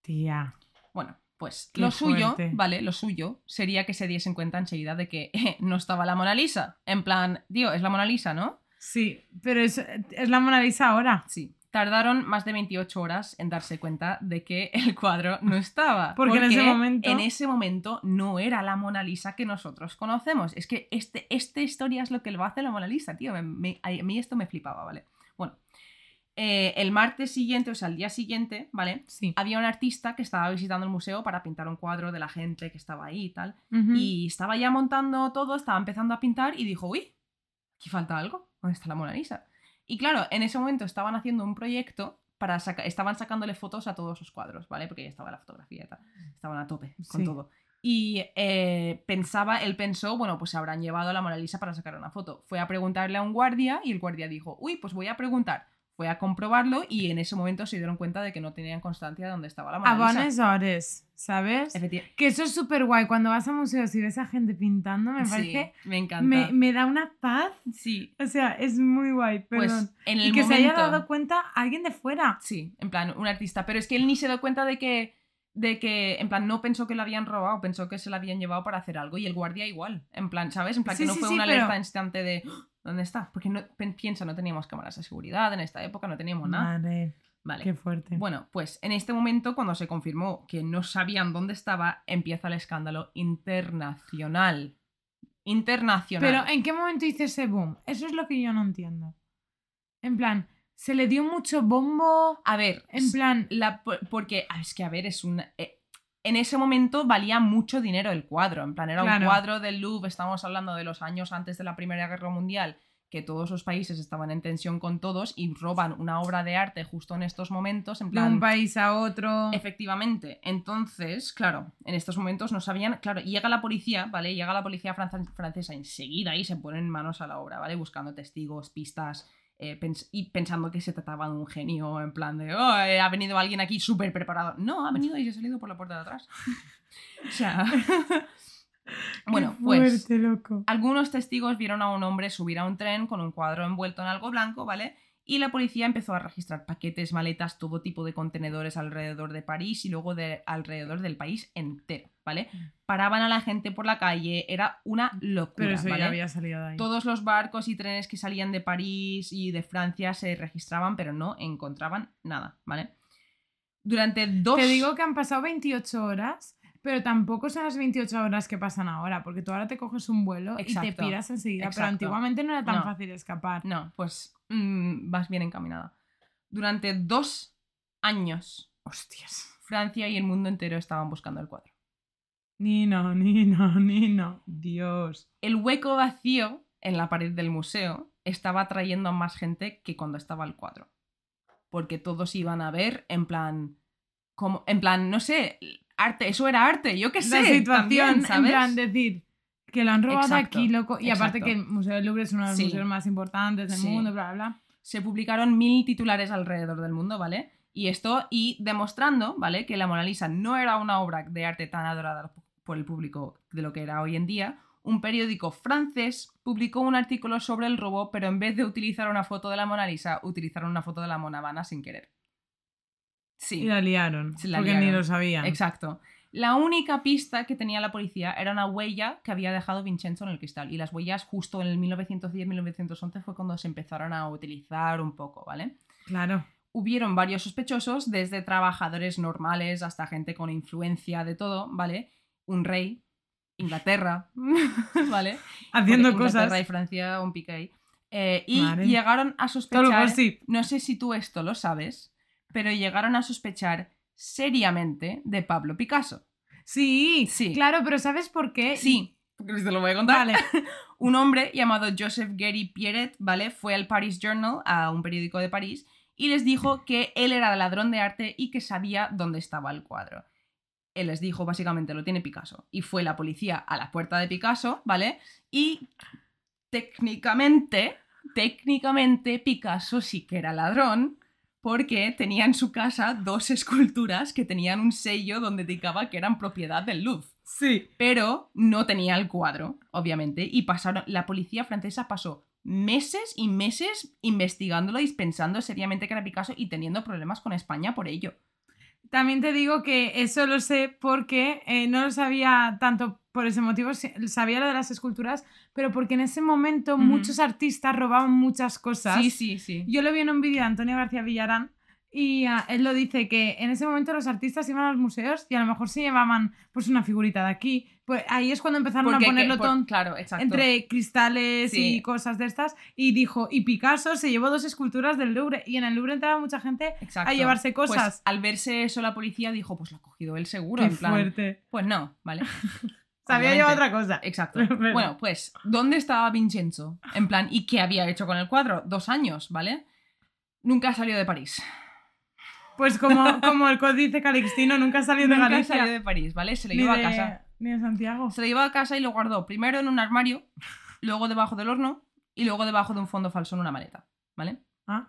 Tía. Bueno, pues Qué lo suyo, fuerte. vale, lo suyo sería que se diesen cuenta enseguida de que eh, no estaba la Mona Lisa. En plan, tío, es la Mona Lisa, ¿no? Sí, pero es, es la Mona Lisa ahora. Sí. Tardaron más de 28 horas en darse cuenta de que el cuadro no estaba. Porque en ese momento- en ese momento no era la Mona Lisa que nosotros conocemos. Es que este, esta historia es lo que lo hace la Mona Lisa, tío. Me- me- a mí esto me flipaba, ¿vale? Bueno, eh, el martes siguiente, o sea, el día siguiente, ¿vale? Sí. Había un artista que estaba visitando el museo para pintar un cuadro de la gente que estaba ahí y tal. Y estaba ya montando todo, estaba empezando a pintar y dijo, uy, aquí falta algo. ¿Dónde está la Mona Lisa? Y claro, en ese momento estaban haciendo un proyecto para sacar, estaban sacándole fotos a todos los cuadros, ¿vale? Porque ya estaba la fotografía y tal. Estaban a tope con Sí. todo. Y eh, pensaba, él pensó, bueno, pues se habrán llevado a la Mona Lisa para sacar una foto. Fue a preguntarle a un guardia y el guardia dijo, uy, pues voy a preguntar. fue a comprobarlo y en ese momento se dieron cuenta de que no tenían constancia de dónde estaba la Mona Lisa. bones hores, ¿sabes? Que eso es súper guay. Cuando vas a museos y ves a gente pintando, me Sí, parece... me encanta. Me, me da una paz. Sí, O sea, es muy guay, pues en el y que momento... se haya dado cuenta alguien de fuera. Sí, en plan, un artista. Pero es que él ni se dio cuenta de que, de que, en plan, no pensó que lo habían robado, pensó que se lo habían llevado para hacer algo. Y el guardia igual. En plan, ¿sabes? En plan, Sí, que no sí, fue sí, una pero- alerta instante de "¡Ah! ¿dónde está? Porque no, piensa, no teníamos cámaras de seguridad en esta época, no teníamos nada. Madre, Vale. qué fuerte. Bueno, pues en este momento, cuando se confirmó que no sabían dónde estaba, empieza el escándalo internacional. Internacional. Pero ¿en qué momento hice ese boom? Eso es lo que yo no entiendo. En plan, se le dio mucho bombo. a ver, En plan, La, po- porque, ah, es que, a ver, es un... eh, en ese momento valía mucho dinero el cuadro. En plan, era Claro. un cuadro del Louvre, estamos hablando de los años antes de la Primera Guerra Mundial, que todos los países estaban en tensión con todos y roban una obra de arte justo en estos momentos. En de plan, un país a otro. Efectivamente. Entonces, claro, en estos momentos no sabían. Claro, llega la policía, ¿vale? Llega la policía francesa enseguida y se ponen manos a la obra, ¿vale? Buscando testigos, pistas. eh, pens- y pensando que se trataba de un genio, en plan de, oh, eh, ha venido alguien aquí súper preparado. No, ha venido y se ha salido por la puerta de atrás. o sea. Bueno, pues. loco. Algunos testigos vieron a un hombre subir a un tren con un cuadro envuelto en algo blanco, ¿vale? Y la policía empezó a registrar paquetes, maletas, todo tipo de contenedores alrededor de París y luego de alrededor del país entero, ¿vale? Paraban a la gente por la calle, era una locura, Pero eso ¿vale? ya había salido de ahí. Todos los barcos y trenes que salían de París y de Francia se registraban, pero no encontraban nada, ¿vale? Durante dos... Te digo que han pasado 28 horas, pero tampoco son las 28 horas que pasan ahora, porque tú ahora te coges un vuelo y te piras enseguida, pero exacto. antiguamente no era tan No. fácil escapar. No, pues mm, vas bien encaminada. Durante dos años, Hostias. Francia y el mundo entero estaban buscando el cuadro. Ni no, ni no, ni no. Dios. El hueco vacío en la pared del museo estaba atrayendo a más gente que cuando estaba el cuadro. Porque todos iban a ver en plan. Como, en plan, no sé, arte, eso era arte, yo qué sé. La situación, también, en ¿sabes? plan, decir que lo han robado Exacto, aquí, loco. Y aparte que el Museo del Louvre es uno de los Sí. museos más importantes del Sí. mundo, bla, bla, bla. se publicaron mil titulares alrededor del mundo, ¿vale? Y esto, y demostrando, ¿vale? Que la Mona Lisa no era una obra de arte tan adorada por el público de lo que era hoy en día, un periódico francés publicó un artículo sobre el robo, pero en vez de utilizar una foto de la Mona Lisa, utilizaron una foto de la Mona Habana sin querer. Sí. Y la liaron. La porque ni lo sabían. Exacto. La única pista que tenía la policía era una huella que había dejado Vincenzo en el cristal. Y las huellas justo en el 1910-1911 fue cuando se empezaron a utilizar un poco, ¿vale? Claro. Hubieron varios sospechosos, desde trabajadores normales hasta gente con influencia de todo, ¿vale? Un rey, Inglaterra, ¿vale? Haciendo Porque Inglaterra cosas. y Francia, un pique ahí. Eh, y Madre. llegaron a sospechar no sé si tú esto lo sabes, pero llegaron a sospechar seriamente de Pablo Picasso. Sí, Sí. claro, pero ¿sabes por qué? Sí, porque te lo voy a contar. Vale. Un hombre llamado Joseph Gary Pierret, ¿vale? Fue al Paris Journal, a un periódico de París, y les dijo que él era ladrón de arte y que sabía dónde estaba el cuadro. Él les dijo, básicamente, lo tiene Picasso. Y fue la policía a la puerta de Picasso, ¿vale? Y técnicamente, técnicamente, Picasso sí que era ladrón, porque tenía en su casa dos esculturas que tenían un sello donde indicaba que eran propiedad del Louvre Sí. pero no tenía el cuadro, obviamente, y pasaron, la policía francesa pasó meses y meses investigándolo y pensando seriamente que era Picasso y teniendo problemas con España por ello. También te digo que eso lo sé porque eh, no lo sabía tanto por ese motivo, sabía lo de las esculturas, pero porque en ese momento muchos artistas robaban muchas cosas. Sí, sí, sí. Yo lo vi en un vídeo de Antonio García Villarán y ah, él lo dice que en ese momento los artistas iban a los museos y a lo mejor se llevaban pues una figurita de aquí. Pues ahí es cuando empezaron Porque- a ponerlo que- por- claro, entre cristales Sí. y cosas de estas y dijo, y Picasso se llevó dos esculturas del Louvre y en el Louvre entraba mucha gente Exacto. a llevarse Pues, cosas. al verse eso la policía dijo, pues lo ha cogido él seguro, Qué en plan, fuerte. pues no, ¿vale? Se había llevado otra cosa. Exacto. Pero- Bueno, pues, ¿dónde estaba Vincenzo? En plan, ¿y qué había hecho con el cuadro? Dos años, ¿vale? Nunca salió de París. Pues como, como el códice calixtino nunca salió de Nunca Galicia. salió de París, ¿vale? Se lo llevó a casa. Ni de Santiago. Se lo llevó a casa y lo guardó primero en un armario, luego debajo del horno y luego debajo de un fondo falso en una maleta, ¿vale? Ah.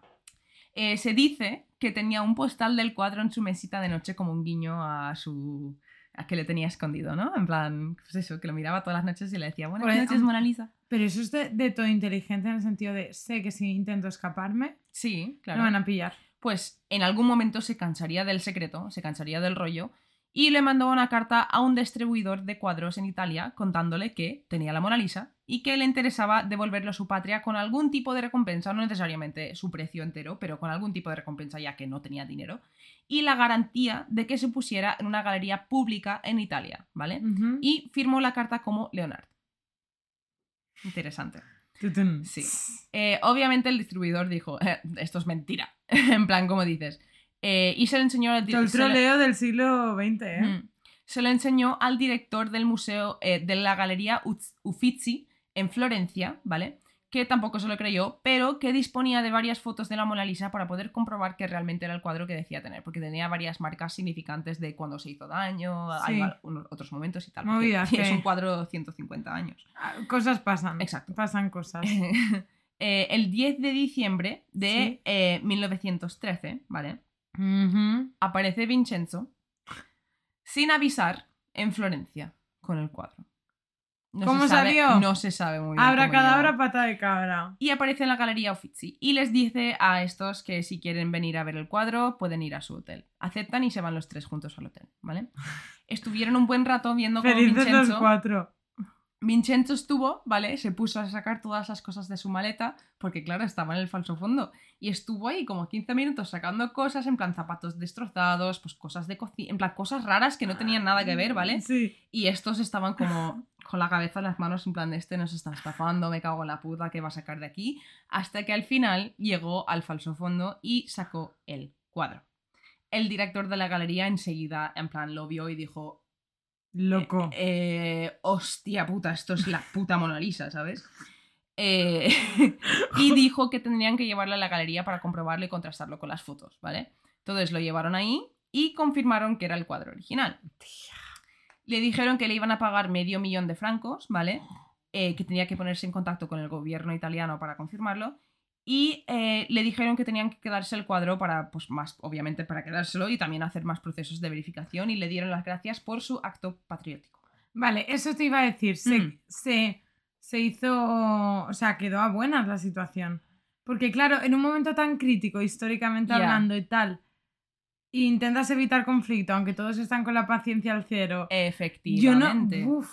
Eh, se dice que tenía un postal del cuadro en su mesita de noche como un guiño a su a que le tenía escondido, ¿no? En plan, pues eso, que lo miraba todas las noches y le decía, buenas noches, Mona Lisa. Pero eso es de, de todo inteligente en el sentido de sé que si intento escaparme, Sí, claro. me van a pillar. Pues en algún momento se cansaría del secreto, se cansaría del rollo, y le mandó una carta a un distribuidor de cuadros en Italia contándole que tenía la Mona Lisa y que le interesaba devolverlo a su patria con algún tipo de recompensa, no necesariamente su precio entero, pero con algún tipo de recompensa ya que no tenía dinero, y la garantía de que se pusiera en una galería pública en Italia, ¿vale? Y firmó la carta como Leonard. Interesante. Sí. Eh, obviamente el distribuidor dijo, "Eh, esto es mentira. en plan, como dices. Eh, y se lo enseñó al Todo el le- troleo del siglo XX, ¿eh? Mm. Se lo enseñó al director del museo eh, de la galería Uffizi en Florencia, ¿vale? Que tampoco se lo creyó, pero que disponía de varias fotos de la Mona Lisa para poder comprobar que realmente era el cuadro que decía tener, porque tenía varias marcas significantes de cuando se hizo daño, hay Sí. otros momentos y tal. porque Movidas, es un cuadro de 150 años. Ah, Cosas pasan. Exacto. Pasan cosas. Eh, el 10 de diciembre de Sí. eh, 1913, ¿vale? Aparece Vincenzo sin avisar en Florencia con el cuadro. No ¿Cómo se sabe- salió? No se sabe muy bien. Abra cómo cadabra, pata de cabra. Y aparece en la galería Uffizi y les dice a estos que si quieren venir a ver el cuadro pueden ir a su hotel. Aceptan y se van los tres juntos al hotel, ¿vale? Estuvieron un buen rato viendo cómo Felices los Vincenzo... cuatro. Vincenzo estuvo, ¿vale? Se puso a sacar todas las cosas de su maleta, porque claro, estaba en el falso fondo. Y estuvo ahí como 15 minutos sacando cosas, en plan zapatos destrozados, pues cosas de cocina, en plan cosas raras que no tenían nada que ver, ¿vale? Sí. Y estos estaban como con la cabeza en las manos, en plan de este nos está estafando, me cago en la puta, ¿qué va a sacar de aquí? Hasta que al final llegó al falso fondo y sacó el cuadro. El director de la galería enseguida, en plan, lo vio y dijo, Loco. eh, eh, hostia puta, esto es la puta Mona Lisa, ¿sabes? Eh, y dijo que tendrían que llevarlo a la galería para comprobarlo y contrastarlo con las fotos, ¿vale? Entonces lo llevaron ahí y confirmaron que era el cuadro original. Le dijeron que le iban a pagar medio millón de francos, ¿vale? Que tenía que ponerse en contacto con el gobierno italiano para confirmarlo. Y eh, le dijeron que tenían que quedarse el cuadro para, pues más, obviamente, para quedárselo y también hacer más procesos de verificación. Y le dieron las gracias por su acto patriótico. Vale, eso te iba a decir. Se, Mm. se, se hizo. O sea, quedó a buenas la situación. Porque, claro, en un momento tan crítico, históricamente hablando y tal, intentas evitar conflicto, aunque todos están con la paciencia al cero. Yo no. Efectivamente. Uf,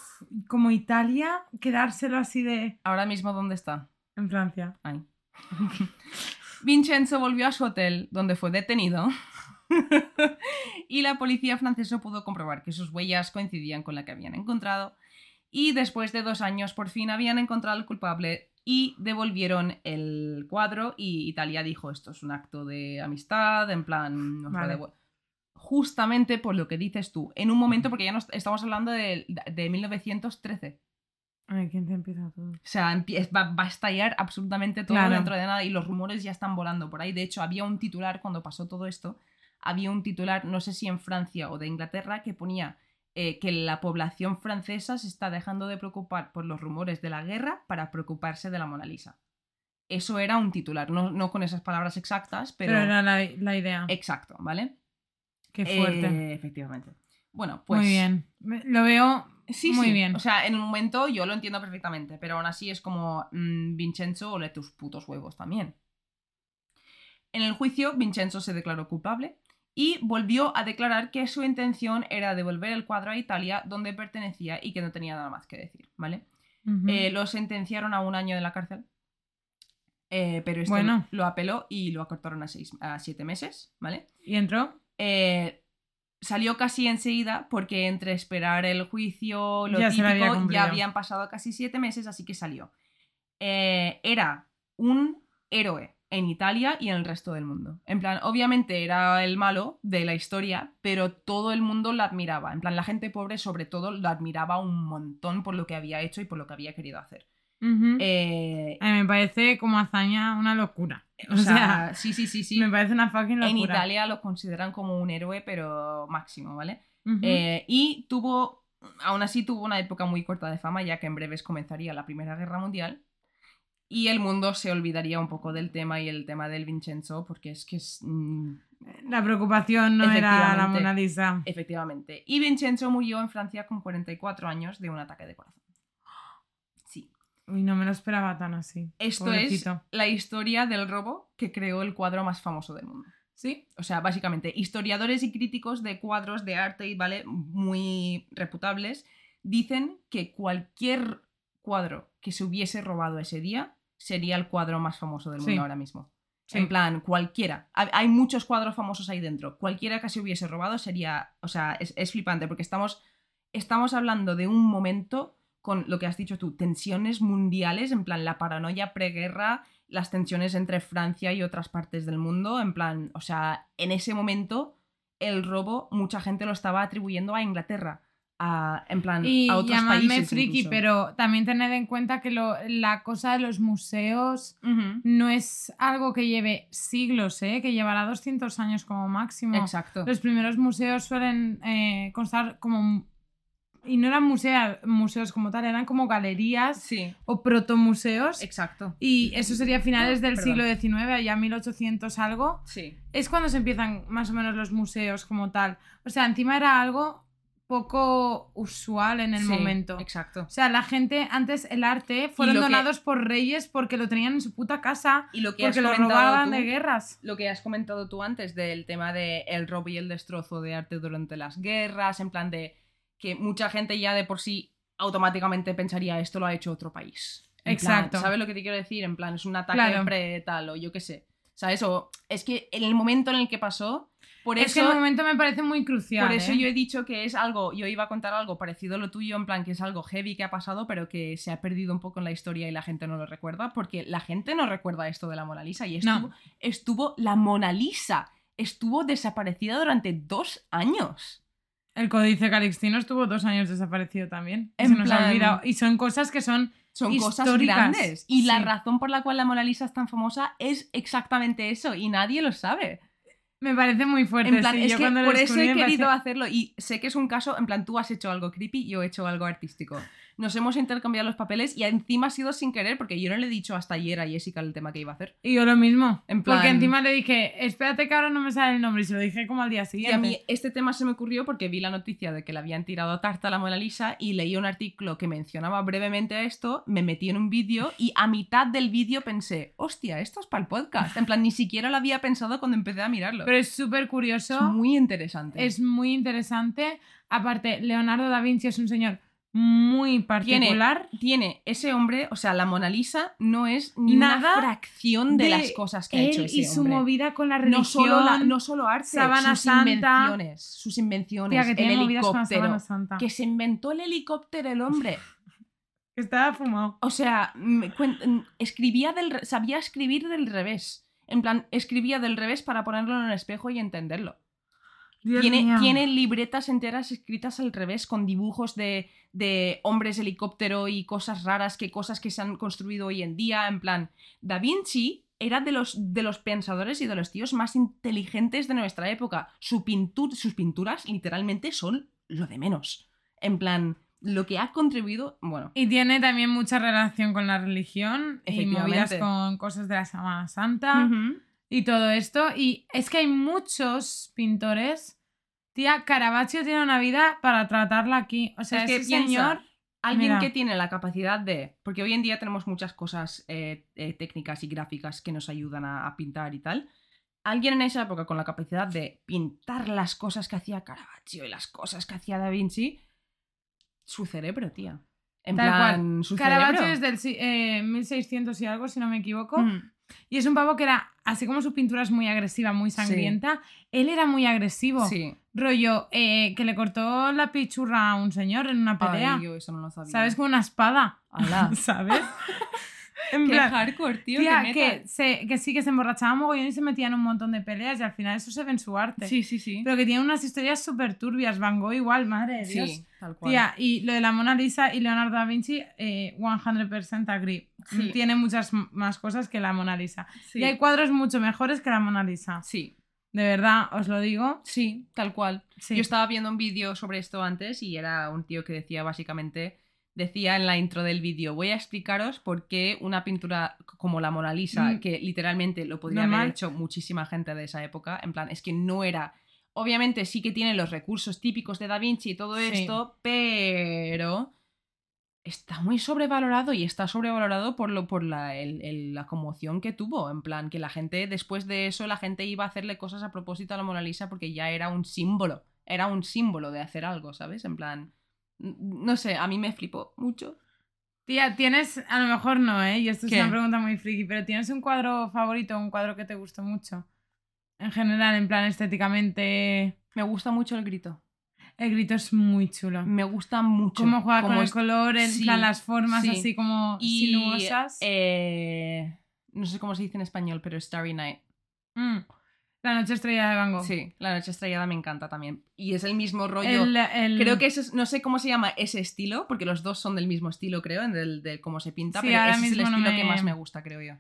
como Italia, quedárselo así de. Ahora mismo, ¿dónde está? En Francia. Ahí. Vincenzo volvió a su hotel, donde fue detenido. y la policía francesa pudo comprobar que sus huellas coincidían con la que habían encontrado. Y después de dos años, por fin habían encontrado al culpable y devolvieron el cuadro. Y Italia dijo: Esto es un acto de amistad, en plan. nos lo Vale. devuel-". Justamente por lo que dices tú, en un momento, porque ya estamos hablando de, de 1913. Ay, ¿quién te empieza todo? O sea, va, va a estallar absolutamente todo Claro. dentro de nada y los rumores ya están volando por ahí. De hecho, había un titular cuando pasó todo esto, había un titular, no sé si en Francia o de Inglaterra, que ponía eh, que la población francesa se está dejando de preocupar por los rumores de la guerra para preocuparse de la Mona Lisa. Eso era un titular, no, no con esas palabras exactas, pero, Pero, era la, la idea. exacto, ¿vale? Qué fuerte. Eh, efectivamente. Bueno, pues... Muy bien. Lo veo Sí, muy sí. bien. O sea, en un momento yo lo entiendo perfectamente, pero aún así es como mm, Vincenzo, ole tus putos huevos también. En el juicio, Vincenzo se declaró culpable y volvió a declarar que su intención era devolver el cuadro a Italia donde pertenecía y que no tenía nada más que decir, ¿vale? Eh, lo sentenciaron a un año de la cárcel, eh, pero este Bueno. lo apeló y lo acortaron a, seis, a siete meses, ¿vale? ¿Y entró? Eh, salió casi enseguida porque entre esperar el juicio, lo Ya había típico, cumplido. ya habían pasado casi siete meses, así que salió. Eh, era un héroe en Italia y en el resto del mundo. En plan, obviamente era el malo de la historia, pero todo el mundo lo admiraba. En plan, la gente pobre sobre todo lo admiraba un montón por lo que había hecho y por lo que había querido hacer. Eh, A mí me parece como hazaña una locura. o sea, sí, sí, sí, sí. me parece una fucking locura. En Italia lo consideran como un héroe, pero máximo, ¿vale? Eh, y tuvo, aún así tuvo una época muy corta de fama, ya que en breves comenzaría la Primera Guerra Mundial. y el mundo se olvidaría un poco del tema y el tema del Vincenzo, porque es que es... mm, La preocupación no era la. Mona Lisa. efectivamente. Y Vincenzo murió en Francia con 44 años de un ataque de corazón. Uy, no me lo esperaba tan así. Esto Pobrecito. es la historia del robo que creó el cuadro más famoso del mundo. Sí. O sea, básicamente, historiadores y críticos de cuadros de arte, ¿vale? Muy reputables, dicen que cualquier cuadro que se hubiese robado ese día sería el cuadro más famoso del mundo Sí. ahora mismo. Sí. En plan, cualquiera. Ha- Hay muchos cuadros famosos ahí dentro. Cualquiera que se hubiese robado sería. O sea, es, es flipante porque estamos, estamos hablando de un momento con lo que has dicho tú, tensiones mundiales, en plan, la paranoia preguerra, las tensiones entre Francia y otras partes del mundo. En plan, o sea, en ese momento el robo, mucha gente lo estaba atribuyendo a Inglaterra. A, en plan, Y a otros países. friki, incluso. pero también tened en cuenta que lo- la cosa de los museos no es algo que lleve siglos, ¿eh? que llevará 200 años como máximo. Exacto. Los primeros museos suelen eh, constar como... Y no eran musea- museos como tal, eran como galerías Sí, o protomuseos. exacto. Y eso sería finales del Perdón. siglo XIX, allá 1800 algo. Sí. Es cuando se empiezan más o menos los museos como tal. O sea, encima era algo poco usual en el Sí, momento. Exacto. O sea, la gente, antes el arte, fueron que- donados por reyes porque lo tenían en su puta casa, Y lo que porque lo robaban tú- de guerras. lo que has comentado tú antes del tema del el robo y el destrozo de arte durante las guerras, en plan de que mucha gente ya de por sí automáticamente pensaría esto lo ha hecho otro país. En plan, Exacto. ¿Sabes lo que te quiero decir? En plan, es un ataque Claro. pre tal o yo qué sé. ¿Sabes? O es que en el momento en el que pasó, por es que el momento me parece muy crucial. por eso ¿eh? yo he dicho que es algo, yo iba a contar algo parecido a lo tuyo, en plan que es algo heavy que ha pasado, pero que se ha perdido un poco en la historia y la gente no lo recuerda, porque la gente no recuerda esto de la Mona Lisa y estuvo, No. estuvo la Mona Lisa, estuvo desaparecida durante dos años. El Códice Calixtino estuvo dos años desaparecido también. En se nos ha plan- olvidado. Y son cosas que son Son cosas grandes. Y la razón por la cual la Mona Lisa es tan famosa es exactamente eso, y nadie lo sabe. Me parece muy fuerte. En plan, sí, es yo que por eso he querido parece- hacerlo y sé que es un caso, en plan, tú has hecho algo creepy, yo he hecho algo artístico. Nos hemos intercambiado los papeles y encima ha sido sin querer porque yo no le he dicho hasta ayer a Jessica el tema que iba a hacer. Y yo lo mismo. En Porque encima le dije, espérate que ahora no me sale el nombre. Y se lo dije como al día Y siguiente. a mí este tema se me ocurrió porque vi la noticia de que le habían tirado a tarta a la Mona Lisa y leí un artículo que mencionaba brevemente esto, me metí en un vídeo y a mitad del vídeo pensé, hostia, esto es para el podcast. En plan, ni siquiera lo había pensado cuando empecé a mirarlo. Pero es súper curioso. es muy interesante. Es muy interesante. Aparte, Leonardo da Vinci es un señor muy particular. tiene ese hombre, o sea, la Mona Lisa no es ni Nada una fracción de, de las cosas que ha hecho ese y su hombre. movida con la religión. no solo, la- no solo arte, sus Santa. invenciones, sus invenciones, Tía, que el helicóptero, Santa. que se inventó el helicóptero el hombre. Estaba fumado. O sea, cuen- mm, escribía del, sabía escribir del revés. En plan, escribía del revés para ponerlo en el espejo y entenderlo. Tiene, libretas enteras escritas al revés con dibujos de, de hombres helicóptero y cosas raras, que cosas que se han construido hoy en día. En plan, Da Vinci era de los, de los pensadores y de los tíos más inteligentes de nuestra época. Su pintur- sus pinturas literalmente son lo de menos. En plan, lo que ha contribuido, bueno, Y tiene también mucha relación con la religión y movidas con cosas de la Semana Santa y todo esto. Y es que hay muchos pintores. Tía, Caravaggio tiene una vida para tratarla aquí. O sea, Es que piensa, señor. Alguien Mira. que tiene la capacidad de. Porque hoy en día tenemos muchas cosas eh, eh, técnicas y gráficas que nos ayudan a, a pintar y tal. Alguien en esa época con la capacidad de pintar las cosas que hacía Caravaggio y las cosas que hacía Da Vinci. Su cerebro, tía. En Tal plan, su Caravaggio cerebro. es del eh, 1600 y algo, si no me equivoco. Mm, Y es un pavo que era, así como su pintura es muy agresiva, muy sangrienta, él era muy agresivo. Sí. Rollo, eh, que le cortó la pichurra a un señor en una pelea. Ay, yo eso no lo sabía. ¿Sabes? Con una espada. ¿Sabes? en Qué plan, hardcore, tío. tía, que, meta. se, que sí, que se emborrachaba mogollón y se metía en un montón de peleas y al final eso se ve en su arte. Sí, sí, sí. Pero que tiene unas historias súper turbias. Van Gogh igual, madre de Dios. Sí, tal cual. Tía, y lo de la Mona Lisa y Leonardo da Vinci, eh, 100% agree. Sí. Tiene muchas más cosas que la Mona Lisa. Sí. Y hay cuadros mucho mejores que la Mona Lisa. Sí, De verdad, os lo digo. sí, tal cual. Yo estaba viendo un vídeo sobre esto antes y era un tío que decía básicamente decía en la intro del vídeo, voy a explicaros por qué una pintura como la Mona Lisa, Mm. que literalmente lo podría haber hecho muchísima gente de esa época, en plan, es que no era... Obviamente sí que tiene los recursos típicos de Da Vinci y todo Sí. esto, pero está muy sobrevalorado y está sobrevalorado por, lo, por la, el- el- la conmoción que tuvo. En plan, que la gente, después de eso, la gente iba a hacerle cosas a propósito a la Mona Lisa porque ya era un símbolo. Era un símbolo de hacer algo, ¿sabes? En plan, no sé, a mí me flipó mucho. Tía, tienes, a lo mejor no, ¿eh? Y esto es una pregunta muy friki, pero ¿tienes un cuadro favorito, un cuadro que te gustó mucho? En general, en plan estéticamente, Me gusta mucho el grito. el grito es muy chulo. Me gusta mucho. Cómo juega con el color, en sí, plan las formas sí. así como y, sinuosas. eh, no sé cómo se dice en español, pero Starry Night. Mm. La noche estrella de Van Gogh. Sí, La Noche Estrellada me encanta también. Y es el mismo rollo. El, el- Creo que ese es- no sé cómo se llama ese estilo, porque los dos son del mismo estilo, creo, del, de cómo se pinta, Sí, pero ahora ese es el mismo no estilo me- que más me gusta, creo yo.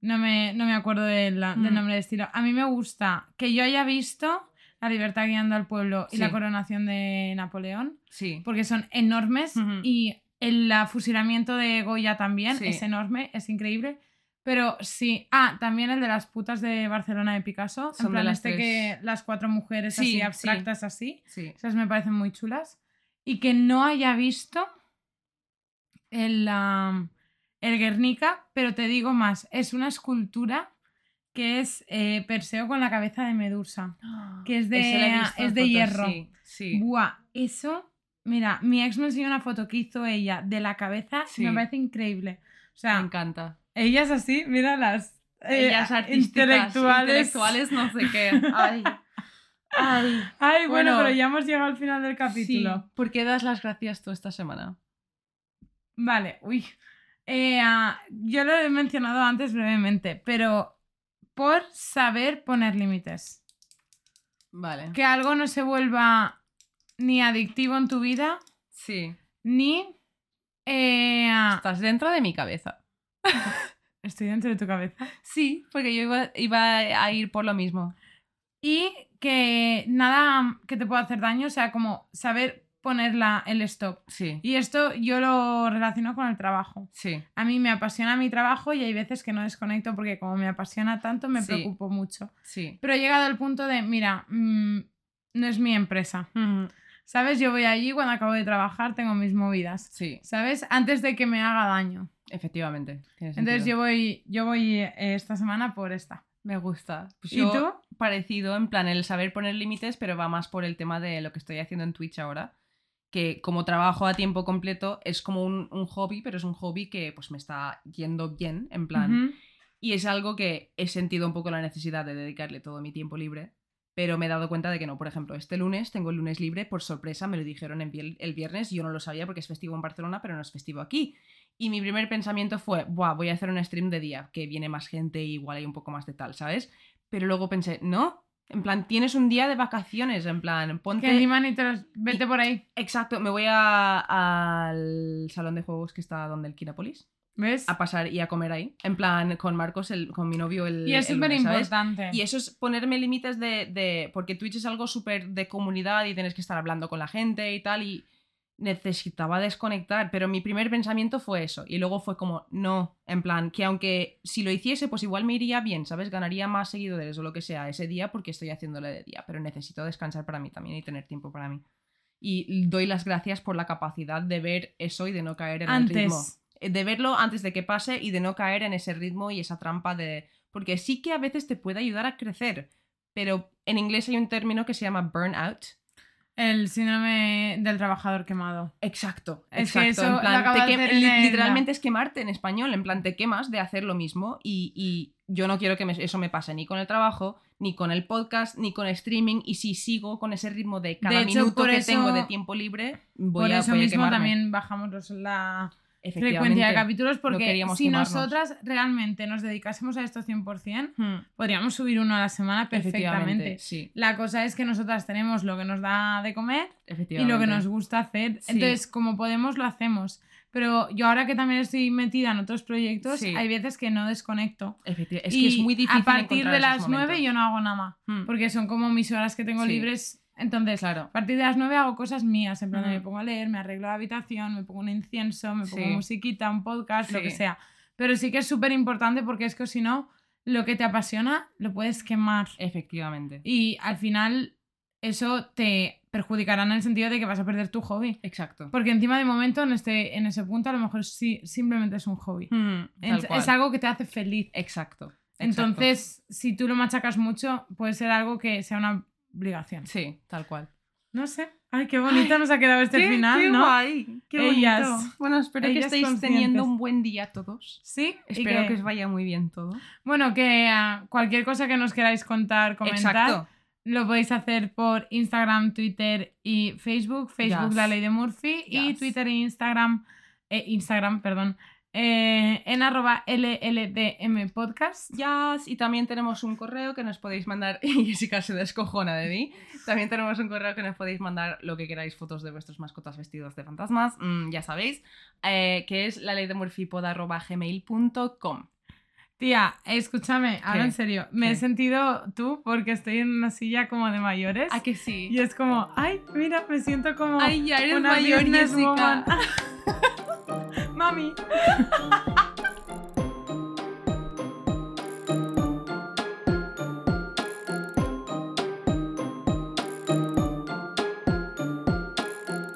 No me, no me acuerdo del, del Mm. nombre de estilo. A mí me gusta que yo haya visto La libertad guiando al pueblo y Sí. la coronación de Napoleón, Sí. porque son enormes y el fusilamiento de Goya también Sí. es enorme, es increíble. Pero sí, ah, también el de las putas de Barcelona de Picasso, Son en de plan las este tres. que las cuatro mujeres Sí, así sí. abstractas así, Sí. esas me parecen muy chulas. Y que no haya visto el, am, el Guernica, pero te digo más, es una escultura que es eh, Perseo con la cabeza de Medusa, que es de, es de fotos, hierro. Sí. sí. Buah, eso, mira, mi ex me enseñó una foto que hizo ella de la cabeza me parece increíble. O Me sea, encanta. Ellas así, mira las eh, Ellas artísticas, intelectuales. intelectuales, no sé qué. Ay. Ay. Ay, bueno, Bueno, pero ya hemos llegado al final del capítulo. Sí. ¿Por qué das las gracias tú esta semana? Vale, uy. Eh, yo lo he mencionado antes brevemente, pero por saber poner límites. Vale. Que algo no se vuelva ni adictivo en tu vida, Sí. ni... eh, Estás dentro de mi cabeza. estoy dentro de tu cabeza. Sí, porque yo iba, iba a ir por lo mismo. Y que nada que te pueda hacer daño, o sea, como saber poner la- el stop. Sí. Y esto yo lo relaciono con el trabajo. Sí. A mí me apasiona mi trabajo y hay veces que no desconecto porque como me apasiona tanto me Sí. preocupo mucho. Sí. Pero he llegado al punto de, mira, mm, no es mi empresa. ¿Sabes? Yo voy allí cuando acabo de trabajar, tengo mis movidas. Sí, ¿Sabes? Antes de que me haga daño. Efectivamente. Entonces sentido. yo voy, yo voy eh, esta semana por esta. Me gusta. Pues ¿Y yo, tú? Parecido, en plan, el saber poner límites, pero va más por el tema de lo que estoy haciendo en Twitch ahora. Que como trabajo a tiempo completo es como un, un hobby, pero es un hobby que pues me está yendo bien, en plan. Y es algo que he sentido un poco la necesidad de dedicarle todo mi tiempo libre, pero me he dado cuenta de que no. Por ejemplo, este lunes tengo el lunes libre, por sorpresa, me lo dijeron el viernes, yo no lo sabía porque es festivo en Barcelona, pero no es festivo aquí. Y mi primer pensamiento fue, Buah, voy a hacer un stream de día, que viene más gente y igual hay un poco más de tal, ¿sabes? Pero luego pensé, no, en plan, tienes un día de vacaciones, en plan, ponte... Que. Vete por ahí. Exacto, me voy a- al salón de juegos que está donde el Kinapolis ¿Ves? a pasar y a comer ahí. En plan, con Marcos, el, con mi novio, el. Y es súper importante. Y eso es ponerme límites de, de- Porque Twitch es algo súper de comunidad y tienes que estar hablando con la gente y tal. Y necesitaba desconectar. Pero mi primer pensamiento fue eso. Y luego fue como, no. En plan, que aunque si lo hiciese, pues igual me iría bien, ¿sabes? Ganaría más seguidores o lo que sea ese día porque estoy haciéndole de día. Pero necesito descansar para mí también y tener tiempo para mí. Y doy las gracias por la capacidad de ver eso y de no caer en el ritmo eh, de verlo antes de que pase y de no caer en ese ritmo y esa trampa de... Porque sí que a veces te puede ayudar a crecer, pero en inglés hay un término que se llama burnout. El síndrome del trabajador quemado. Exacto, Es que exacto. eso en plan, te quem- el- literalmente es quemarte en español, en plan te quemas de hacer lo mismo y, y yo no quiero que me- eso me pase ni con el trabajo, ni con el podcast, ni con streaming y si sigo con ese ritmo de cada De hecho, minuto por que eso- tengo de tiempo libre, voy Por a, eso voy mismo también bajamos la frecuencia Efectivamente. de capítulos porque si nosotras realmente nos dedicásemos a esto 100%, Hmm, podríamos subir uno a la semana efectivamente, perfectamente. Sí, La cosa es que nosotras tenemos lo que nos da de comer y efectivamente. lo que nos gusta hacer. Sí. Entonces, como podemos, lo hacemos. Pero yo ahora que también estoy metida en otros proyectos, Sí. hay veces que no desconecto. Efecti- Es y que es muy difícil. a partir de las 9 momentos. yo no hago nada más. Hmm. Porque son como mis horas que tengo libres Entonces, Claro. a partir de las 9 hago cosas mías, en plan me pongo a leer, me arreglo la habitación, me pongo un incienso, me pongo Sí. musiquita, un podcast, lo que sea. Pero sí que es súper importante porque es que si no, lo que te apasiona lo puedes quemar. Efectivamente. Y al final eso te perjudicará en el sentido de que vas a perder tu hobby. Exacto. Porque encima de momento en, este, en ese punto a lo mejor sí, simplemente es un hobby. Mm, es algo que te hace feliz. Exacto. exacto. Entonces, si tú lo machacas mucho, puede ser algo que sea una obligación. Sí, tal cual. No sé. Ay, qué bonito nos ha quedado este Qué- final, qué ¿no? guay, qué Ellas. bonito. Bueno, espero que estéis teniendo un buen día todos. Sí, Espero que... os vaya muy bien todo. Bueno, que ah, cualquier cosa que nos queráis contar, comentar, Exacto. lo podéis hacer por Instagram, Twitter y Facebook. Facebook, Yes. La Ley de Murphy, y. Twitter e Instagram, eh, Instagram, perdón, eh, en arroba LLDM Podcast. Yes, y también tenemos un correo que nos podéis mandar, y Jessica se descojona de mí, también tenemos un correo que nos podéis mandar lo que queráis, fotos de vuestros mascotas vestidos de fantasmas, mm, ya sabéis, eh, que es la ley de gmail.com. Tía, escúchame, ahora en serio, me ¿Qué? he sentido tú porque estoy en una silla como de mayores. ¿A que sí? Y es como, ay, mira, me siento como Ay, ya eres una mayor. Jessica. Mami.